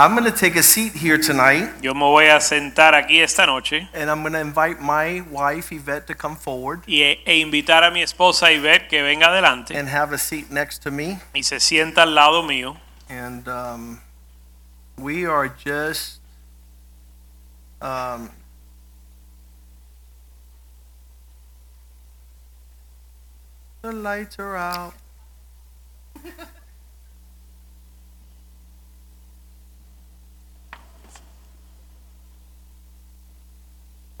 I'm going to take a seat here tonight Yo me voy a sentar aquí esta noche and I'm going to invite my wife Yvette to come forward y, e e invitar a mi esposa Ivette que venga adelante and have a seat next to me. y se sienta al lado mío. And um, we are just um, the lights are out.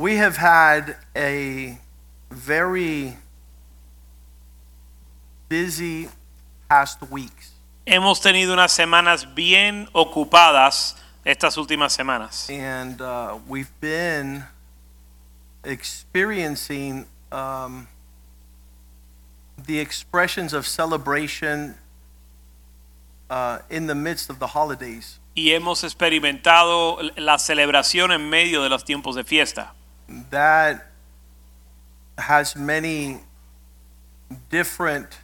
We have had a very busy past weeks. Hemos tenido unas semanas bien ocupadas estas últimas semanas and uh, we've been experiencing um, the expressions of celebration uh, in the midst of the holidays. y hemos experimentado la celebración en medio de los tiempos de fiesta. That has many different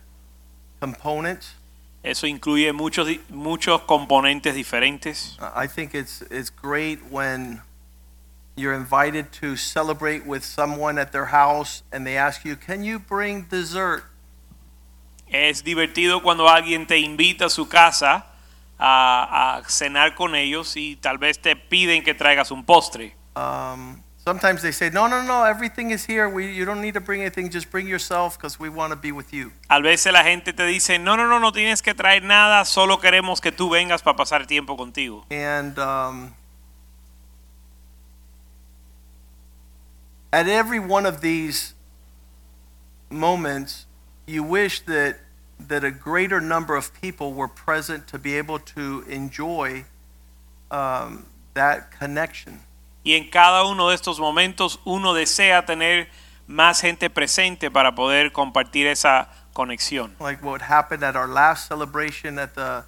components. Eso incluye muchos, muchos componentes diferentes. I think it's it's great when you're invited to celebrate with someone at their house and they ask you, "Can you bring dessert?" Es divertido cuando alguien te invita a su casa a, a cenar con ellos y tal vez te piden que traigas un postre. Um, sometimes they say, no, no, no, everything is here. We, you don't need to bring anything. Just bring yourself because we want to be with you. A veces la gente te dice, no, no, no, no tienes que traer nada, solo queremos que tú vengas para pasar tiempo contigo. And um, at every one of these moments, you wish that that a greater number of people were present to be able to enjoy um, that connection. Y en cada uno de estos momentos uno desea tener más gente presente para poder compartir esa conexión. like what happened at our last celebration at the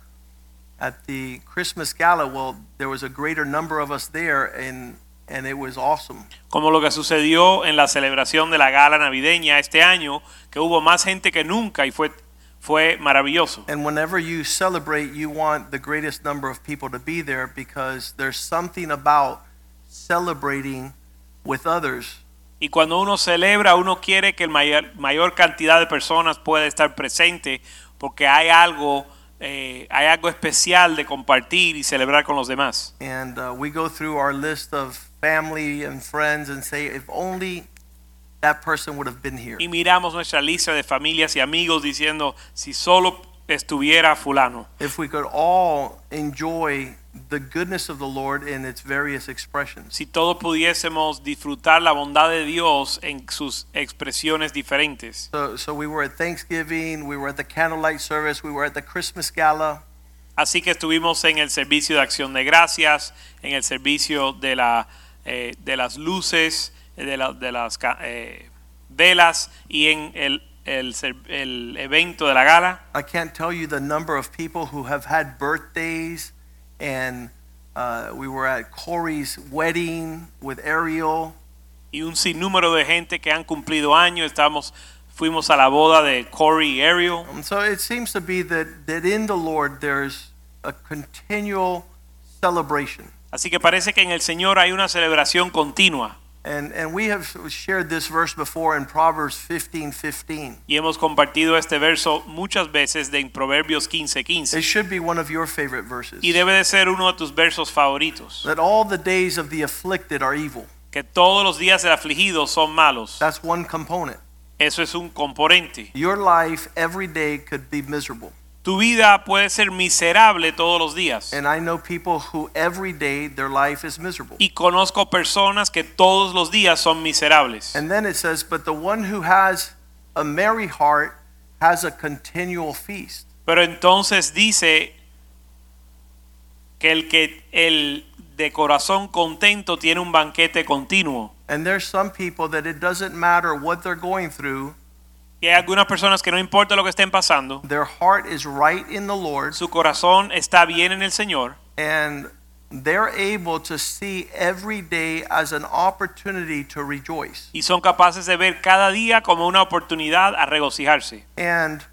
at the Christmas gala. Well, there was a greater number of us there, and and it was awesome. Como lo que sucedió en la celebración de la gala navideña este año, que hubo más gente que nunca y fue, fue maravilloso. And whenever you celebrate, you want the greatest number of people to be there because there's something about celebrating with others Y cuando uno celebra, uno quiere que el mayor, mayor cantidad de personas pueda estar presente porque hay algo, eh, hay algo especial de compartir y celebrar con los demás. and uh, we go through our list of family and friends and say, if only that person would have been here. Y miramos nuestra lista de familias y amigos diciendo, si solo estuviera fulano, If we could all enjoy the goodness of the Lord in its various expressions. si todos pudiésemos disfrutar la bondad de Dios en sus expresiones diferentes. So, so we were at Thanksgiving, we were at the candlelight service, we were at the Christmas gala, Así que estuvimos en el servicio de acción de gracias, en el servicio de, la, eh, de las luces, eh, de, la- de las eh, velas y en el, el el evento de la gala. I can't tell you the number of people who have had birthdays, and uh, we were at Corey's wedding with Ariel. Y un sinnúmero de gente que han cumplido años. Estamos, fuimos a la boda de Corey y Ariel. And so it seems to be that, that in the Lord there's a continual celebration. Así que parece que en el Señor hay una celebración continua. And, and we have shared this verse before in Proverbs 15 15. Y hemos compartido este verso muchas veces de en Proverbios 15:15. 15, It should be one of your favorite verses. y debe de ser uno de tus versos favoritos. That all the days of the afflicted are evil. Que todos los días del afligido son malos. That's one component. Eso es un componente. Your life every day could be miserable. Tu vida puede ser miserable todos los días. And I know people who every day their life is miserable. Y conozco personas que todos los días son miserables. And then it says, But the one who has a merry heart has a continual feast. Pero entonces dice que el que el de corazón contento tiene un banquete continuo. And there's some people that it doesn't matter what they're going through, Y hay algunas personas que no importa lo que estén pasando, their heart is right in the Lord, su corazón está bien en el Señor and they're able to see every day as an opportunity to rejoice. y son capaces de ver cada día como una oportunidad a regocijarse. And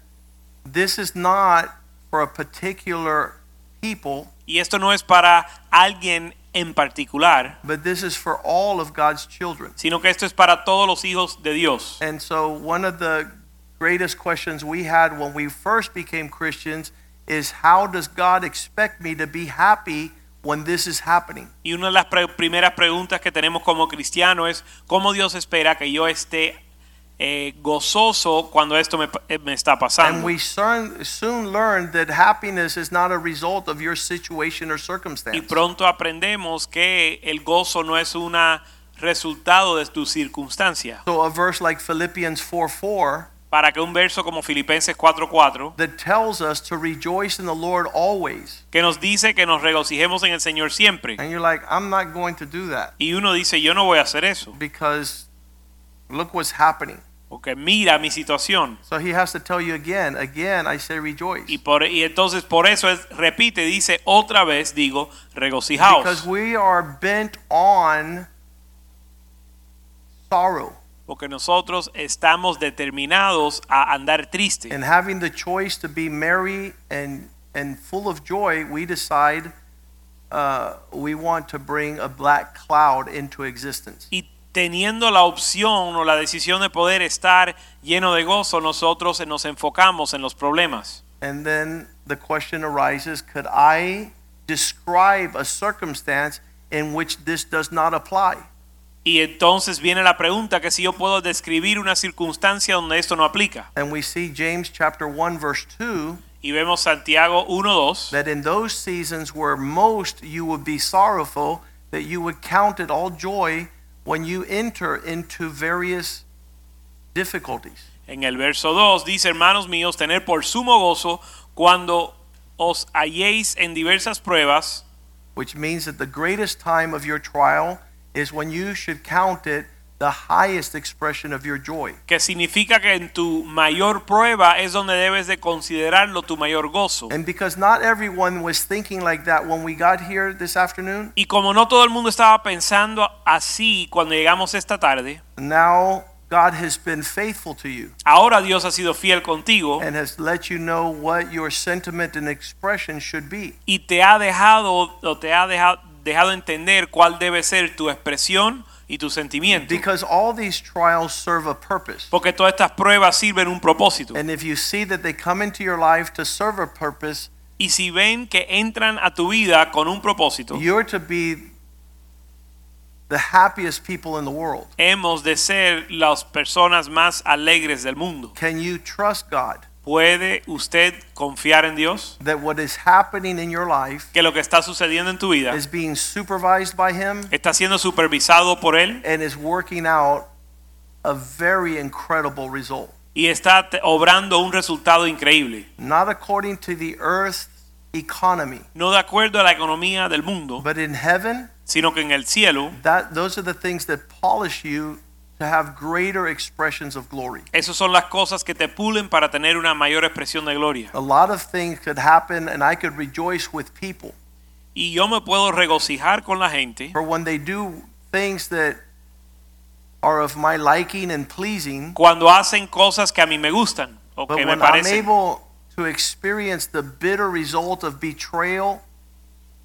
this is not for a particular people, Y esto no es para alguien en particular, but this is for all of God's children. sino que esto es para todos los hijos de Dios. And so, one of the greatest questions we had when we first became Christians is how does God expect me to be happy when this is happening? Y una de las pre- primeras preguntas que tenemos como cristianos es cómo Dios espera que yo esté eh, gozoso cuando esto me, eh, me está And we soon, soon learned that happiness is not a result of your situation or circumstance. Y pronto aprendemos que el gozo no es un resultado de tu circunstancia. So, a verse like Philippians 4 4 Para que un verso como Filipenses 4:4, that tells us to rejoice in the Lord always. que nos dice que nos regocijemos en el Señor siempre. And you're like, I'm not going to do that Y uno dice, yo no voy a hacer eso, because look what's happening. Porque mira mi situación. So he has to tell you again, again, I say rejoice. Y, por, y entonces por eso es, repite, dice otra vez, digo, Because regocijaos. we are bent on sorrow Porque nosotros estamos determinados a andar triste. and having the choice to be merry and, and full of joy, we decide uh, we want to bring a black cloud into existence. Y teniendo la opción o la decisión de poder estar lleno de gozo, nosotros nos enfocamos en los problemas. And then the question arises could I describe a circumstance in which this does not apply? Y entonces viene la pregunta que si yo puedo describir una circunstancia donde esto no aplica. And we see James chapter 1 verse 2 Y vemos Santiago 1.2 that in those seasons where most you would be sorrowful, that you would count it all joy when you enter into various difficulties. En el verso 2 dice, hermanos míos, tener por sumo gozo cuando os halléis en diversas pruebas, Which means that the greatest time of your trial is when you should count it the highest expression of your joy. que significa que en tu mayor prueba es donde debes de considerarlo tu mayor gozo. And because not everyone was thinking like that when we got here this afternoon, Y como no todo el mundo estaba pensando así cuando llegamos esta tarde, now God has been faithful to you ahora Dios ha sido fiel contigo and has let you know what your sentiment and expression should be. y te ha dejado o te ha dejado, dejado entender cuál debe ser tu expresión y tu sentimiento. Because all these trials serve a purpose. Porque todas estas pruebas sirven un propósito. And if you see that they come into your life to serve a purpose, Y si ven que entran a tu vida con un propósito, you're to be the happiest people in the world. hemos de ser las personas más alegres del mundo. Can you trust God ¿Puede usted confiar en Dios? that what is happening in your life Que lo que está sucediendo en tu vida is being supervised by Him está siendo supervisado por Él and is working out a very incredible result? y está obrando un resultado increíble. Not according to the earth's economy, No de acuerdo a la economía del mundo, but in heaven, sino que en el cielo, that those are the things that polish you to have greater expressions of glory. esas son las cosas que te pulen para tener una mayor expresión de gloria. A lot of things could happen and I could rejoice with people. Y yo me puedo regocijar con la gente For when they do things that are of my liking and pleasing, cuando hacen cosas que a mí me gustan o but que me when I'm parecen. able to experience the bitter result of betrayal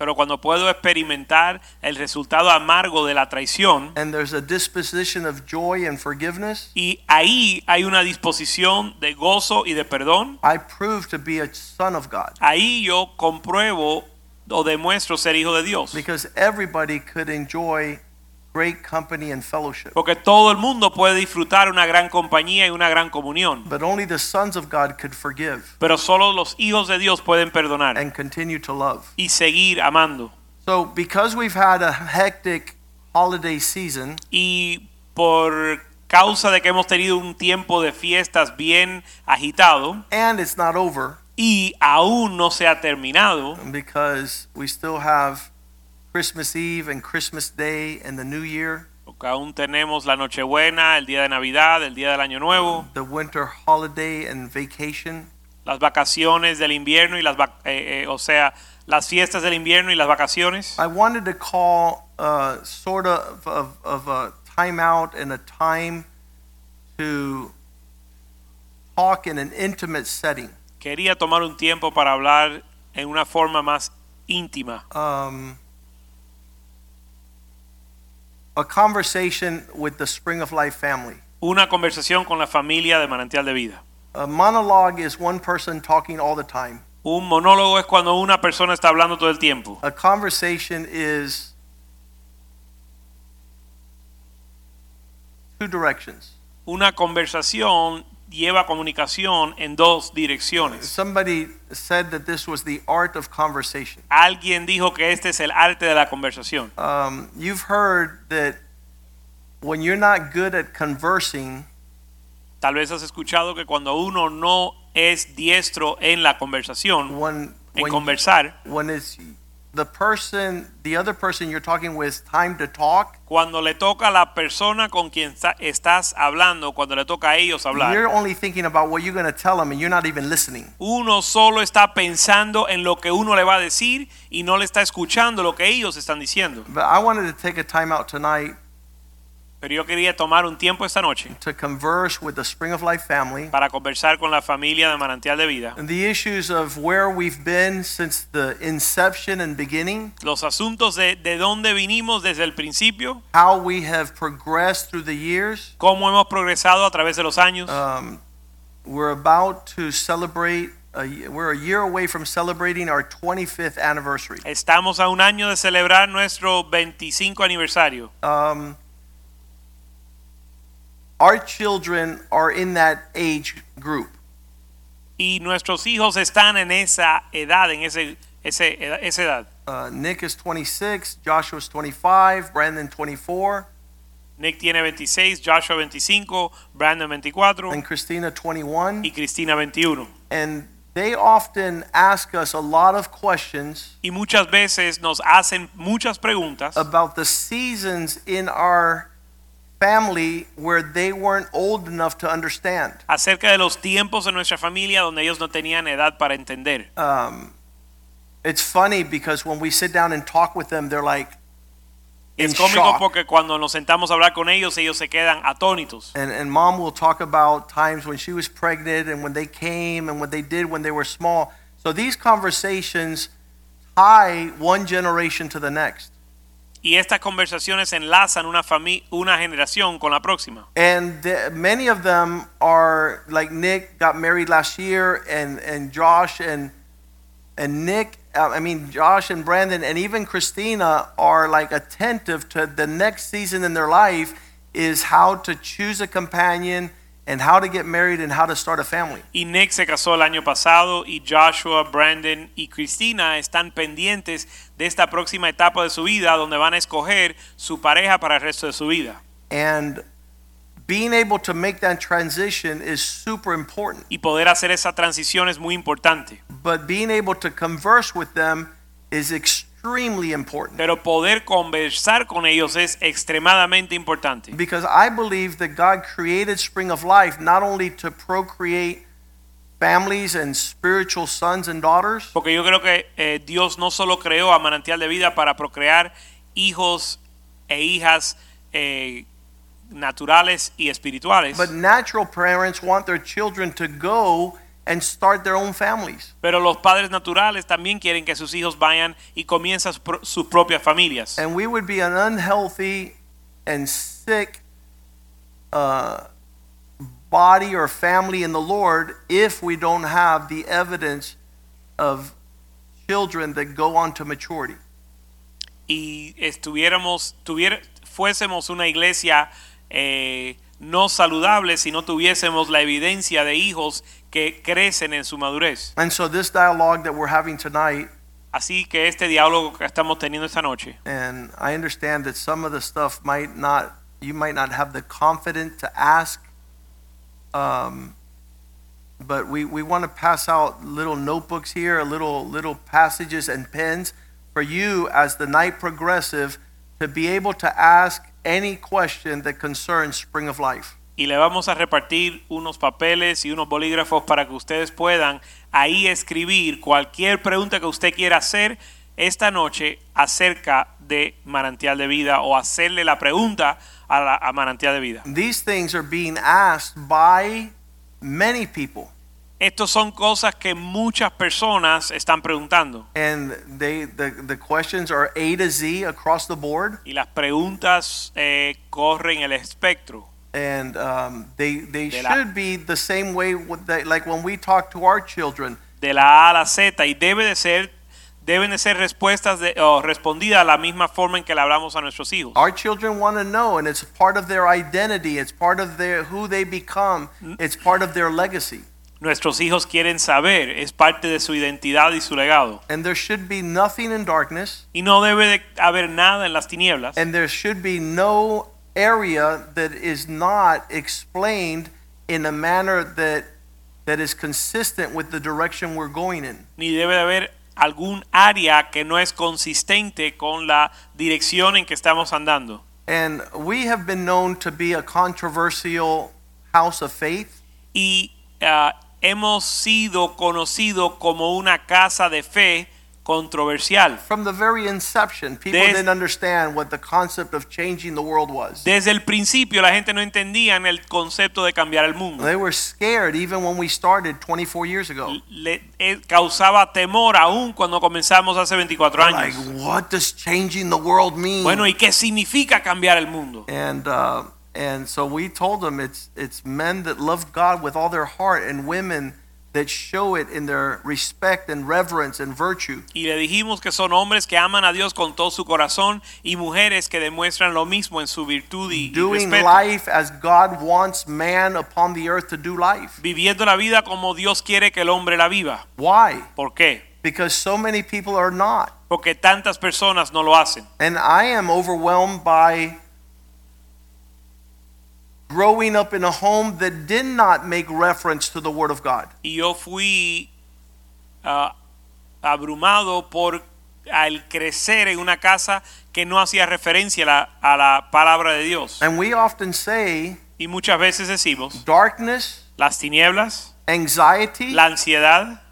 Pero cuando puedo experimentar el resultado amargo de la traición and there's a disposition of joy and forgiveness, y ahí hay una disposición de gozo y de perdón, I prove to be a son of God. ahí yo compruebo o demuestro ser hijo de Dios. Because everybody could enjoy great company and fellowship. Porque todo el mundo puede disfrutar una gran compañía y una gran comunión. But only the sons of God could forgive Pero solo los hijos de Dios pueden perdonar and continue to love. y seguir amando. So, because we've had a hectic holiday season, Y por causa de que hemos tenido un tiempo de fiestas bien agitado and it's not over y aún no se ha terminado, because we still have Christmas Eve and Christmas Day and the New Year, aún tenemos la Nochebuena, el día de Navidad, el día del Año Nuevo, the winter holiday and vacation. las vacaciones del invierno y las eh, eh, o sea, las fiestas del invierno y las vacaciones. I wanted to call uh, sort of, of, of a timeout and a time to talk in an intimate setting. Quería tomar un tiempo para hablar en una forma más íntima, Um, a conversation with the Spring of Life family. una conversación con la familia de Manantial de Vida. A monologue is one person talking all the time. Un monólogo es cuando una persona está hablando todo el tiempo. A conversation is two directions. Una conversación lleva comunicación en dos direcciones. Somebody said that this was the art of conversation. Alguien dijo que este es el arte de la conversación. Um, you've heard that when you're not good at conversing, Tal vez has escuchado que cuando uno no es diestro en la conversación, when en when, conversar, when it's the person, the other person you're talking with, time to talk, cuando le toca a la persona con quien estás hablando, cuando le toca a ellos hablar, you're only thinking about what you're going to tell them, and you're not even listening. uno solo está pensando en lo que uno le va a decir y no le está escuchando lo que ellos están diciendo. But I wanted to take a time out tonight Pero yo quería tomar un tiempo esta noche to converse with the Spring of Life family para conversar con la familia de Manantial de Vida. and the issues of where we've been since the inception and beginning, Los asuntos de, de dónde vinimos desde el principio, how we have progressed through the years. cómo hemos progresado a través de los años. Um, we're about to celebrate. A, we're a year away from celebrating our 25th anniversary. Estamos a un año de celebrar nuestro 25 aniversario. Um, our children are in that age group. Y nuestros hijos están en esa edad, en ese, ese, esa edad. Uh, Nick is 26, Joshua is 25, Brandon 24, Nick tiene 26, Joshua 25, Brandon 24 and Christina 21. y Cristina 21. And they often ask us a lot of questions Y muchas veces nos hacen muchas preguntas about the seasons in our family where they weren't old enough to understand. acerca de los tiempos de nuestra familia donde ellos no tenían edad para entender. Um, it's funny because when we sit down and talk with them, they're like, Es cómico shock. porque cuando nos sentamos a hablar con ellos, ellos se quedan atónitos. And, and mom will talk about times when she was pregnant and when they came and what they did when they were small. So these conversations tie one generation to the next. Y estas conversaciones enlazan una, una generación con la próxima. And the, many of them are like Nick got married last year, and, and Josh and and Nick, uh, I mean Josh and Brandon, and even Christina are like attentive to the next season in their life is how to choose a companion and how to get married and how to start a family. Y Nick se casó el año pasado y Joshua, Brandon y Cristina están pendientes de esta próxima etapa de su vida donde van a escoger su pareja para el resto de su vida. And being able to make that transition is super important. Y poder hacer esa transición es muy importante. But being able to converse with them is extremely important. Pero poder conversar con ellos es extremadamente importante. Because I believe that God created Spring of Life not only to procreate families and spiritual sons and daughters, Porque yo creo que eh, Dios no solo creó a Manantial de Vida para procrear hijos e hijas eh, naturales y espirituales, but natural parents want their children to go and start their own families. pero los padres naturales también quieren que sus hijos vayan y comiencen sus propias familias. And we would be an unhealthy and sick uh, body or family in the Lord if we don't have the evidence of children that go on to maturity. y estuviéramos, tuviera, fuésemos una iglesia eh, no saludable si no tuviésemos la evidencia de hijos que crecen en su madurez. And so, this dialogue that we're having tonight, Así que este diálogo que estamos teniendo esta noche, and I understand that some of the stuff might not, you might not have the confidence to ask. Um, but we, we want to pass out little notebooks here, little little passages and pens for you as the night progressive to be able to ask any question that concerns Spring of Life. y le vamos a repartir unos papeles y unos bolígrafos para que ustedes puedan ahí escribir cualquier pregunta que usted quiera hacer esta noche acerca de manantial de vida o hacerle la pregunta a, la, a manantial de vida. These things are being asked by many people. Estos son cosas que muchas personas están preguntando And they the, the questions are A to Z across the board. y las preguntas eh, corren el espectro. And um, they they De la- should be the same way with the, like when we talk to our children. de la A a la Z y debe de ser deben de ser respuestas de, respondidas a la misma forma en que le hablamos a nuestros hijos. Our children want to know, and it's part of their identity. It's part of their who they become. It's part of their legacy. Nuestros hijos quieren saber, es parte de su identidad y su legado. And there should be nothing in darkness, Y no debe de haber nada en las tinieblas and there should be no area that is not explained in a manner that that is consistent with the direction we're going in. ni debe de haber algún área que no es consistente con la dirección en que estamos andando. And we have been known to be a controversial house of faith. Y ah, hemos sido conocidos como una casa de fe controversial. From the very inception, people Des- didn't understand what the concept of changing the world was. Desde el principio la gente no entendía el concepto de cambiar el mundo. They were scared even when we started 24 years ago. Le, eh, causaba temor aún cuando comenzamos hace 24 Like, años. what does changing the world mean? Bueno, ¿y qué significa cambiar el mundo? and uh, and so we told them it's it's men that love God with all their heart and women that show it in their respect and reverence and virtue. Y le dijimos que son hombres que aman a Dios con todo su corazón y mujeres que demuestran lo mismo en su virtud y, y Doing respeto. life as God wants man upon the earth to do life. Viviendo la vida como Dios quiere que el hombre la viva. Why? ¿Por qué? Because so many people are not. Porque tantas personas no lo hacen. And I am overwhelmed by growing up in a home that did not make reference to the Word of God. Y yo fui ah, abrumado por al crecer en una casa que no hacía referencia a la, a la palabra de Dios. And we often say Y muchas veces decimos, darkness, las tinieblas, anxiety, la ansiedad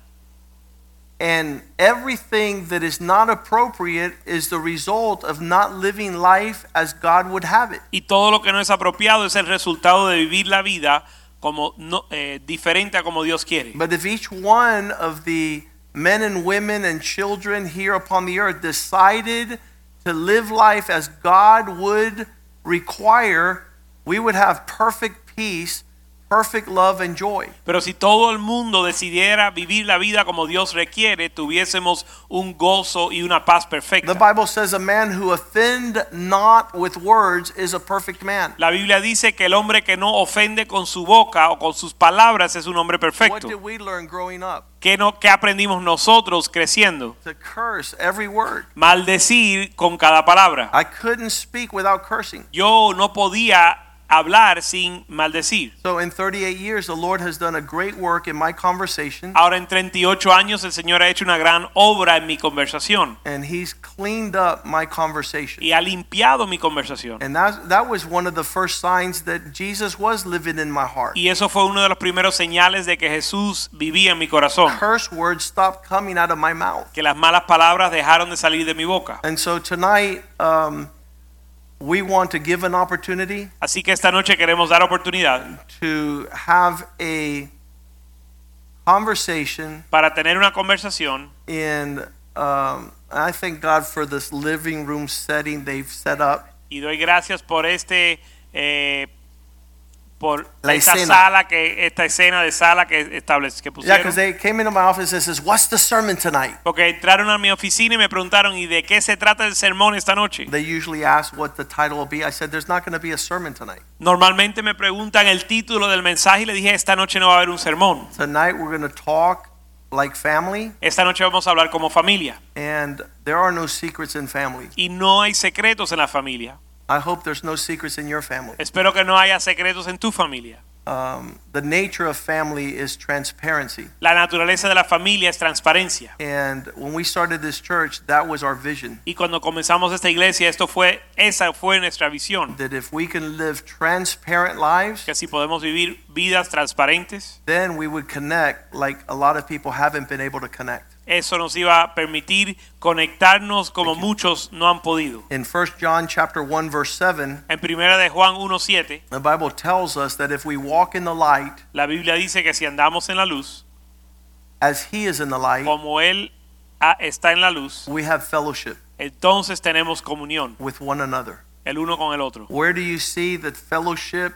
and everything that is not appropriate is the result of not living life as God would have it. y todo lo que no es apropiado es el resultado de vivir la vida como no, eh, diferente a como Dios quiere. But if each one of the men and women and children here upon the earth decided to live life as God would require, we would have perfect peace, perfect love, and joy. Pero si todo el mundo decidiera vivir la vida como Dios requiere, tuviésemos un gozo y una paz perfecta. The. Bible says, A man who offend not with words is a perfect man. La Biblia dice que el hombre que no ofende con su boca o con sus palabras es un hombre perfecto. What did we learn growing up? ¿Qué, no, ¿Qué aprendimos nosotros creciendo? To curse every word. Maldecir con cada palabra. I couldn't speak without cursing. Yo no podía hablar sin maldecir. So, in 38 years, the Lord has done a great work in my conversation, Ahora en 38 años el Señor ha hecho una gran obra en mi conversación and He's cleaned up my conversation. y ha limpiado mi conversación. And that, that was one of the first signs that Jesus was living in my heart. Y eso fue uno de los primeros señales de que Jesús vivía en mi corazón. Curse words stopped coming out of my mouth. Que las malas palabras dejaron de salir de mi boca. And so tonight, um, we want to give an opportunity Así que esta noche queremos dar oportunidad to have a conversation para tener una conversación in um, I thank God for this living room setting they've set up. y doy gracias por este eh, por La esta escena. sala que esta escena de sala que establece que Yeah, pusieron because they came into my office and says, "What's the sermon tonight?" porque entraron a mi oficina y me preguntaron y de qué se trata el sermón esta noche They usually ask what the title will be. I said, "There's not going to be a sermon tonight. normalmente me preguntan el título del mensaje y le dije esta noche no va a haber un sermón Tonight we're going to talk like family, esta noche vamos a hablar como familia and there are no secrets in family. y no hay secretos en la familia I hope there's no secrets in your family. espero que no haya secretos en tu familia um, the nature of family is transparency. La naturaleza de la familia es transparencia. And when we started this church, that was our vision. Y cuando comenzamos esta iglesia, esto fue esa fue nuestra visión, That if we can live transparent lives, que si podemos vivir vidas transparentes, then we would connect like a lot of people haven't been able to connect. Eso nos iba a permitir conectarnos como muchos no han podido. In 1 John chapter 1 verse 7, En primera de Juan 1:7, the Bible tells us that if we walk in the light la Biblia dice que si andamos en la luz, as he is in the light, como él ah, está en la luz, we have fellowship entonces tenemos comunión with one another. el uno con el otro. Where do you see that fellowship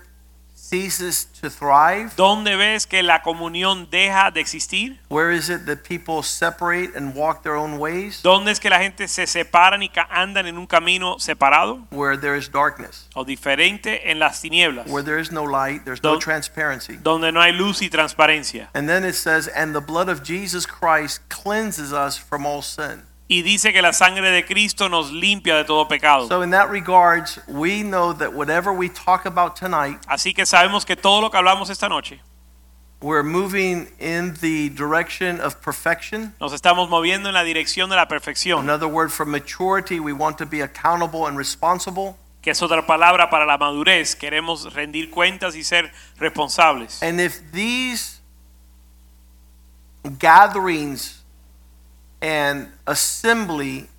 ceases to thrive? ¿Dónde ves que la comunión deja de existir? Where is it that people separate and walk their own ways? ¿Dónde es que la gente se separan y andan en un camino separado Where there is darkness. o diferente en las tinieblas? Where there is no light, there's no transparency. Donde no hay luz y transparencia. And then it says, and the blood of Jesus Christ cleanses us from all sin. Y dice que la sangre de Cristo nos limpia de todo pecado. So in that regards, we know that whatever we talk about tonight, Así que sabemos que todo lo que hablamos esta noche we're moving in the direction of perfection. nos estamos moviendo en la dirección de la perfección, Another word for maturity, we want to be accountable and responsible. que es otra palabra para la madurez. Queremos rendir cuentas y ser responsables. And if these gatherings and assembly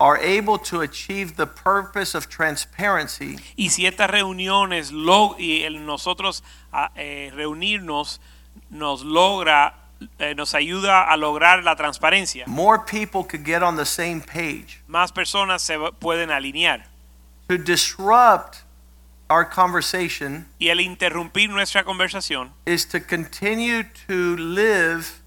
are able to achieve the purpose of transparency, Y si estas reuniones y el nosotros a- eh, reunirnos nos logra, eh, nos ayuda a lograr la transparencia, more people could get on the same page. más personas se pueden alinear. To disrupt our conversation Y el interrumpir nuestra conversación is to continue to live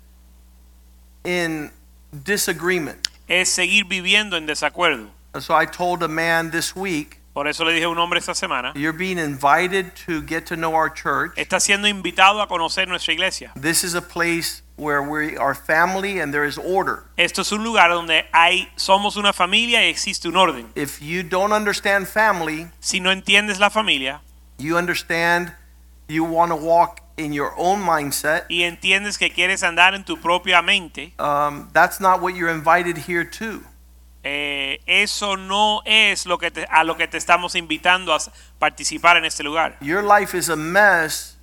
in disagreement. es seguir viviendo en desacuerdo. And so I told a man this week, Por eso le dije a un hombre esta semana, you're being invited to get to know our church. está siendo invitado a conocer nuestra iglesia. This is a place where we are family and there is order. Esto es un lugar donde hay somos una familia y existe un orden. If you don't understand family, Si no entiendes la familia you understand you want to walk in your own mindset. y entiendes que quieres andar en tu propia mente, Um, that's not what you're invited here to. eh, eso no es lo que te- a lo que te estamos invitando a participar en este lugar. Your life is a mess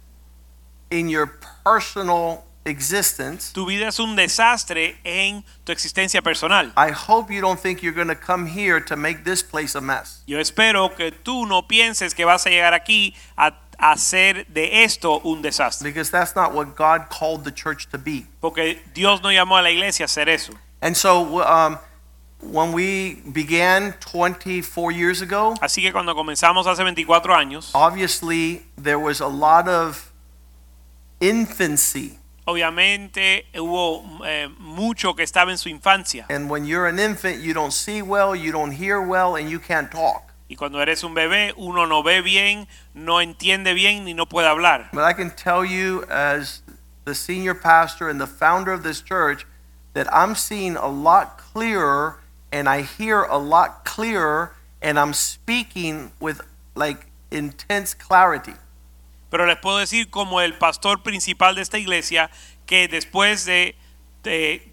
in your personal existence. Tu vida es un desastre en tu existencia personal. I hope you don't think you're going to come here to make this place a mess. Yo espero que tú no pienses que vas a llegar aquí a hacer de esto un desastre, Because that's not what God called the church to be. porque Dios no llamó a la iglesia a hacer eso. And so um, when we began 24 years ago, Así que cuando comenzamos hace 24 años, obviously there was a lot of infancy. obviamente hubo eh, mucho que estaba en su infancia. And when you're an infant, you don't see well, you don't hear well, and you can't talk. Y cuando eres un bebé, uno no ve bien, no entiende bien ni no puede hablar. But I can tell you, as the senior pastor and the founder of this church, that I'm seeing a lot clearer and I hear a lot clearer and I'm speaking with like intense clarity. Pero les puedo decir como el pastor principal de esta iglesia que después de, de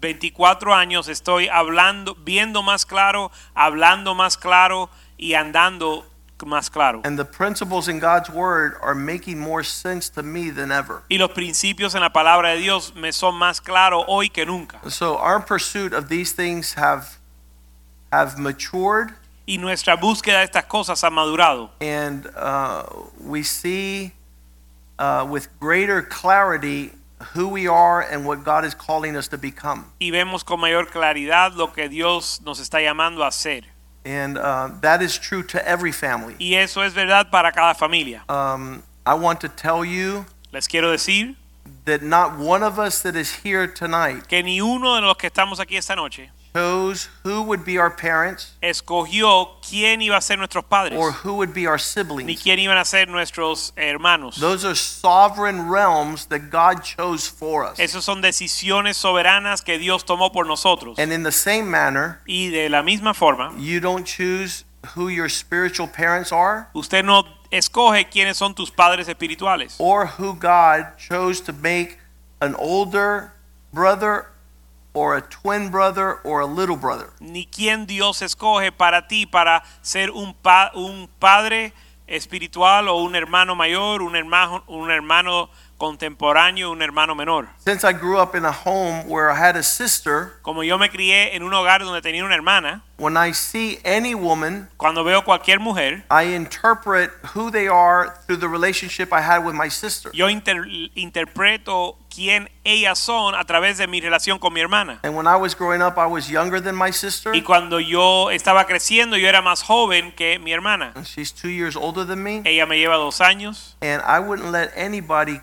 24 años estoy hablando, viendo más claro, hablando más claro y andando más claro. And the principles in God's word are making more sense to me than ever. Y los principios en la palabra de Dios me son más claros hoy que nunca. So our pursuit of these things have have matured Y nuestra búsqueda de estas cosas ha madurado. and uh, we see uh, with greater clarity who we are and what God is calling us to become. Y vemos con mayor claridad lo que Dios nos está llamando a hacer. And uh, that is true to every family. Y eso es verdad para cada familia. Um, I want to tell you Les quiero decir that not one of us that is here tonight que ni uno de los que estamos aquí esta noche chose who would be our parents escogió quién iba a ser nuestros padres, or who would be our siblings. ni quién iban a ser nuestros hermanos. Those are sovereign realms that God chose for us. Esas son decisiones soberanas que Dios tomó por nosotros. And in the same manner, Y de la misma forma, you don't choose who your spiritual parents are usted no escoge quiénes son tus padres espirituales. or who God chose to make an older brother or a twin brother or a little brother. Ni quién Dios escoge para ti para ser un, pa- un padre espiritual o un hermano mayor, un hermano, un hermano contemporáneo, un hermano menor. Since I grew up in a home where I had a sister, Como yo me crié en un hogar donde tenía una hermana, when I see any woman, cuando veo cualquier mujer, I interpret who they are through the relationship I had with my sister. yo inter- interpreto quién ellas son a través de mi relación con mi hermana. And when I was growing up, I was younger than my sister. Y cuando yo estaba creciendo, yo era más joven que mi hermana. And she's two years older than me. Ella me lleva dos años And I wouldn't let anybody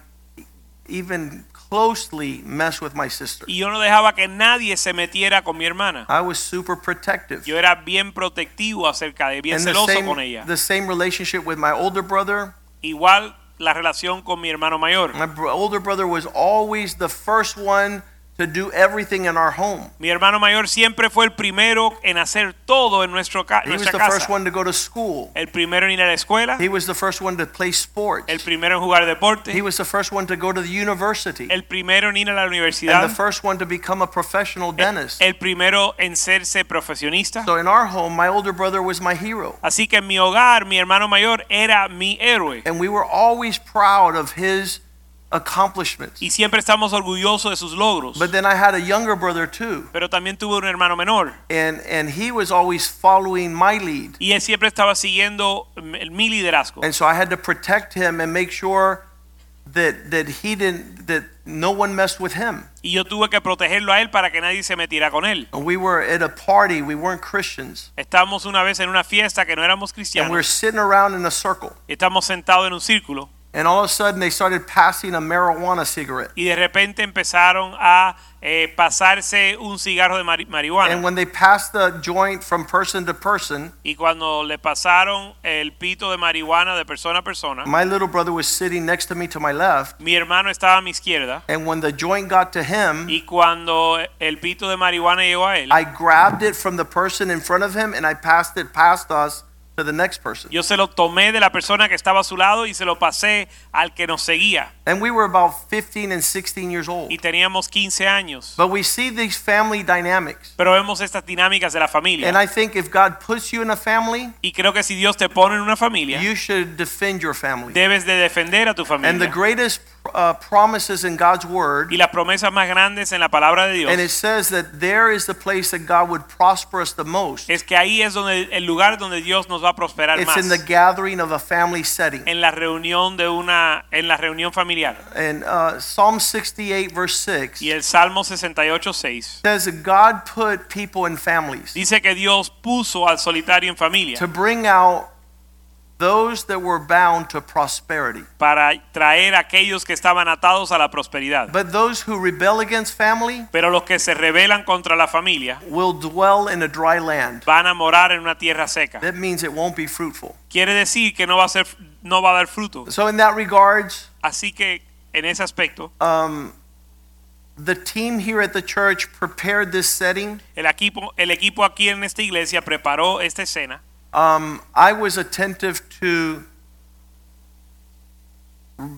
even closely mess with my sister. y yo no dejaba que nadie se metiera con mi hermana. I was super protective. Yo era bien protectivo acerca de, bien And celoso con ella. the same relationship with my older brother. Igual la relación con mi hermano mayor. My older brother was always the first one to do everything in our home. Mi hermano mayor siempre fue el primero en hacer todo en nuestro ca- He was nuestra the first one to go to school. El primero en ir a la escuela, He was the first one to play sports. el primero en jugar He was the first one to go to the university. el primero en ir a la And the first one to become a professional dentist. el primero en serse profesionista. So in our home, my older brother was my hero. Así que en mi hogar, mi hermano mayor era mi héroe. And we were always proud of his accomplishments. Y siempre estamos orgullosos de sus logros. But then I had a younger brother too. Pero también tuve un hermano menor. And, and he was always following my lead. Y él siempre estaba siguiendo mi liderazgo. And so I had to protect him and make sure that, that he didn't, that no one messed with him. Y yo tuve que protegerlo a él para que nadie se metiera con él. And we were at a party, we weren't Christians. Estábamos una vez en una fiesta que no éramos And we were sitting around in a circle. Estamos sentados en un círculo And all of a sudden they started passing a marijuana cigarette. y de repente empezaron a eh, pasarse un cigarro de mari- And when they passed the joint from person to person, Y cuando le pasaron el pito de marihuana de persona a persona, my little brother was sitting next to me to my left. mi hermano estaba a mi izquierda. And when the joint got to him, Y cuando el pito de marihuana llegó a él, I grabbed it from the person in front of him and I passed it past us the next person. yo se lo tomé de la persona que estaba a su lado y se lo pasé al que nos seguía. And we were about 15 and 16 years old. Y teníamos 15 años. But we see these family dynamics. Pero vemos estas dinámicas de la familia. And. I think if God puts you in a family, Y creo que si Dios te pone en una familia, you should defend your family. debes de defender a tu familia. And the greatest uh, promises in God's word, Y las promesas más grandes en la palabra de Dios. and it says that there is the place that God would prosper us the most. es que ahí es donde el lugar donde Dios nos va a prosperar It's más. in the gathering of a family setting. En la reunión de una en la reunión familiar. And uh, Psalm 68, verse 6 Y el Salmo 68:6 says that God put people in families dice que Dios puso al solitario en familia to bring out those that were bound to prosperity. para traer aquellos que estaban atados a la prosperidad. But those who rebel against family Pero los que se rebelan contra la familia will dwell in a dry land. van a morar en una tierra seca. That means it won't be fruitful. Quiere decir que no va a ser no va a dar fruto. So, in that regards, Así que en ese aspecto um, the team here at the church prepared this setting. el equipo el equipo aquí en esta iglesia preparó esta escena. Um, I was attentive to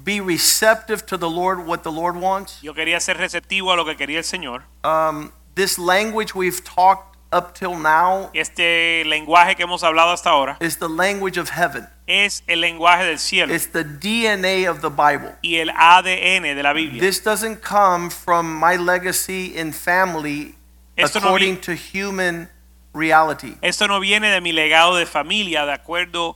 be receptive to the Lord, what the Lord wants. Yo quería ser receptivo a lo que quería el Señor. Um, this language we've talked up till now Este lenguaje que hemos hablado hasta ahora is the language of heaven. es el lenguaje del cielo It's the DNA of the Bible. y el ADN de la Biblia. This doesn't come from my legacy in family Esto according vi- to human reality. Esto no viene de mi legado de familia de acuerdo a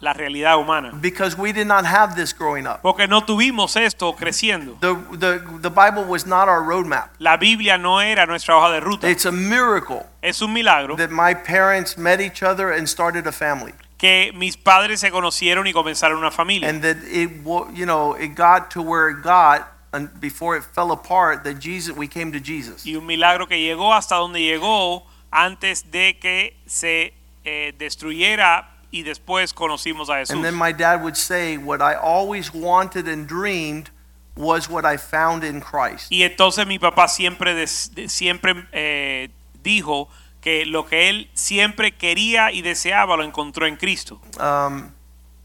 la realidad humana. Because we did not have this growing up. Porque no tuvimos esto creciendo. The, the, the Bible was not our roadmap. La Biblia no era nuestra hoja de ruta. It's a miracle Es un milagro that my parents met each other and started a family. que mis padres se conocieron y comenzaron una familia. And that it, you know, it got to where it got and before it fell apart that Jesus, we came to Jesus. Y un milagro que llegó hasta donde llegó antes de que se eh, destruyera y después conocimos a Jesús. And then my dad would say, what I always wanted and dreamed was what I found in Christ. Y entonces mi papá siempre, de- siempre eh, dijo que lo que él siempre quería y deseaba lo encontró en Cristo. Um,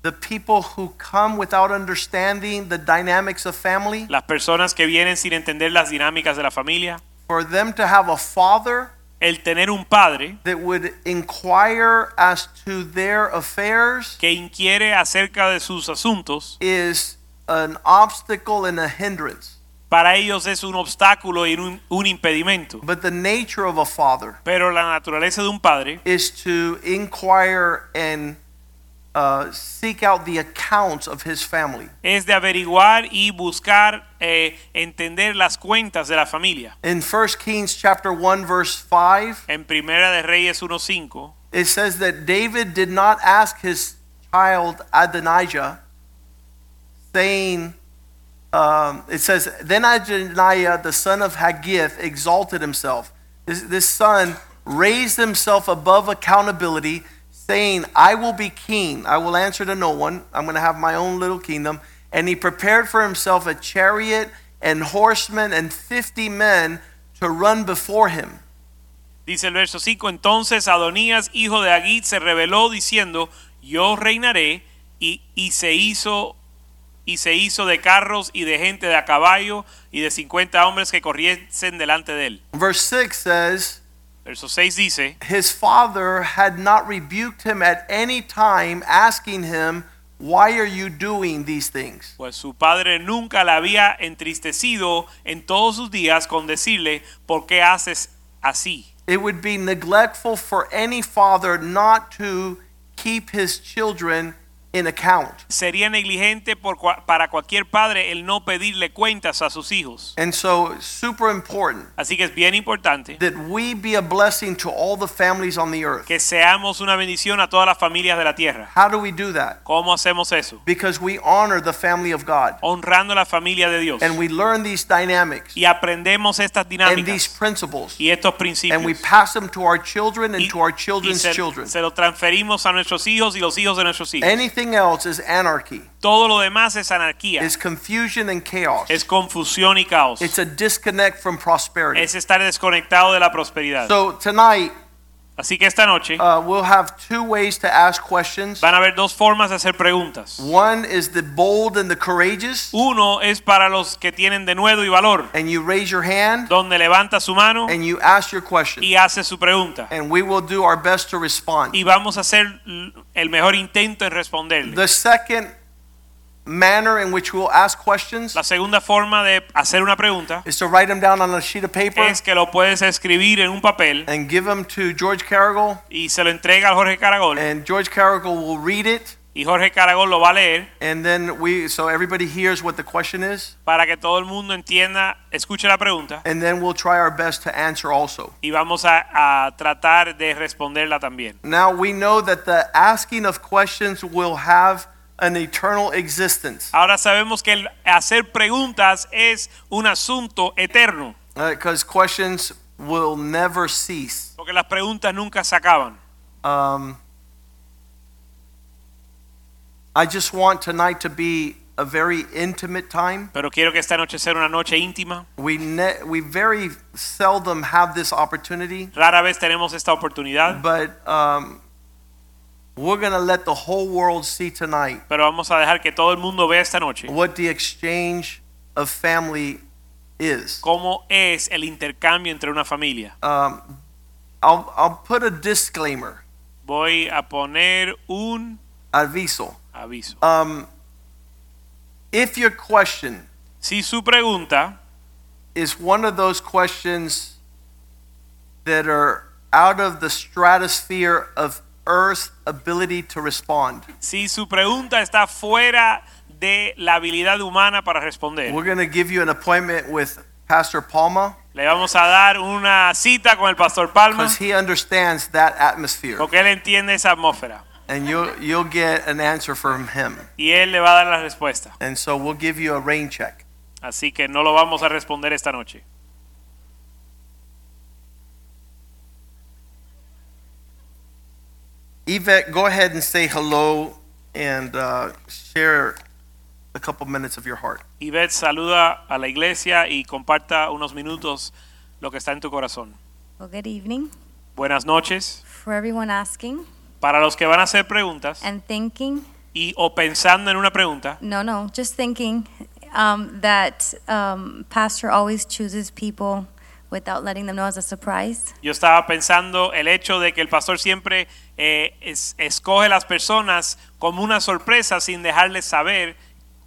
the people who come without understanding the dynamics of family, Las personas que vienen sin entender las dinámicas de la familia. for them to have a father El tener un padre that would inquire as to their affairs que inquiere acerca de sus asuntos, is an obstacle and a hindrance. para ellos es un obstáculo y un, un impedimento. But the nature of a father Pero la naturaleza de un padre is to inquire and uh, seek out the accounts of his family. es de averiguar y buscar eh, entender las cuentas de la familia. In 1 Kings chapter 1 verse 5, En Primera de Reyes 1.5 it says that David did not ask his child Adonijah, saying, um, it says, Then Adonijah, the son of Haggith, exalted himself. This, this son raised himself above accountability, saying, I will be king. I will answer to no one. I'm going to have my own little kingdom. And he prepared for himself a chariot and horsemen and 50 men to run before him. Dice el verso 5, entonces Adonías, hijo de Haguit, se rebeló diciendo, yo reinaré, y, y se hizo y se hizo de carros y de gente de a caballo y de 50 hombres que corriesen delante de él. Verse 6 says, Verso 6 dice, his father had not rebuked him at any time, asking him, Why are you doing these things? pues su padre nunca la había entristecido en todos sus días con decirle, ¿por qué haces así? It would be neglectful for any father not to keep his children in account. Sería negligente por para cualquier padre el no pedirle cuentas a sus hijos. And so, it's super important Así que es bien importante that we be a blessing to all the families on the earth. que seamos una bendición a todas las familias de la tierra. How do we do that? ¿Cómo hacemos eso? Because we honor the family of God Honrando la familia de Dios. and we learn these dynamics Y aprendemos estas dinámicas. and these principles y estos principios. and we pass them to our children and Y, to our y children's se, children. se lo transferimos a nuestros hijos y los hijos de nuestros hijos. Anything else is anarchy. Todo lo demás es anarquía. is confusion and chaos. Es confusión y caos. It's a disconnect from prosperity. Es estar desconectado de la prosperidad. So tonight Así que esta noche uh, we'll have two ways to ask questions. van a haber dos formas de hacer preguntas. One is the bold and the courageous, Uno es para los que tienen denuedo y valor, and you raise your hand donde levanta su mano and you ask your question, y hace su pregunta. and we will do our best to respond. Y vamos a hacer el mejor intento en responderle. The second manner in which we'll ask questions La segunda forma de hacer una pregunta is to write them down on a sheet of paper es que lo puedes escribir en un papel and give them to George Caragol, y se lo entrega a Jorge Caragol and George Caragol will read it, y Jorge Caragol lo va a leer and then we so everybody hears what the question is. para que todo el mundo entienda, escuche la pregunta and then we'll try our best to answer also. y vamos a, a tratar de responderla también. Now we know that the asking of questions will have an eternal existence Ahora sabemos que el hacer preguntas es un asunto eterno, because questions will never cease. porque las preguntas nunca se acaban. Um, I just want tonight to be a very intimate time. Pero quiero que esta noche sea una noche íntima. We ne- we very seldom have this opportunity, Rara vez tenemos esta oportunidad, but um, we're gonna let the whole world see tonight pero vamos a dejar que todo el mundo vea esta noche what the exchange of family is. cómo es el intercambio entre una familia. Um, I'll, I'll put a disclaimer, Voy a poner un aviso. aviso. Um, if your question Si su pregunta is one of those questions that are out of the stratosphere of Earth's ability to respond, Si su pregunta está fuera de la habilidad humana para responder, we're going to give you an appointment with Pastor Palma le vamos a dar una cita con el pastor Palma because he understands that atmosphere, porque él entiende esa atmósfera and you'll you'll get an answer from him. y él le va a dar la respuesta. And so we'll give you a rain check. Así que no lo vamos a responder esta noche. Yvette, go ahead and say hello and uh, share a couple minutes of your heart. Ivette saluda a la iglesia y comparta unos minutos lo que está en tu corazón. Well, good evening. Buenas noches. For everyone asking Para los que van a hacer preguntas and thinking, y o pensando en una pregunta, No, no, just thinking um, that um, Pastor always chooses people without letting them know as a surprise. yo estaba pensando el hecho de que el pastor siempre eh, es- escoge las personas como una sorpresa sin dejarles saber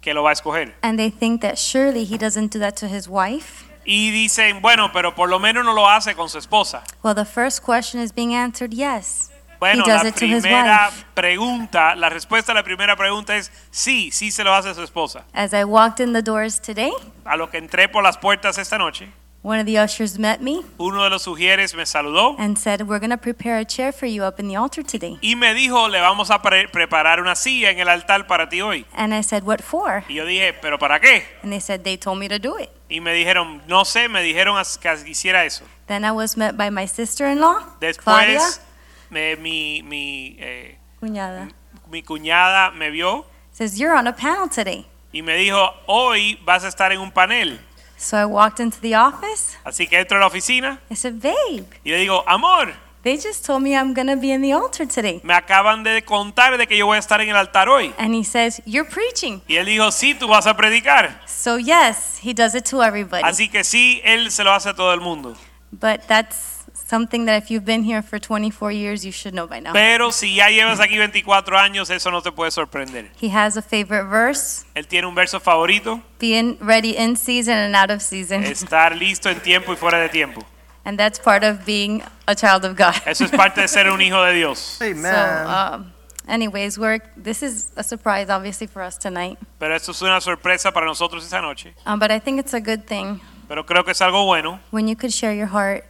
que lo va a escoger. And they think that surely he doesn't do that to his wife. Y dicen, bueno, pero por lo menos no lo hace con su esposa. Well, the first question is being answered yes. Bueno, does la it to his primera wife. pregunta, la respuesta a la primera pregunta es sí, sí se lo hace a su esposa. As I walked in the doors today, A lo que entré por las puertas esta noche, one of the ushers met me uno de los sugieres me saludó and said, We're going to prepare a chair for you up in the altar today. y me dijo, le vamos a pre- preparar una silla en el altar para ti hoy. And I said, What for? Y yo dije, ¿pero para qué? And they said, They told me to do it. Y me dijeron, no sé, me dijeron as- que hiciera eso. Then I was met by my sister in law, Claudia, Después, me- mi, mi, eh, cuñada. mi cuñada me vio Says, You're on a panel today. y me dijo, hoy vas a estar en un panel. So I walked into the office. Así que entro a la oficina I said, Babe, y le digo, amor, they just told me I'm going to be in the altar today. me acaban de contar de que yo voy a estar en el altar hoy. And he says, You're preaching. Y él dijo, sí, tú vas a predicar. So, yes, he does it to everybody. Así que sí, él se lo hace a todo el mundo. But that's something that if you've been here for 24 years, you should know by now. Pero si ya llevas aquí 24 años, eso no te puede sorprender. He has a favorite verse Él tiene un verso favorito, being ready in season and out of season. estar listo en tiempo y fuera de tiempo. And that's part of being a child of God. Eso es parte de ser un hijo de Dios. Amen. So, um, anyways, we're, this is a surprise, obviously, for us tonight. Pero esto es una sorpresa para nosotros esta noche. Um, but I think it's a good thing Pero creo que es algo bueno when you could share your heart.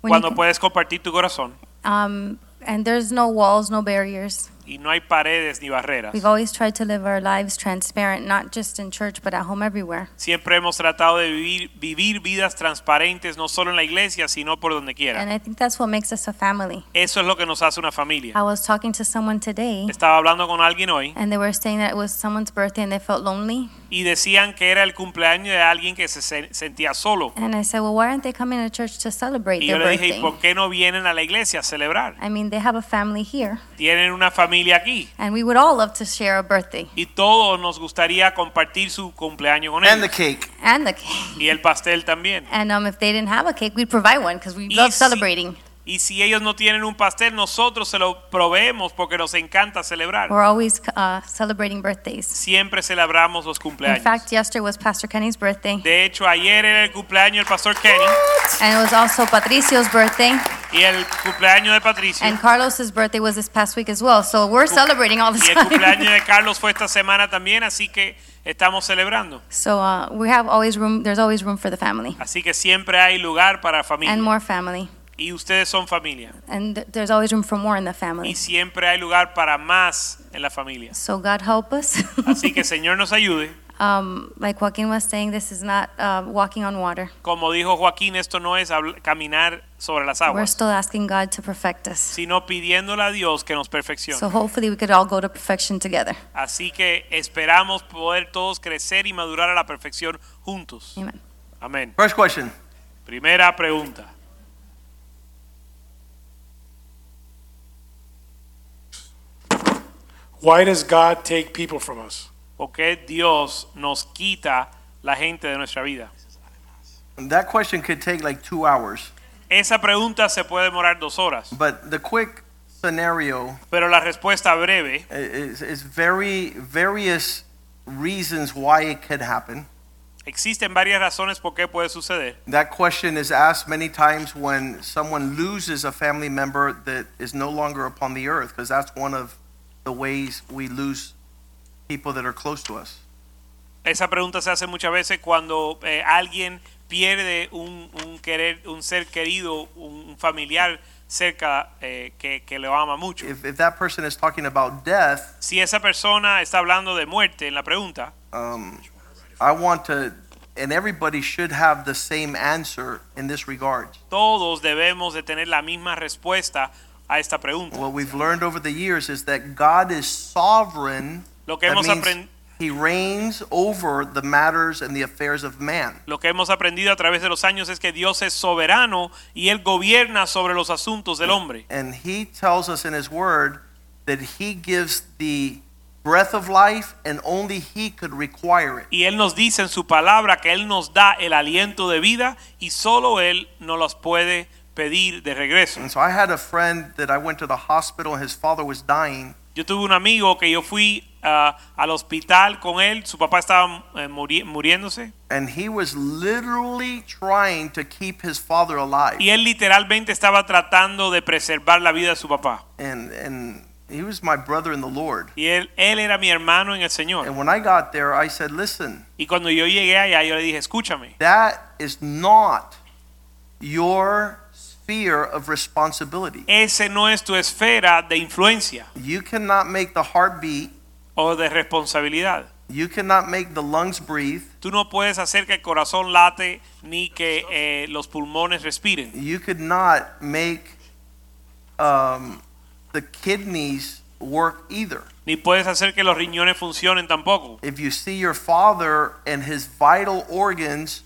When you cuando can- puedes compartir tu corazón um, and there's no walls, no barriers. Y no hay paredes ni barreras. We've always tried to live our lives transparent, not just in church, but at home everywhere. Siempre hemos tratado de vivir, vivir vidas transparentes, no solo en la iglesia, sino por donde quiera. And I think that's what makes us a family. Eso es lo que nos hace una familia. I was talking to someone today, Estaba hablando con alguien hoy and they were saying that it was someone's birthday and they felt lonely. y decían que era el cumpleaños de alguien que se se sentía solo. And I said, Well, why aren't they coming to church to celebrate Y yo le dije, por qué no vienen a la iglesia a celebrar? I mean, they have a family here, Tienen una familia aquí and we would all love to share a birthday y todos nos gustaría compartir su cumpleaños con and the ellos. cake. and the cake. Y el pastel también. And um, if they didn't have a cake, we'd provide one because we Y love si- celebrating. Y si ellos no tienen un pastel, nosotros se lo proveemos porque nos encanta celebrar. We're always uh, celebrating birthdays. Siempre celebramos los In cumpleaños. fact, yesterday was Pastor Kenny's birthday, De hecho, ayer era el cumpleaños del pastor Kenny and it was also Patricio's birthday, y el cumpleaños de Patricio. and Carlos's birthday was this past week as well. So we're celebrating all the Y el time. cumpleaños de Carlos fue esta semana también, así que estamos celebrando. So uh, we have always room. There's always room for the family Así que siempre hay lugar para and familia. more family, Y ustedes son familia. and th- there's always room for more in the Y family. siempre hay lugar para más en la familia. So God help us. Así que Señor nos ayude. um, like Joaquin was saying, this is not uh, walking on water. Como dijo Joaquín, esto no es caminar sobre las We're aguas, still asking God to perfect us. sino pidiéndole a Dios que nos perfeccione. So hopefully we could all go to perfection together. Así que esperamos poder todos crecer y madurar a la perfección juntos. Amen. Amén. First question. Primera pregunta. Why does God take people from us? ¿Por qué Dios nos quita la gente de nuestra vida? That question could take like two hours, Esa pregunta se puede demorar dos horas, but the quick scenario pero la respuesta breve is, is very various reasons why it could happen. existen varias razones por qué puede suceder. That question is asked many times when someone loses a family member that is no longer upon the earth, because that's one of the ways we lose people that are close to us. Esa pregunta se hace muchas veces cuando eh, alguien pierde un, un querer, un ser querido, un familiar cerca eh, que, que le ama mucho. If, if that person is talking about death, Si esa persona está hablando de muerte en la pregunta, um, I want to, and everybody should have the same answer in this regard. todos debemos de tener la misma respuesta a esta pregunta. What we've learned over the years is that God is sovereign. Lo que hemos aprendido He reigns over the matters and the affairs of man. Lo que hemos aprendido a través de los años es que Dios es soberano y Él gobierna sobre los asuntos del hombre. And he tells us in his word that he gives the breath of life and only he could require it. Y Él nos dice en su palabra que Él nos da el aliento de vida y solo Él nos los puede pedir de regreso. And so I had a friend that I went to the hospital and his father was dying Yo tuve un amigo que yo fui ah, al hospital con él, su papá estaba eh, muri- muriéndose and he was literally trying to keep his father alive. y él literalmente estaba tratando de preservar la vida de su papá. And and he was my brother in the Lord. Y él, él era mi hermano en el Señor. And when I got there, I said, "Listen, Y cuando yo llegué allá, yo le dije, escúchame, that is not your sphere of responsibility. ese no es tu esfera de influencia You cannot make the heart beat. o de responsabilidad. You cannot make the lungs breathe. Tú no puedes hacer que el corazón late ni que eh, los pulmones respiren. You could not make um, the kidneys work either. Ni puedes hacer que los riñones funcionen tampoco. If you see your father and his vital organs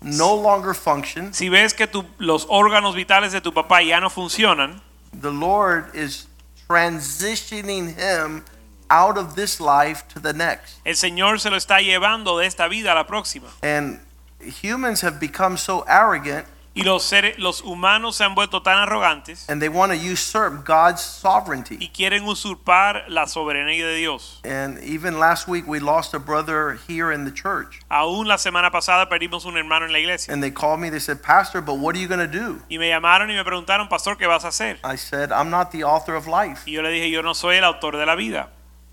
no longer function, Si ves que tu- los órganos vitales de tu papá ya no funcionan, the Lord is transitioning him out of this life to the next. el Señor se lo está llevando de esta vida a la próxima. And humans have become so arrogant Y los seres, los humanos se han vuelto tan arrogantes and they want to usurp God's sovereignty. y quieren usurpar la soberanía de Dios. And even last week we lost a brother here in the church. Aún la semana pasada perdimos un hermano en la iglesia And they called me, they said, Pastor, but what are you going to do? y me llamaron y me preguntaron, pastor, ¿qué vas a hacer? I said, I'm not the author of life. Y yo le dije, yo no soy el autor de la vida.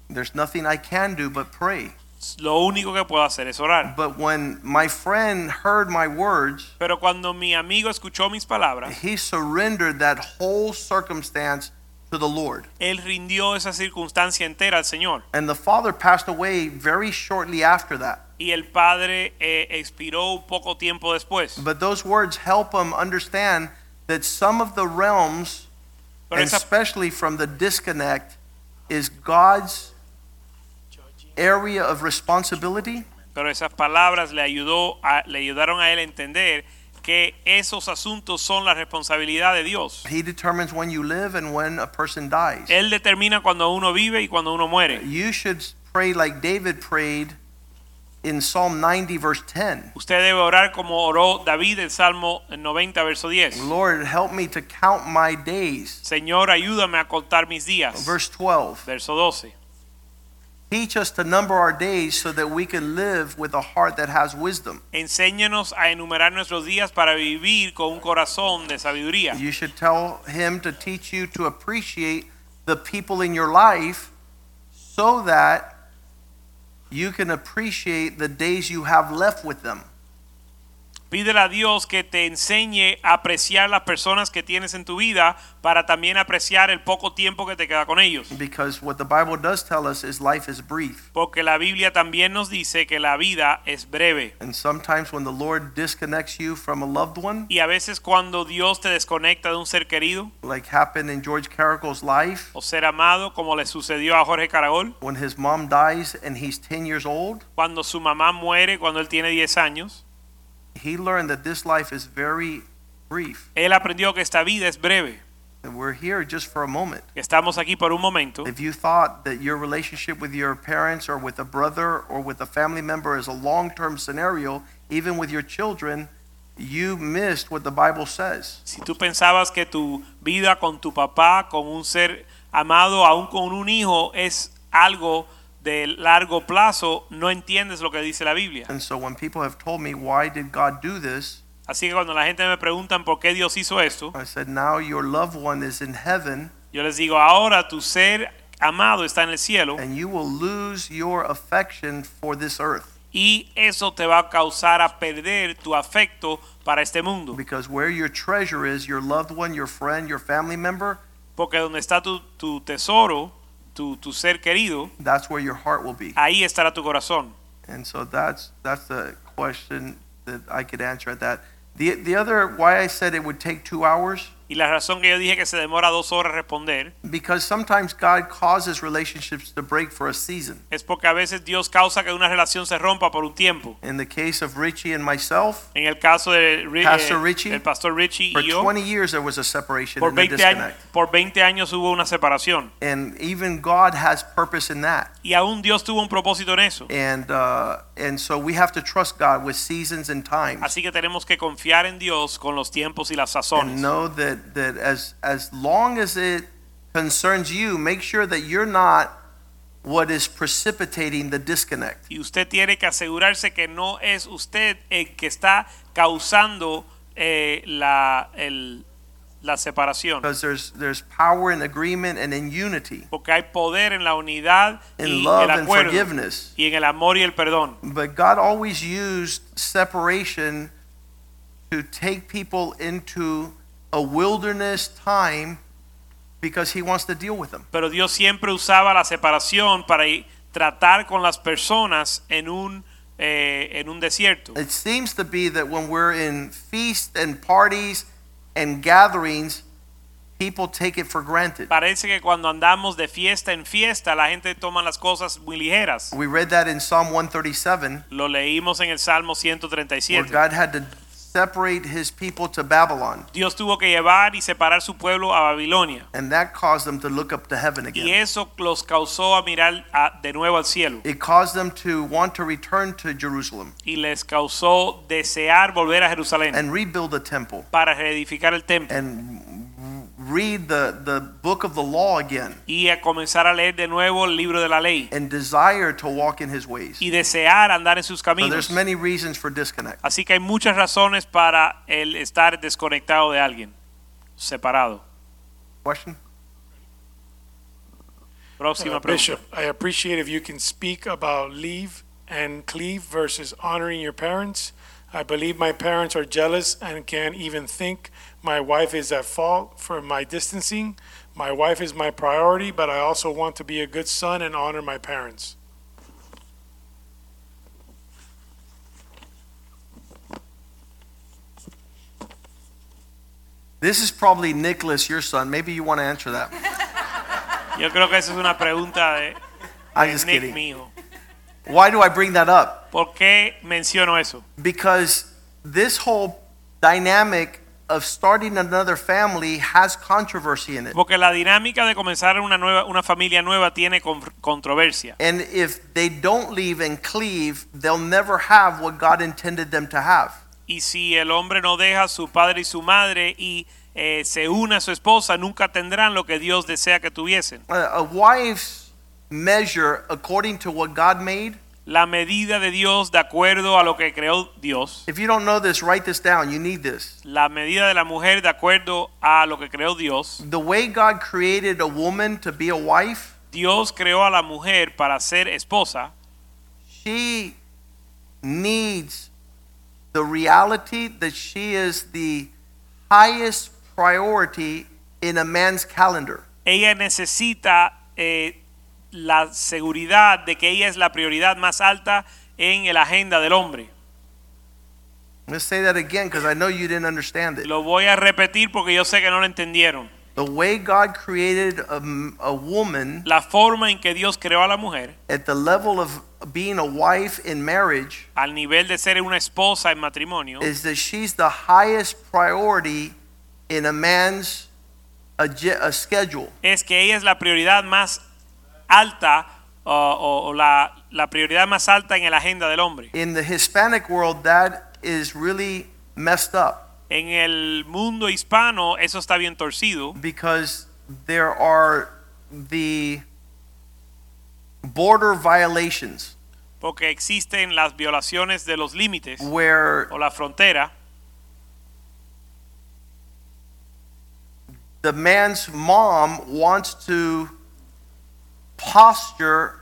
There's nothing I can do but pray. Lo único que puedo hacer es orar. But when my friend heard my words, Pero cuando mi amigo escuchó mis palabras, he surrendered that whole circumstance to the Lord. él rindió esa circunstancia entera al Señor. And the father passed away very shortly after that. Y el padre eh, expiró poco tiempo después. But those words help him understand that some of the realms, Pero and esa, especially from the disconnect, is God's area of responsibility pero esas palabras le, ayudó a- le ayudaron a él a entender que esos asuntos son la responsabilidad de Dios. He determines when you live and when a person dies. Él determina cuando uno vive y cuando uno muere. You should pray like David prayed in Psalm 90, verse 10. Usted debe orar como oró David en Salmo 90, verso 10. Lord, help me to count my days. Señor, ayúdame a contar mis días. Verse 12. Verso 12. Teach us to number our days so that we can live with a heart that has wisdom. Enséñanos a enumerar nuestros días para vivir con un corazón de sabiduría. You should tell him to teach you to appreciate the people in your life so that you can appreciate the days you have left with them. Pídele a Dios que te enseñe a apreciar las personas que tienes en tu vida para también apreciar el poco tiempo que te queda con ellos. Because what the Bible does tell us is life is brief. Porque la Biblia también nos dice que la vida es breve. And sometimes when the Lord disconnects you from a loved one, Y a veces cuando Dios te desconecta de un ser querido like happened in George Caracal's life, o ser amado, como le sucedió a Jorge Caragol, when his mom dies and he's 10 years old, cuando su mamá muere cuando él tiene 10 años, he learned that this life is very brief. él aprendió que esta vida es breve. And we're here just for a moment. Estamos aquí por un momento. If you thought that your relationship with your parents or with a brother or with a family member is a long term scenario, even with your children, you missed what the Bible says. Si tú pensabas que tu vida con tu papá, con un ser amado, aún con un hijo, es algo de largo plazo, no entiendes lo que dice la Biblia. And so when people have told me, why did God do this? Así que cuando la gente me pregunta por qué Dios hizo esto, I said, now your loved one is in heaven yo les digo, ahora tu ser amado está en el cielo and you will lose your affection for this earth. y eso te va a causar a perder tu afecto para este mundo. Because where your treasure is, your loved one, your friend, your family member, Porque donde está tu, tu tesoro, tu, tu ser querido, that's where your heart will be. ahí estará tu corazón. And so that's that's the question that I could answer at that. The the other why I said it would take two hours Y la razón que yo dije que se demora dos horas responder because sometimes God causes relationships to break for a season. es porque a veces Dios causa que una relación se rompa por un tiempo. In the case of Richie and myself, En el caso de Ri- Pastor eh, Richie, el pastor Richie for y yo, 20 years there was a separation por and a 20, años, disconnect. por 20 años hubo una separación. And even God has purpose in that. Y aún Dios tuvo un propósito en eso. And uh, and so we have to trust God with seasons and times. Así que tenemos que confiar en Dios con los tiempos y las and know that that as as long as it concerns you, make sure that you're not what is precipitating the disconnect. Y usted tiene que asegurarse que no es usted el que está causando eh, la, el- la separación. Because there's there's power in agreement and in unity, Porque hay poder en la unidad in y el and acuerdo. Y en el amor y el perdón. But God always used separation to take people into a wilderness time because he wants to deal with them. Pero Dios siempre usaba la separación para tratar con las personas en un, eh, en un desierto. It seems to be that when we're in feasts and parties and gatherings, people take it for granted. Parece que cuando andamos de fiesta en fiesta, la gente toma las cosas muy ligeras. We read that in Psalm 137, Lo leímos en el Salmo 137. where God had to separate his people to Babylon, Dios tuvo que llevar y separar su pueblo a Babilonia. and that caused them to look up to heaven again. Y eso los causó a mirar a- de nuevo al cielo. It caused them to want to return to Jerusalem Y les causó desear volver a Jerusalén and rebuild the temple para reedificar el templo. and read the, the book of the law again Y a comenzar a leer de nuevo el libro de la ley. and desire to walk in his ways. Y desear andar en sus So there's many reasons for disconnect. Así que hay muchas razones para el estar desconectado de alguien. Separado. Question? Próxima Uh, pregunta. Bishop, I appreciate if you can speak about leave and cleave versus honoring your parents. I believe my parents are jealous and can't even think my wife is at fault for my distancing. My wife is my priority, but I also want to be a good son and honor my parents. This is probably Nicholas, your son. Maybe you want to answer that. Yo creo que esa es una pregunta de, I'm de just Nick, kidding. mi hijo. Why do I bring that up? ¿Por qué menciono eso? Because this whole dynamic of starting another family has controversy in it. Porque la dinámica de comenzar una nueva una familia nueva tiene con- controversia. And if they don't leave and cleave, they'll never have what God intended them to have. Y si el hombre no deja a su padre y su madre y eh, se une a su esposa, nunca tendrán lo que Dios desea que tuviesen. A, a wife's measure according to what God made. La medida de Dios de acuerdo a lo que creó Dios. If you don't know this, write this down. You need this. La medida de la mujer de acuerdo a lo que creó Dios. The way God created a woman to be a wife, Dios creó a la mujer para ser esposa. she needs the reality that she is the highest priority in a man's calendar. Ella necesita eh, la seguridad de que ella es la prioridad más alta en la agenda del hombre. Say that again because I know you didn't understand it. Lo voy a repetir porque yo sé que no lo entendieron. The way God created a, a woman La forma en que Dios creó a la mujer, at the level of being a wife in marriage al nivel de ser una esposa en matrimonio, is that she's the highest priority in a man's a schedule. es que ella es la prioridad más alta o, o- o la, la prioridad más alta en la agenda del hombre. In the Hispanic world, that is really messed up En el mundo hispano eso está bien torcido because there are the border violations porque existen las violaciones de los límites where o la frontera. the man's mom wants to posture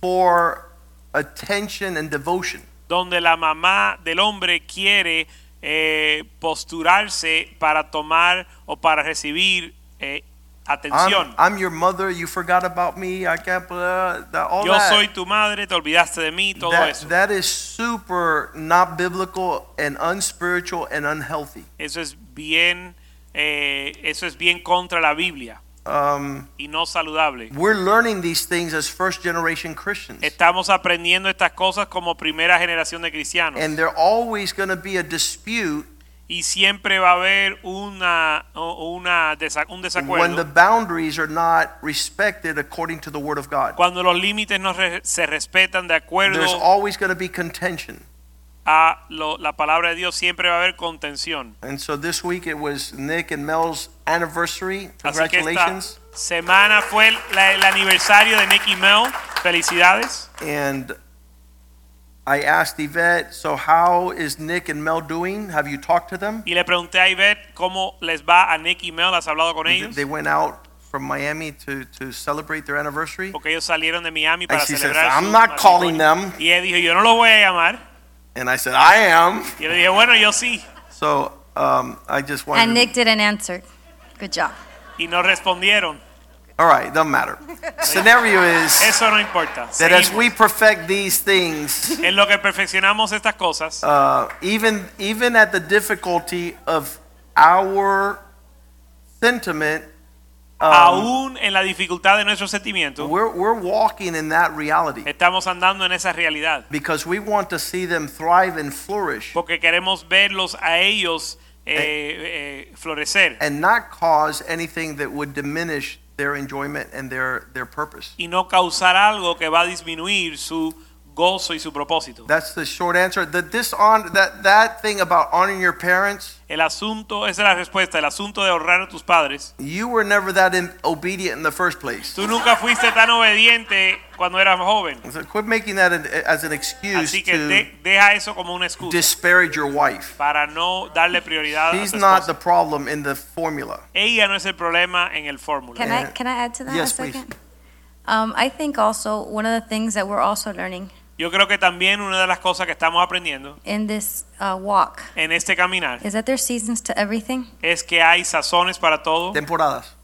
for attention and devotion. donde la mamá del hombre quiere eh, posturarse para tomar o para recibir eh, atención. I'm, I'm your mother. You forgot about me. I can't. Blah, that, all Yo that. soy tu madre, te olvidaste de mí, todo that, eso. that is super not biblical and unspiritual and unhealthy. Eso es bien eh, eso es bien contra la Biblia Um, y no saludable. we're learning these things as first generation Christians. Estamos aprendiendo estas cosas como primera generación de cristianos And there always going to be a dispute y siempre va a haber una, una un when the boundaries are not respected according to the Word of God. cuando los límites no se respetan de acuerdo. There's always going to be contention. A lo- la palabra de Dios, siempre va a haber contención. And so this week it was Nick and Mel's anniversary. Así que esta Congratulations. semana fue la- el aniversario de Nicky Mel. Felicidades. And I asked Yvette, so how is Nick and Mel doing? Have you talked to them? Y le pregunté a Ivette cómo les va a Nicky y Mel. ¿Has hablado con ellos? They went out from Miami to, to celebrate their anniversary. Porque ellos salieron de Miami para And she says, celebrar I'm not calling them. Y él dijo, yo no lo voy a llamar. And I said, I am. Y yo le dije, bueno, yo sí. So um, I just wanted And to- Nick didn't answer. Good job. Y no respondieron. All right, doesn't matter. Scenario is Eso no importa. that as we perfect these things, En lo que perfeccionamos estas cosas, uh, even even at the difficulty of our sentiment, aún en la dificultad de nuestros sentimientos, we're we're walking in that reality. estamos andando en esa realidad. because we want to see them thrive and flourish. Porque queremos verlos a ellos eh, eh, florecer. And not cause anything that would diminish their enjoyment and their their purpose. y no causar algo que va a disminuir su gozo y su propósito. That's the short answer. That this on that that thing about honoring your parents, El asunto, esa es la respuesta, el asunto de honrar a tus padres. you were never that in, obedient in the first place. Tú nunca fuiste tan obediente cuando eras joven. So quit making that an, as an excuse Así que to de- deja eso como una excusa disparage your wife. para no darle prioridad a She's tu not the problem in the formula. Ella no es el problema en el fórmula. Can I can I add to that Yes, a please. second? Um, I think also one of the things that we're also learning Yo creo que también una de las cosas que estamos aprendiendo in this uh, walk en este caminar is that there's seasons to everything, es que hay sazones para todo Temporadas.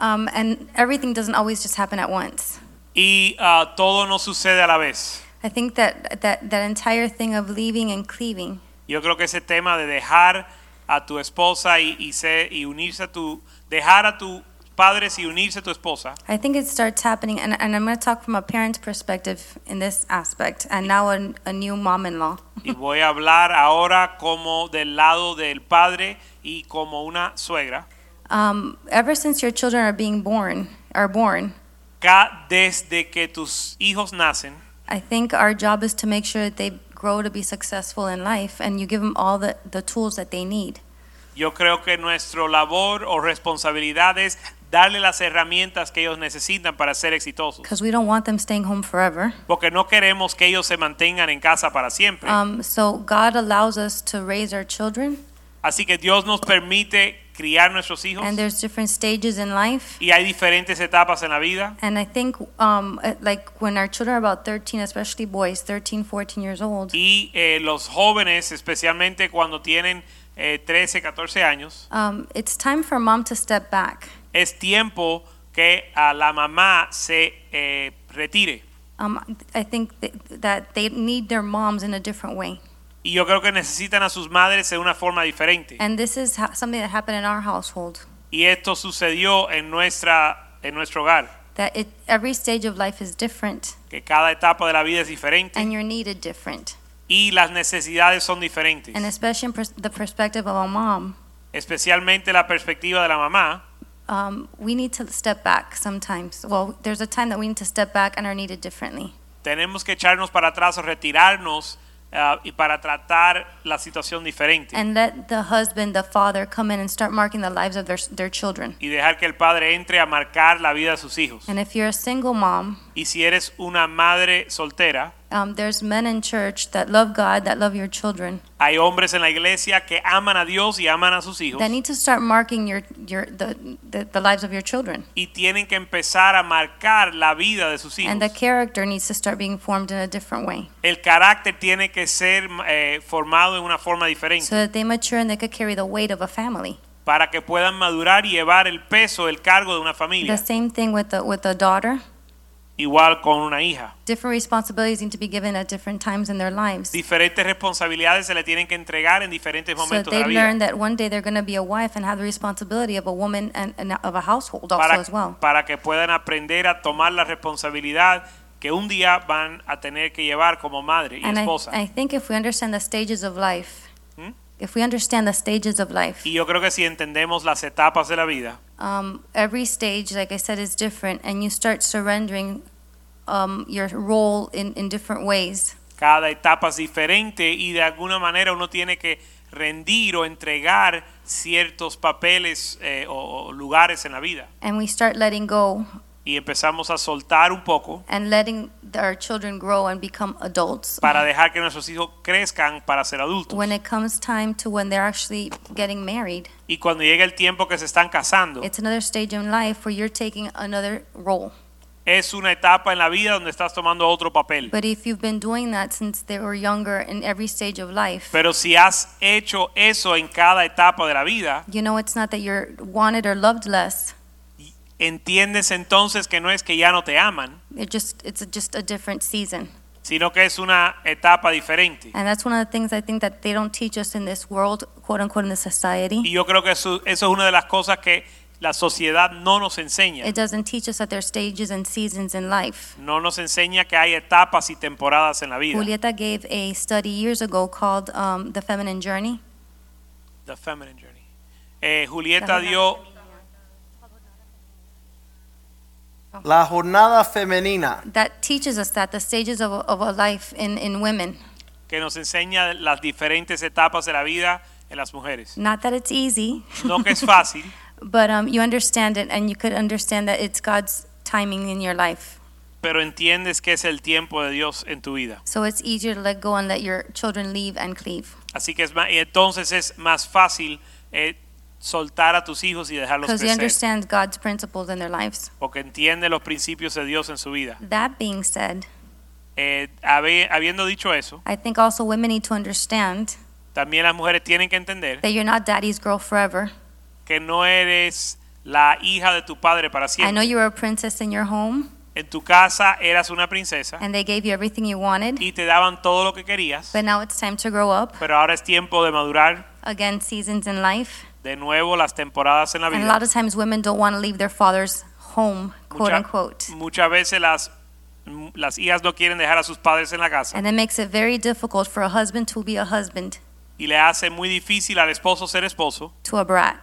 um, and everything doesn't always just happen at once. y ah, todo no sucede a la vez. I think that that that entire thing of leaving and cleaving Yo creo que ese tema de dejar a tu esposa y, y, unirse a tu dejar a tus padres y unirse a tu esposa I think it starts happening, and, and I'm going to talk from a parent's perspective in this aspect, and now a, a new mom-in-law. y voy a hablar ahora como del lado del padre y como una suegra. Um, ever since your children are being born, are born, Ca- desde que tus hijos nacen, I think our job is to make sure that they grow to be successful in life, and you give them all the, the tools that they need. yo creo que nuestra labor o responsabilidad es darle las herramientas que ellos necesitan para ser exitosos. Because we don't want them staying home forever. Porque no queremos que ellos se mantengan en casa para siempre. Um, so God allows us to raise our children, Así que Dios nos permite criar nuestros hijos and there's different stages in life. y hay diferentes etapas en la vida. And I think, um, uh, like when our children are about 13, especially boys, 13, 14 years old, Y eh, los jóvenes, especialmente cuando tienen eh, 13, 14 años, um, it's time for mom to step back. Es tiempo que a la mamá se eh, retire. Um, I think that, that they need their moms in a different way. Y yo creo que necesitan a sus madres de una forma diferente. And this is ha- something that happened in our household. Y esto sucedió en, nuestra, en nuestro hogar, That it, every stage of life is different, que cada etapa de la vida es diferente and you're needed different. y las necesidades son diferentes. And especially in pers- the perspective of a mom, Especialmente la perspectiva de la mamá, um, we need to step back sometimes. Well, there's a time that we need to step back and are needed differently. tenemos que echarnos para atrás o retirarnos ah, y para tratar la situación diferente. And let the husband, the father, come in and start marking the lives of their, their children. y dejar que el padre entre a marcar la vida de sus hijos. And if you're a single mom, Y si eres una madre soltera, um, there's men in church that love God, that love your children, hay hombres en la iglesia que aman a Dios y aman a sus hijos that need to start marking your, your, the, the, the lives of your children. y tienen que empezar a marcar la vida de sus hijos. And the character needs to start being formed in a different way El carácter tiene que ser eh, formado en una forma diferente so that they mature and they could carry the weight of a family. para que puedan madurar y llevar el peso, el cargo de una familia. The same thing with the, with the daughter. Igual con una hija. Different responsibilities need to be given at different times in their lives. Diferentes responsabilidades se le tienen que entregar en diferentes So momentos de they la vida. learn that one day they're going to be a wife and have the responsibility of a woman and, and of a household also para, as well. para que puedan aprender a tomar la responsabilidad que un día van a tener que llevar como madre y And I, esposa. I think if we understand the stages of life? If we understand the stages of life, y yo creo que si entendemos las etapas de la vida, um, every stage, like I said, is different, and you start surrendering um, your role in, in different ways. cada etapa es diferente y de alguna manera uno tiene que rendir o entregar ciertos papeles eh, o, o lugares en la vida. And we start letting go Y empezamos a soltar un poco and letting our children grow and become adults. para dejar que nuestros hijos crezcan para ser adultos. When it comes time to when they're actually getting married, Y cuando llega el tiempo que se están casando, it's another stage in life where you're taking another role. es una etapa en la vida donde estás tomando otro papel. But if you've been doing that since they were younger in every stage of life, Pero si has hecho eso en cada etapa de la vida, you know it's not that you're wanted or loved less. Entiendes entonces que no es que ya no te aman, just it's a, just a different season. sino que es una etapa diferente. And that's one of the things I think that they don't teach us in this world, quote unquote, in this Y society. yo creo que eso, eso es una de las cosas que la sociedad no nos enseña. It doesn't teach us that there are stages and seasons in life. No nos enseña que hay etapas y temporadas en la vida. Julieta gave a study years ago called um, The Feminine Journey. The feminine journey. Eh, Julieta dio La jornada femenina. that teaches us that the stages of a, of a life in, in women. que nos enseña las diferentes etapas de la vida en las mujeres. Not that it's easy, No que es fácil, but um, you understand it and you could understand that it's God's timing in your life. pero entiendes que es el tiempo de Dios en tu vida. So it's easier to let go and let your children leave and cleave. Así que es más, entonces es más fácil eh, soltar a tus hijos y dejarlos Because you crecer, understand God's principles in their lives. porque entiende los principios de Dios en su vida. That being said, Eh, habe- habiendo dicho eso, I think also women need to understand también las mujeres tienen que entender that you're not daddy's girl forever. que no eres la hija de tu padre para I know siempre. you were a princess in your home En tu casa eras una princesa and they gave you everything you wanted, y te daban todo lo que querías, but now it's time to grow up. pero ahora es tiempo de madurar Again, seasons in life. De nuevo las temporadas en la And a vida. lot of times women don't want to leave their father's home, quote Mucha- unquote. Muchas veces las, las hijas no quieren dejar a sus padres en la casa And it makes it very difficult for a husband to be a husband y le hace muy difícil al esposo ser esposo to a brat.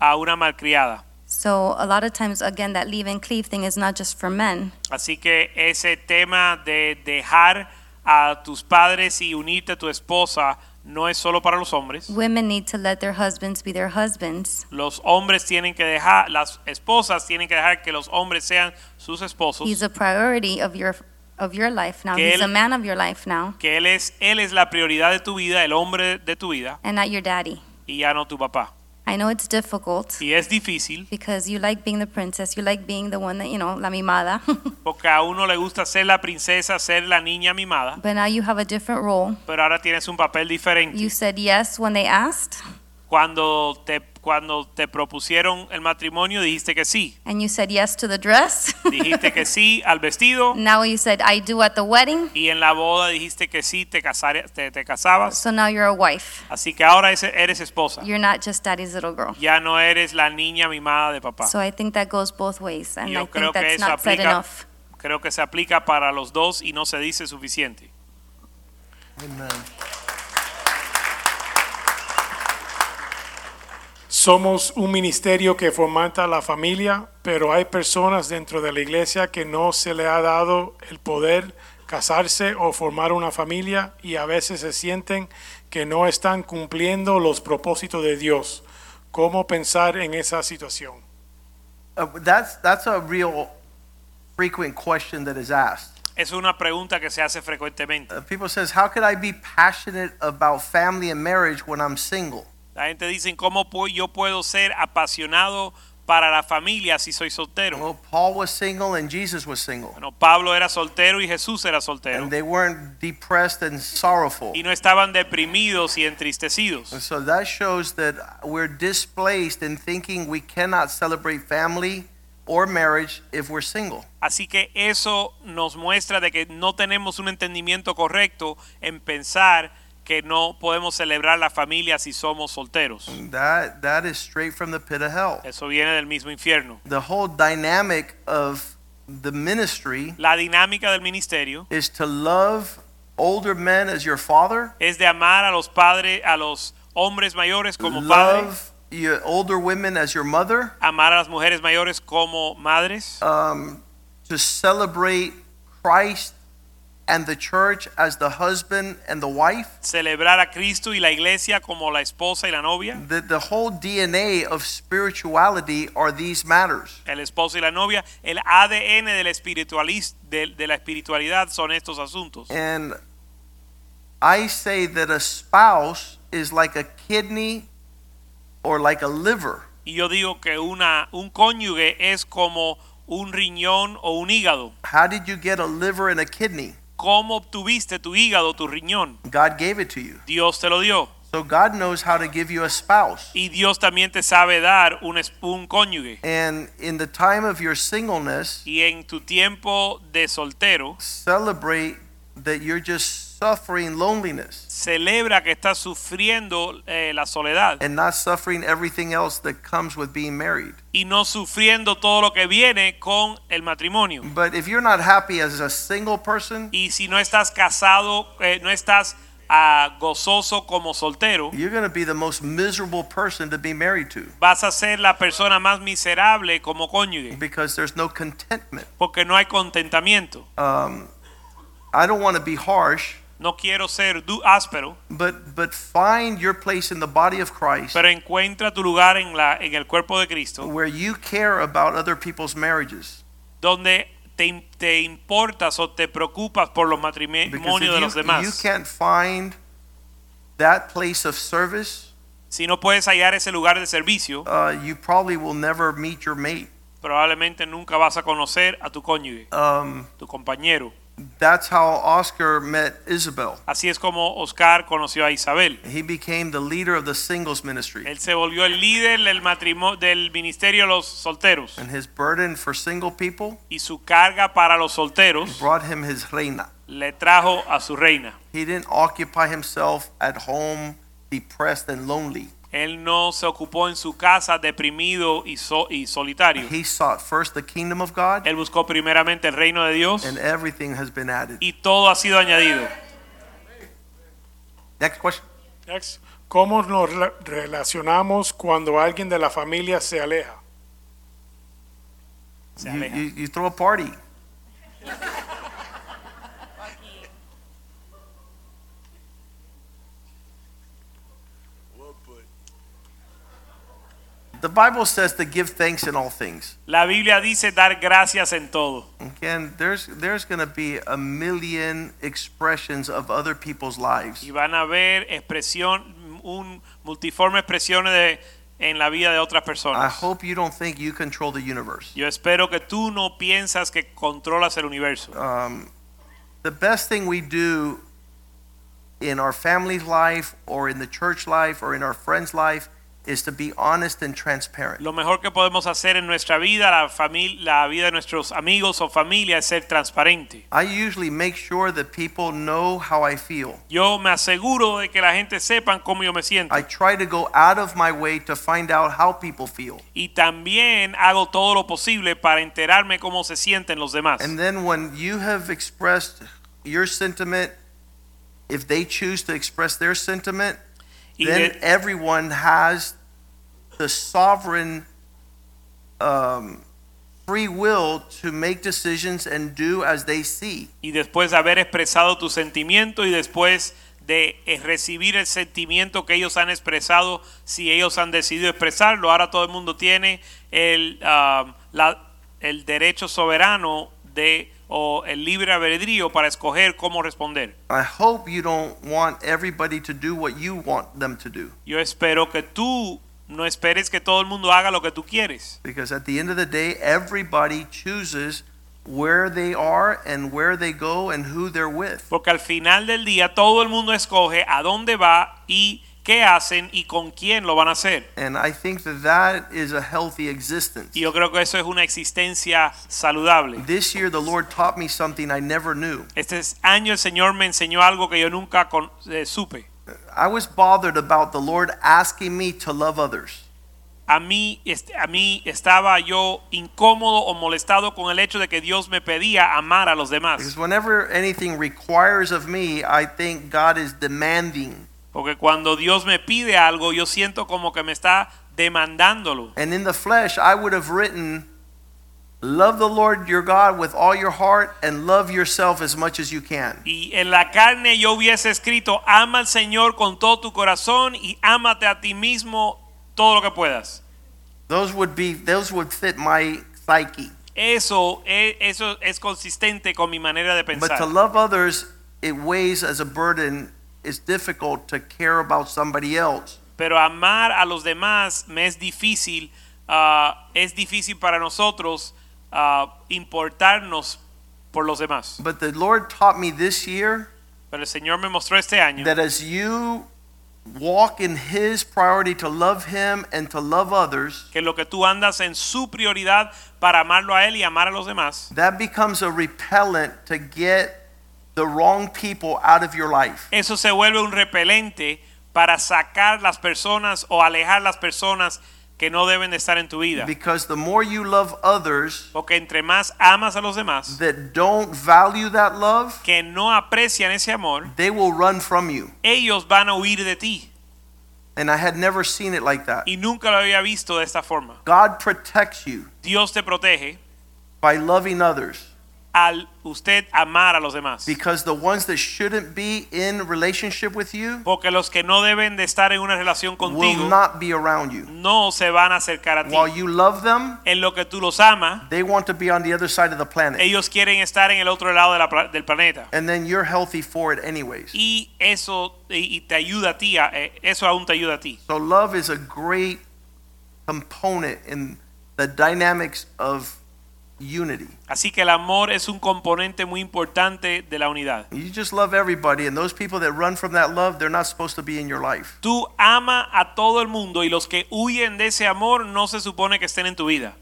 a una malcriada. So a lot of times, again, that leave and cleave thing is not just for men. Así que ese tema de dejar a tus padres y unirte a tu esposa no es solo para los hombres. Women need to let their husbands be their husbands. Los hombres tienen que dejar, las esposas tienen que dejar que los hombres sean sus esposos. He's a priority of your of your life now. Que He's él- a man of your life now, Que él es, él es la prioridad de tu vida, el hombre de tu vida and not your daddy. y ya no tu papá. I know it's difficult Y es difícil because you like being the princess, you like being the one that you know, la mimada. porque a uno le gusta ser la princesa, ser la niña mimada, but now you have a different role. pero ahora tienes un papel diferente. You said yes when they asked, Cuando te, cuando te propusieron el matrimonio dijiste que sí. and you said yes to the dress. Dijiste que sí al vestido now you said I do at the wedding. y en la boda dijiste que sí te, casare- te, te casabas. So now you're a wife. Así que ahora es- eres esposa. You're not just daddy's little girl. Ya no eres la niña mimada de papá. So I think that goes both ways, and Yo I creo think que that's eso not said aplica- enough. Creo que se aplica para los dos y no se dice suficiente. Amen. Somos un ministerio que fomenta la familia, pero hay personas dentro de la iglesia que no se le ha dado el poder casarse o formar una familia y a veces se sienten que no están cumpliendo los propósitos de Dios. ¿Cómo pensar en esa situación? Uh, that's that's a real frequent question that is asked. Es una pregunta que se hace frecuentemente. Uh, people says, "How could I be passionate about family and marriage when I'm single?" La gente dice, ¿cómo yo puedo ser apasionado para la familia si soy soltero? Well, Paul was single and Jesus was single, Bueno, Pablo era soltero y Jesús era soltero. and they weren't depressed and sorrowful. Y no estaban deprimidos y entristecidos. And so that shows that we're displaced in thinking we cannot celebrate family or marriage if we're single. Así que eso nos muestra de que no tenemos un entendimiento correcto en pensar que no podemos celebrar la familia si somos solteros. That that is straight from the pit of hell. Eso viene del mismo infierno. The whole dynamic of the ministry La dinámica del ministerio is to love older men as your father, es de amar a los padres, a los hombres mayores como love your older women as your mother, amar a las mujeres mayores como madres, um, to celebrate Christ and the church as the husband and the wife. celebrar a Cristo y la iglesia como la esposa y la novia, The, the whole DNA of spirituality are these matters. el esposo y la novia, el ADN del espiritualis- de, de la espiritualidad son estos asuntos. And I say that a spouse is like a kidney or like a liver. Y yo digo que una, un cónyuge es como un riñón o un hígado. How did you get a liver and a kidney? ¿Cómo obtuviste tu hígado, tu riñón? God gave it to you. Dios te lo dio. So God knows how to give you a spouse. Y Dios también te sabe dar un, cónyuge. And in the time of your singleness, Y en tu tiempo de soltero, celebrate that you're just suffering loneliness celebra que estás sufriendo eh, la soledad and not suffering everything else that comes with being married. y no sufriendo todo lo que viene con el matrimonio. But if you're not happy as a single person, Y si no estás casado, eh, no estás ah, gozoso como soltero, you're going to be the most miserable person to be married to vas a ser la persona más miserable como cónyuge, because there's no contentment. porque no hay contentamiento. Um, I don't want to be harsh, No quiero ser du- áspero, but but find your place in the body of Christ pero encuentra tu lugar en, la, en el cuerpo de Cristo, where you care about other people's marriages. donde te, te importas o te preocupas por los Because matrimonios de los if you, you demás. can't find that place of service, Si no puedes hallar ese lugar de servicio, uh, you probably will never meet your mate. probablemente nunca vas a conocer a tu cónyuge, Um, tu compañero. That's how Oscar met Isabel. Así es como Oscar conoció a Isabel. He became the leader of the singles ministry. Él se volvió el líder del matrimonio del ministerio de los solteros And his burden for single people y su carga para los solteros brought him his reina. le trajo a su reina. He didn't occupy himself at home depressed and lonely. Él no se ocupó en su casa deprimido y, so- y solitario. He sought first the kingdom of God, Él buscó primeramente el reino de Dios and everything has been added. y todo ha sido añadido. Next question. Next. ¿Cómo nos rela- relacionamos cuando alguien de la familia se aleja? Se You, aleja. you, you throw a party. The Bible says to give thanks in all things. La Biblia dice dar gracias en todo. Again, there's there's going to be a million expressions of other people's lives. Y van a ver expresión, un multiforme expresiones de, en la vida de otras personas. I hope you don't think you control the universe. Yo espero que tú no piensas que controlas el universo. Um, the best thing we do in our family's life or in the church life or in our friends' life is to be honest and transparent. Lo mejor que podemos hacer en nuestra vida, la, familia, la vida de nuestros amigos o familia, es ser transparente. I usually make sure that people know how I feel. Yo me aseguro de que la gente sepa cómo yo me siento. I try to go out of my way to find out how people feel. Y también hago todo lo posible para enterarme cómo se sienten los demás. And then when you have expressed your sentiment, if they choose to express their sentiment, Y, then de- everyone has the sovereign um, free will to make decisions and do as they see. y después de haber expresado tu sentimiento y después de eh, recibir el sentimiento que ellos han expresado, si ellos han decidido expresarlo, ahora todo el mundo tiene el, ah, la- el derecho soberano de o el libre albedrío para escoger cómo responder. I hope you don't want everybody to do what you want them to do. Yo espero que tú no esperes que todo el mundo haga lo que tú quieres, Because at the end of the day, everybody chooses where they are and where they go and who they're with. porque al final del día todo el mundo escoge a dónde va y qué hacen y con quién lo van a hacer. And I think that that is a healthy existence. Y yo creo que eso es una existencia saludable. This year, the Lord taught me something I never knew. Este año el Señor me enseñó algo que yo nunca con- eh, supe. I was bothered about the Lord asking me to love others. A mí, este, a mí estaba yo incómodo o molestado con el hecho de que Dios me pedía amar a los demás. Because whenever anything requires of me, I think God is demanding. Porque cuando Dios me pide algo, yo siento como que me está demandándolo. And in the flesh, I would have written, Love the Lord your God with all your heart and love yourself as much as you can. Y en la carne yo hubiese escrito, ama al Señor con todo tu corazón y ámate a ti mismo todo lo que puedas. Those would be those would fit my psyche. Eso es, eso es consistente con mi manera de But pensar. to love others, it weighs as a burden. It's difficult to care about somebody else. Pero amar a los demás me es difícil, ah, es difícil para nosotros ah, importarnos por los demás. But the Lord taught me this year Pero el Señor me mostró este año that as you walk in His priority to love Him and to love others, que lo que tú andas en su prioridad para amarlo a Él y amar a los demás, that becomes a repellent to get the wrong people out of your life. eso se vuelve un repelente para sacar las personas o alejar las personas que no deben de estar en tu vida. Because the more you love others Porque entre más amas a los demás, that don't value that love, que no aprecian ese amor, they will run from you. ellos van a huir de ti. And I had never seen it like that. Y nunca lo había visto de esta forma. God protects you Dios te protege by loving others. Al usted amar a los demás. Because the ones that shouldn't be in relationship with you Porque los que no deben de estar en una relación will contigo not be around you. no se van a acercar a ti. While you love them, En lo que tú los amas, they want to be on the other side of the planet. ellos quieren estar en el otro lado de la pla- del planeta. And then you're healthy for it anyways. Y eso y, y te ayuda a ti, a- eh, eso aún te ayuda a ti. So love is a great component in the dynamics of unity. Así que el amor es un componente muy importante de la unidad. You just love everybody, and those people that run from that love, they're not supposed to be in your life. Tú ama a todo el mundo y los que huyen de ese amor no se supone que estén en tu vida.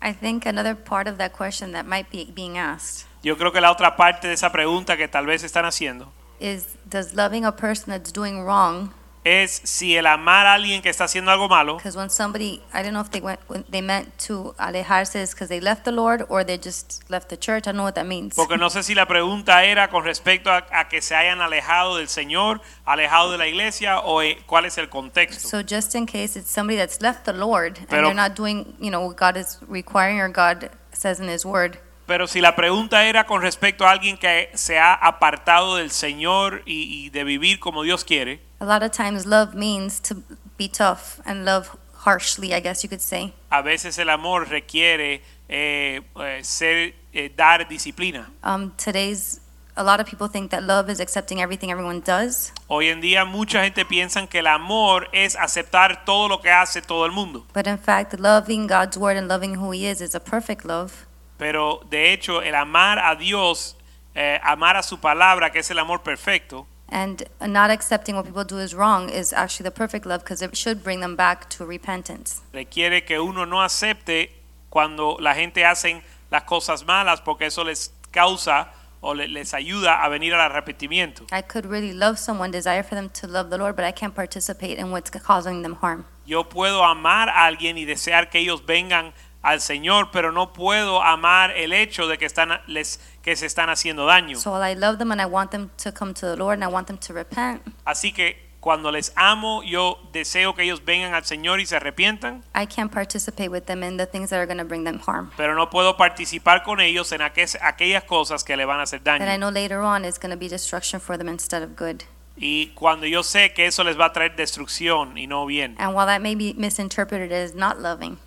I think another part of that question that might be being asked Yo creo que la otra parte de esa pregunta que tal vez están haciendo is Does loving a person that's doing wrong, es si el amar a alguien que está haciendo algo malo, because when somebody, I don't know if they went, when they meant to alejarse is because they left the Lord or they just left the church. I don't know what that means. porque no sé si la pregunta era con respecto a, a que se hayan alejado del Señor, alejado de la iglesia o eh, cuál es el contexto. So just in case it's somebody that's left the Lord and Pero- they're not doing, you know, what God is requiring or God says in His Word, Pero si la pregunta era con respecto a alguien que se ha apartado del Señor y, y de vivir como Dios quiere, a lot of times love means to be tough and love harshly, I guess you could say. a veces el amor requiere eh, eh, ser eh, dar disciplina. Um, today's, a lot of people think that love is accepting everything everyone does, Hoy en día mucha gente piensa que el amor es aceptar todo lo que hace todo el mundo. but in fact, loving God's Word and loving who He is is a perfect love. Pero de hecho el amar a Dios, eh, amar a su palabra, que es el amor perfecto, And not accepting what people do is wrong is actually the perfect love because it should bring them back to repentance. requiere que uno no acepte cuando la gente hace las cosas malas porque eso les causa o le- les ayuda a venir al arrepentimiento. I could really love someone, desire for them to love the Lord, but I can't participate in what's causing them harm. Yo puedo amar a alguien y desear que ellos vengan al Señor, pero no puedo amar el hecho de que están les que se están haciendo daño. So I love them and I want them to come to the Lord and I want them to repent, Así que cuando les amo, yo deseo que ellos vengan al Señor y se arrepientan, I can't participate with them in the things that are going to bring them harm. pero no puedo participar con ellos en aquel- aquellas cosas que le van a hacer That I daño. know later on is going to be destruction for them instead of good. Y cuando yo sé que eso les va a traer destrucción y no bien. And while that may be misinterpreted as not loving,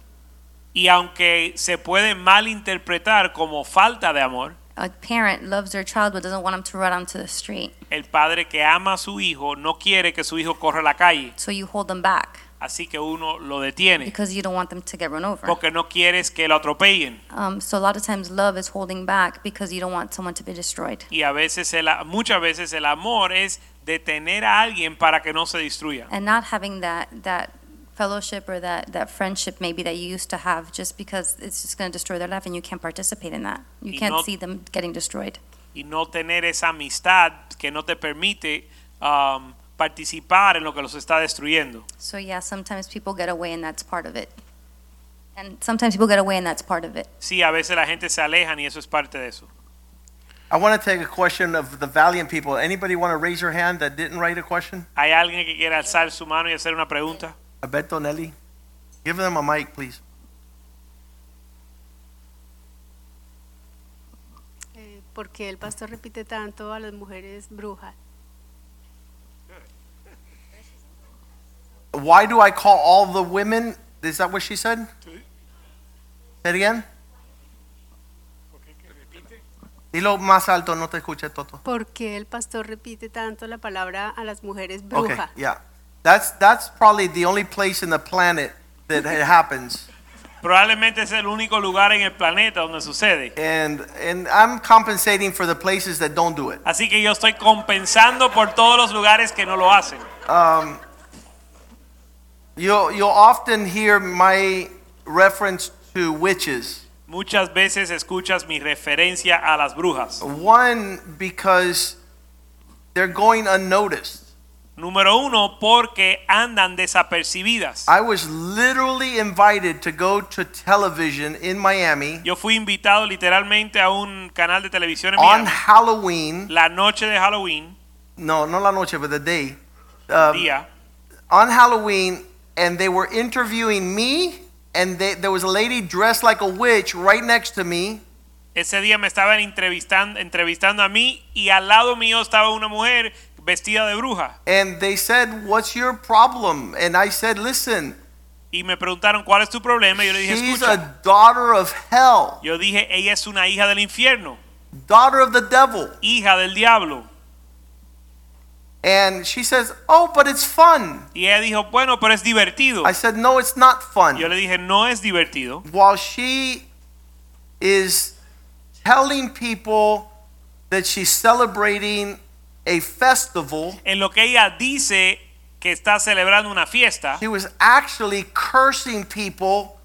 Y aunque se puede malinterpretar como falta de amor, a parent loves their child but doesn't want them to run onto the street. el padre que ama a su hijo no quiere que su hijo corra a la calle. So you hold them back. así que uno lo detiene because you don't want them to get run over. porque no quieres que lo atropellen. Um, so a lot of times love is holding back because you don't want someone to be destroyed. Y a veces, el, muchas veces el amor es detener a alguien para que no se destruya. And not having that, that fellowship or that, that friendship maybe that you used to have just because it's just going to destroy their life and you can't participate in that. You Y can't no- see them getting destroyed. Y no tener esa amistad que no te permite um, participar en lo que los está destruyendo. So yeah, sometimes people get away and that's part of it. And sometimes people get away and that's part of it. Sí, a veces la gente se alejan y eso es parte de eso. I want to take a question of the valiant people. Anybody want to raise your hand that didn't write a question? ¿Hay alguien que quiera alzar su mano y hacer una pregunta? Alberto Nelly. Give them a mic, please. Eh, ¿Por qué el pastor repite tanto a las mujeres brujas? Why do I call all the women? Is that what she said? Say it again. Dilo más alto, no te escuché, Toto. ¿Por qué el pastor repite tanto la palabra a las mujeres Okay, brujas? yeah. That's that's probably the only place in the planet that it happens. Probablemente es el único lugar en el planeta donde sucede. And and I'm compensating for the places that don't do it. Así que yo estoy compensando por todos los lugares que no lo hacen. Um, you'll you'll often hear my reference to witches. Muchas veces escuchas mi referencia a las brujas. One because they're going unnoticed. Número uno, porque andan desapercibidas. I was literally invited to go to television in Miami Yo fui invitado literalmente a un canal de televisión en Miami. on Miami Halloween. la noche de Halloween, No, no la noche, but the day. Um, día, on Halloween, and they were interviewing me, and they, there was a lady dressed like a witch right next to me. ese día me estaban entrevistando, entrevistando a mí y al lado mío estaba una mujer vestida de bruja And they said, What's your problem? And I said, Listen, y me preguntaron cuál es tu problema y yo le dije, she's escucha, a daughter of hell, yo dije, ella es una hija del infierno, daughter of the devil. hija del diablo. And she says, Oh, but it's fun. Y ella dijo, bueno, pero es divertido. I said, No, it's not fun. Yo le dije, no es divertido. While she is telling people that she's celebrating a festival, En lo que ella dice que está celebrando una fiesta, she was actually cursing people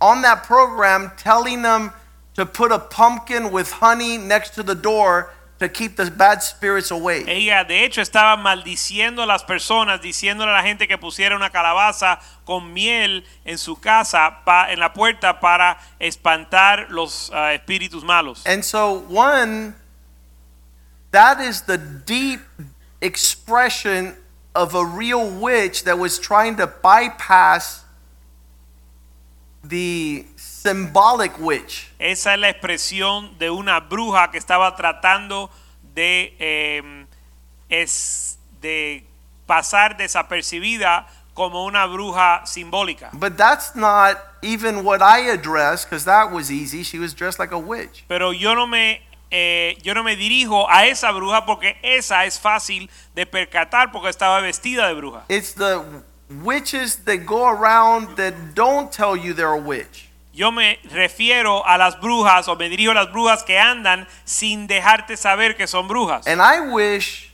on that program, telling them to put a pumpkin with honey next to the door to keep the bad spirits away. ella de hecho estaba maldiciendo a las personas, diciéndole a la gente que pusiera una calabaza con miel en su casa, pa- en la puerta para espantar los ah, espíritus malos. And so, one, that is the deep expression of a real witch that was trying to bypass the symbolic witch. Esa es la expresión de una bruja que estaba tratando de, eh, es, de pasar desapercibida como una bruja simbólica. But that's not even what I addressed because that was easy. She was dressed like a witch. Pero yo no me eh, yo no me dirijo a esa bruja porque esa es fácil de percatar porque estaba vestida de bruja. It's the witches that go around that don't tell you they're a witch. Yo me refiero a las brujas o me dirijo a las brujas que andan sin dejarte saber que son brujas. And I wish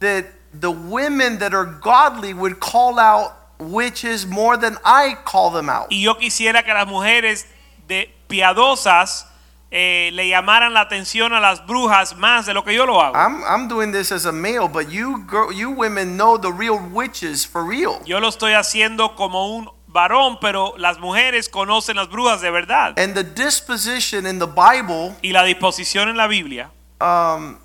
that the women that are godly would call out witches more than I call them out. Y yo quisiera que las mujeres de piadosas eh, le llamaran la atención a las brujas más de lo que yo lo hago. I'm, I'm doing this as a male, but you girl, you women know the real witches for real. Yo lo estoy haciendo como un varón, pero las mujeres conocen las brujas de verdad. And the disposition in the Bible Y la disposición en la Biblia um,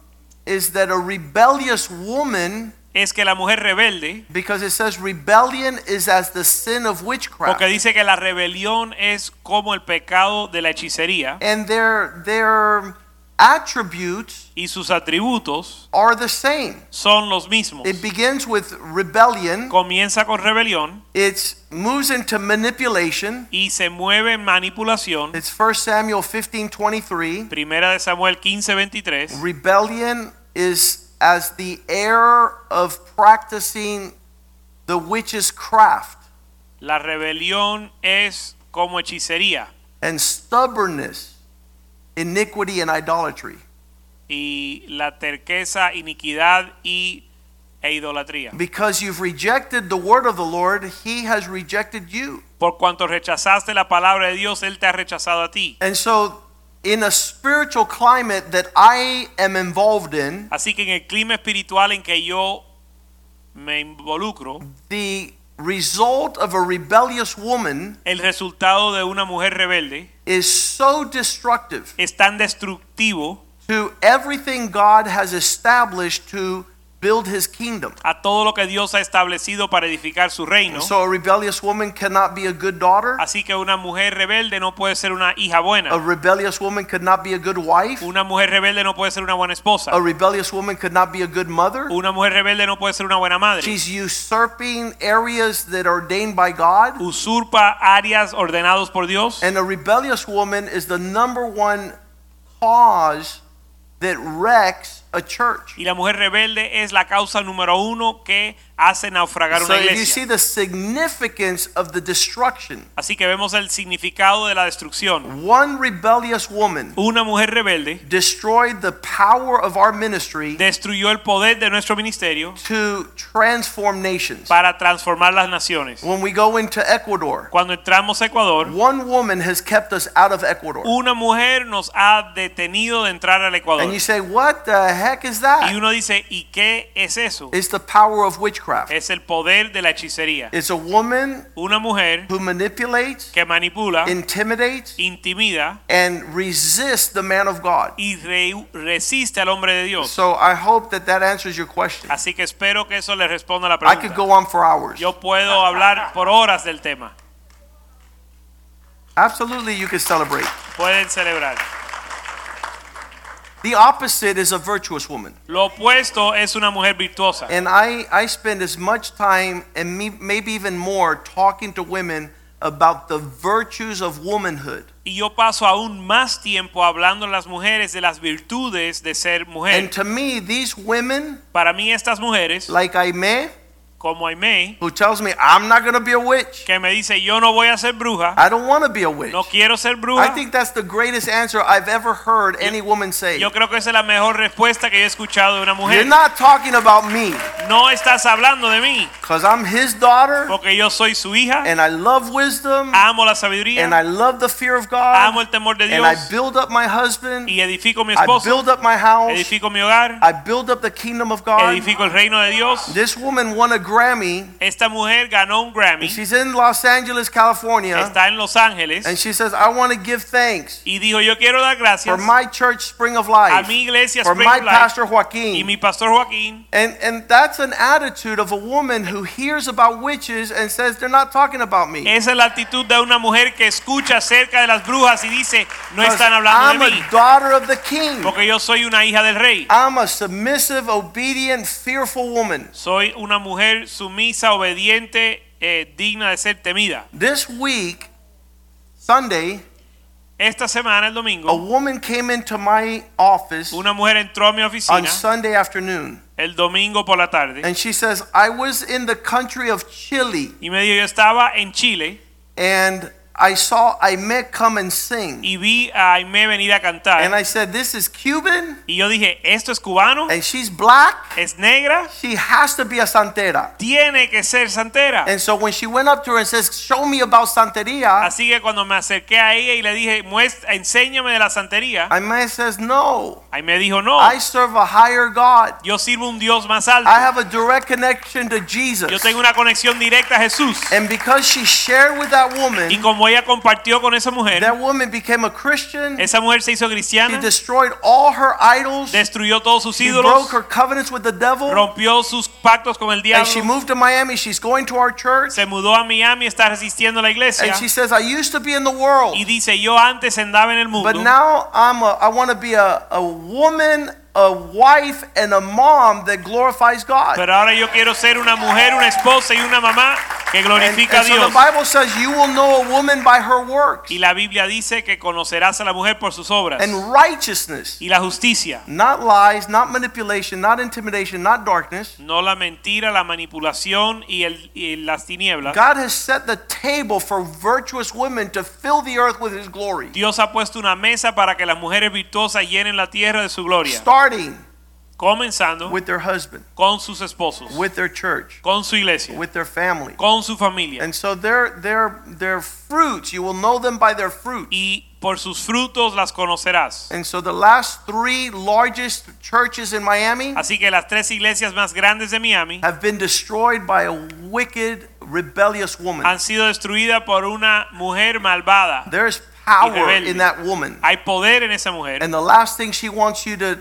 is that a rebellious woman, es que la mujer rebelde, because it says rebellion is as the sin of witchcraft, porque dice que la rebelión es como el pecado de la hechicería and their their attributes y sus atributos are the same. son los mismos. It begins with rebellion. Comienza con rebelión It moves into manipulation. y se mueve en manipulación. It's 1 Samuel 15:23. Primera de Samuel 15:23. Rebellion is as the error of practicing the witch's craft. La rebelión es como hechicería and stubbornness, iniquity, and idolatry. y la terqueza, iniquidad y e idolatría. Because you've rejected the word of the Lord, he has rejected you. Por cuanto rechazaste la palabra de Dios, él te ha rechazado a ti. And so, in a spiritual climate that I am involved in, Así que en el clima espiritual en que yo me involucro, the result of a rebellious woman el resultado de una mujer rebelde is so destructive es tan destructivo to everything God has established to build his kingdom. a todo lo que Dios ha establecido para edificar su reino. So a rebellious woman cannot be a good daughter. Así que una mujer rebelde no puede ser una hija buena. A rebellious woman could not be a good wife. Una mujer rebelde no puede ser una buena esposa. A rebellious woman could not be a good mother. Una mujer rebelde no puede ser una buena madre. She's usurping areas that are ordained by God. Usurpa áreas ordenados por Dios. And a rebellious woman is the number one cause that wrecks church. Y la mujer rebelde es la causa número uno que hace naufragar So una if you see the significance of the destruction, Así que vemos el significado de la destrucción. one rebellious woman Una mujer rebelde destroyed the power of our ministry destruyó el poder de nuestro ministerio to transform nations. para transformar las naciones. When we go into Ecuador, Cuando entramos a Ecuador, one woman has kept us out of Ecuador. una mujer nos ha detenido de entrar al Ecuador. And you say, what the heck is that? Y uno dice, ¿y qué es eso? It's the power of witchcraft. Es el poder de la hechicería. It's a woman Una mujer who manipulates, que manipula, intimidates, intimida and resists the man of God. y re- resiste al hombre de Dios. So I hope that that answers your question. Así que espero que eso le responda la I could go on for hours. Yo puedo hablar por horas del tema. Absolutely, you can celebrate. Pueden celebrar. The opposite is a virtuous woman. Lo opuesto es una mujer virtuosa. And I, I spend as much time and me, maybe even more talking to women about the virtues of womanhood. Y yo paso aún más tiempo hablando a las mujeres de las virtudes de ser mujer. And to me, these women, Para mí estas mujeres, like Aime, como Aimee, who tells me, I'm not going to be a witch. que me dice yo no voy a ser bruja, I don't want to be a witch. no quiero ser I think that's the greatest answer I've ever heard any woman say. Yo creo que esa es la mejor respuesta que he escuchado de una You're not talking about me No estás hablando de mí, because I'm his daughter porque yo soy su hija, and I love wisdom amo la and I love the fear of amo God el temor de and I build up my husband. y edifico mi I build up my house. edifico mi hogar, I build up the kingdom of God. edifico el reino de Dios. This woman won a Grammy. Esta mujer ganó un Grammy, She's in Los Angeles, California. está en Los Ángeles And she says, I want to give thanks y dijo yo quiero dar gracias. for my church, Spring of Life. a mi iglesia for Spring my of Life pastor Joaquin. y Joaquin. mi pastor Joaquín. And, and that's an attitude of a woman who hears about witches and says, they're not talking about me. Esa es la actitud de una mujer que escucha acerca de las brujas y dice no están hablando I'm de mí a daughter of the king. porque yo soy una hija del rey. I'm a submissive, obedient, fearful woman. Soy una mujer sumisa, obediente, eh, digna de ser temida. This week, Sunday, Esta semana, el domingo, a woman came into my office una mujer entró a mi oficina on Sunday afternoon. el domingo por la tarde And she says, I was in the country of Chile y me dijo yo estaba en Chile and I saw Aime come and sing. y vi a Aimee venir a cantar. And I said, This is Cuban y yo dije, ¿esto es cubano? and she's black. ¿Es negra? She has to be a santera. Tiene que ser santera. And so when she went up to her and says, Show me about Santeria, Así que cuando me acerqué a ella y le dije, Muestra, enséñame de la santería, Aime says, No, me dijo, no, I serve a higher God. yo sirvo un Dios más alto. I have a direct connection to Jesus. Yo tengo una conexión directa a Jesús. And because she shared with that woman. Y woman, como ella compartió con esa mujer, that woman became a Christian. esa mujer se hizo She destroyed all her idols. destruyó todos sus She ídolos, broke her covenants with the devil. rompió sus pactos con el And she moved to Miami. She's going to our church. se mudó a Miami, está resistiendo a la iglesia And she says, I used to be in the world, y dice, yo antes andaba en el but now I'm a, I want to be a, a woman a wife and a mom that glorifies God. Pero ahora yo quiero ser una mujer, una esposa y una mamá que And, glorifica a and so the Bible says you will know a woman by her works Y la Biblia dice que conocerás a la mujer por sus obras and righteousness, y la justicia. not lies, not manipulation, not intimidation, not darkness. No la mentira, la manipulación y, el, y las tinieblas. God has set the table for virtuous women to fill the earth with his glory. Dios ha puesto una mesa para que las mujeres virtuosas llenen la tierra de su gloria. Starting Comenzando with their husband, con sus esposos, with their church, con su iglesia, with their family. con su familia. And so their their their fruits, you will know them by their fruit. Y por sus frutos las conocerás. And so the last three largest churches in Miami Así que las tres iglesias más grandes de Miami have been destroyed by a wicked, rebellious woman. han sido destruidas por una mujer malvada. There's power in that woman. Hay poder en esa mujer. And the last thing she wants you to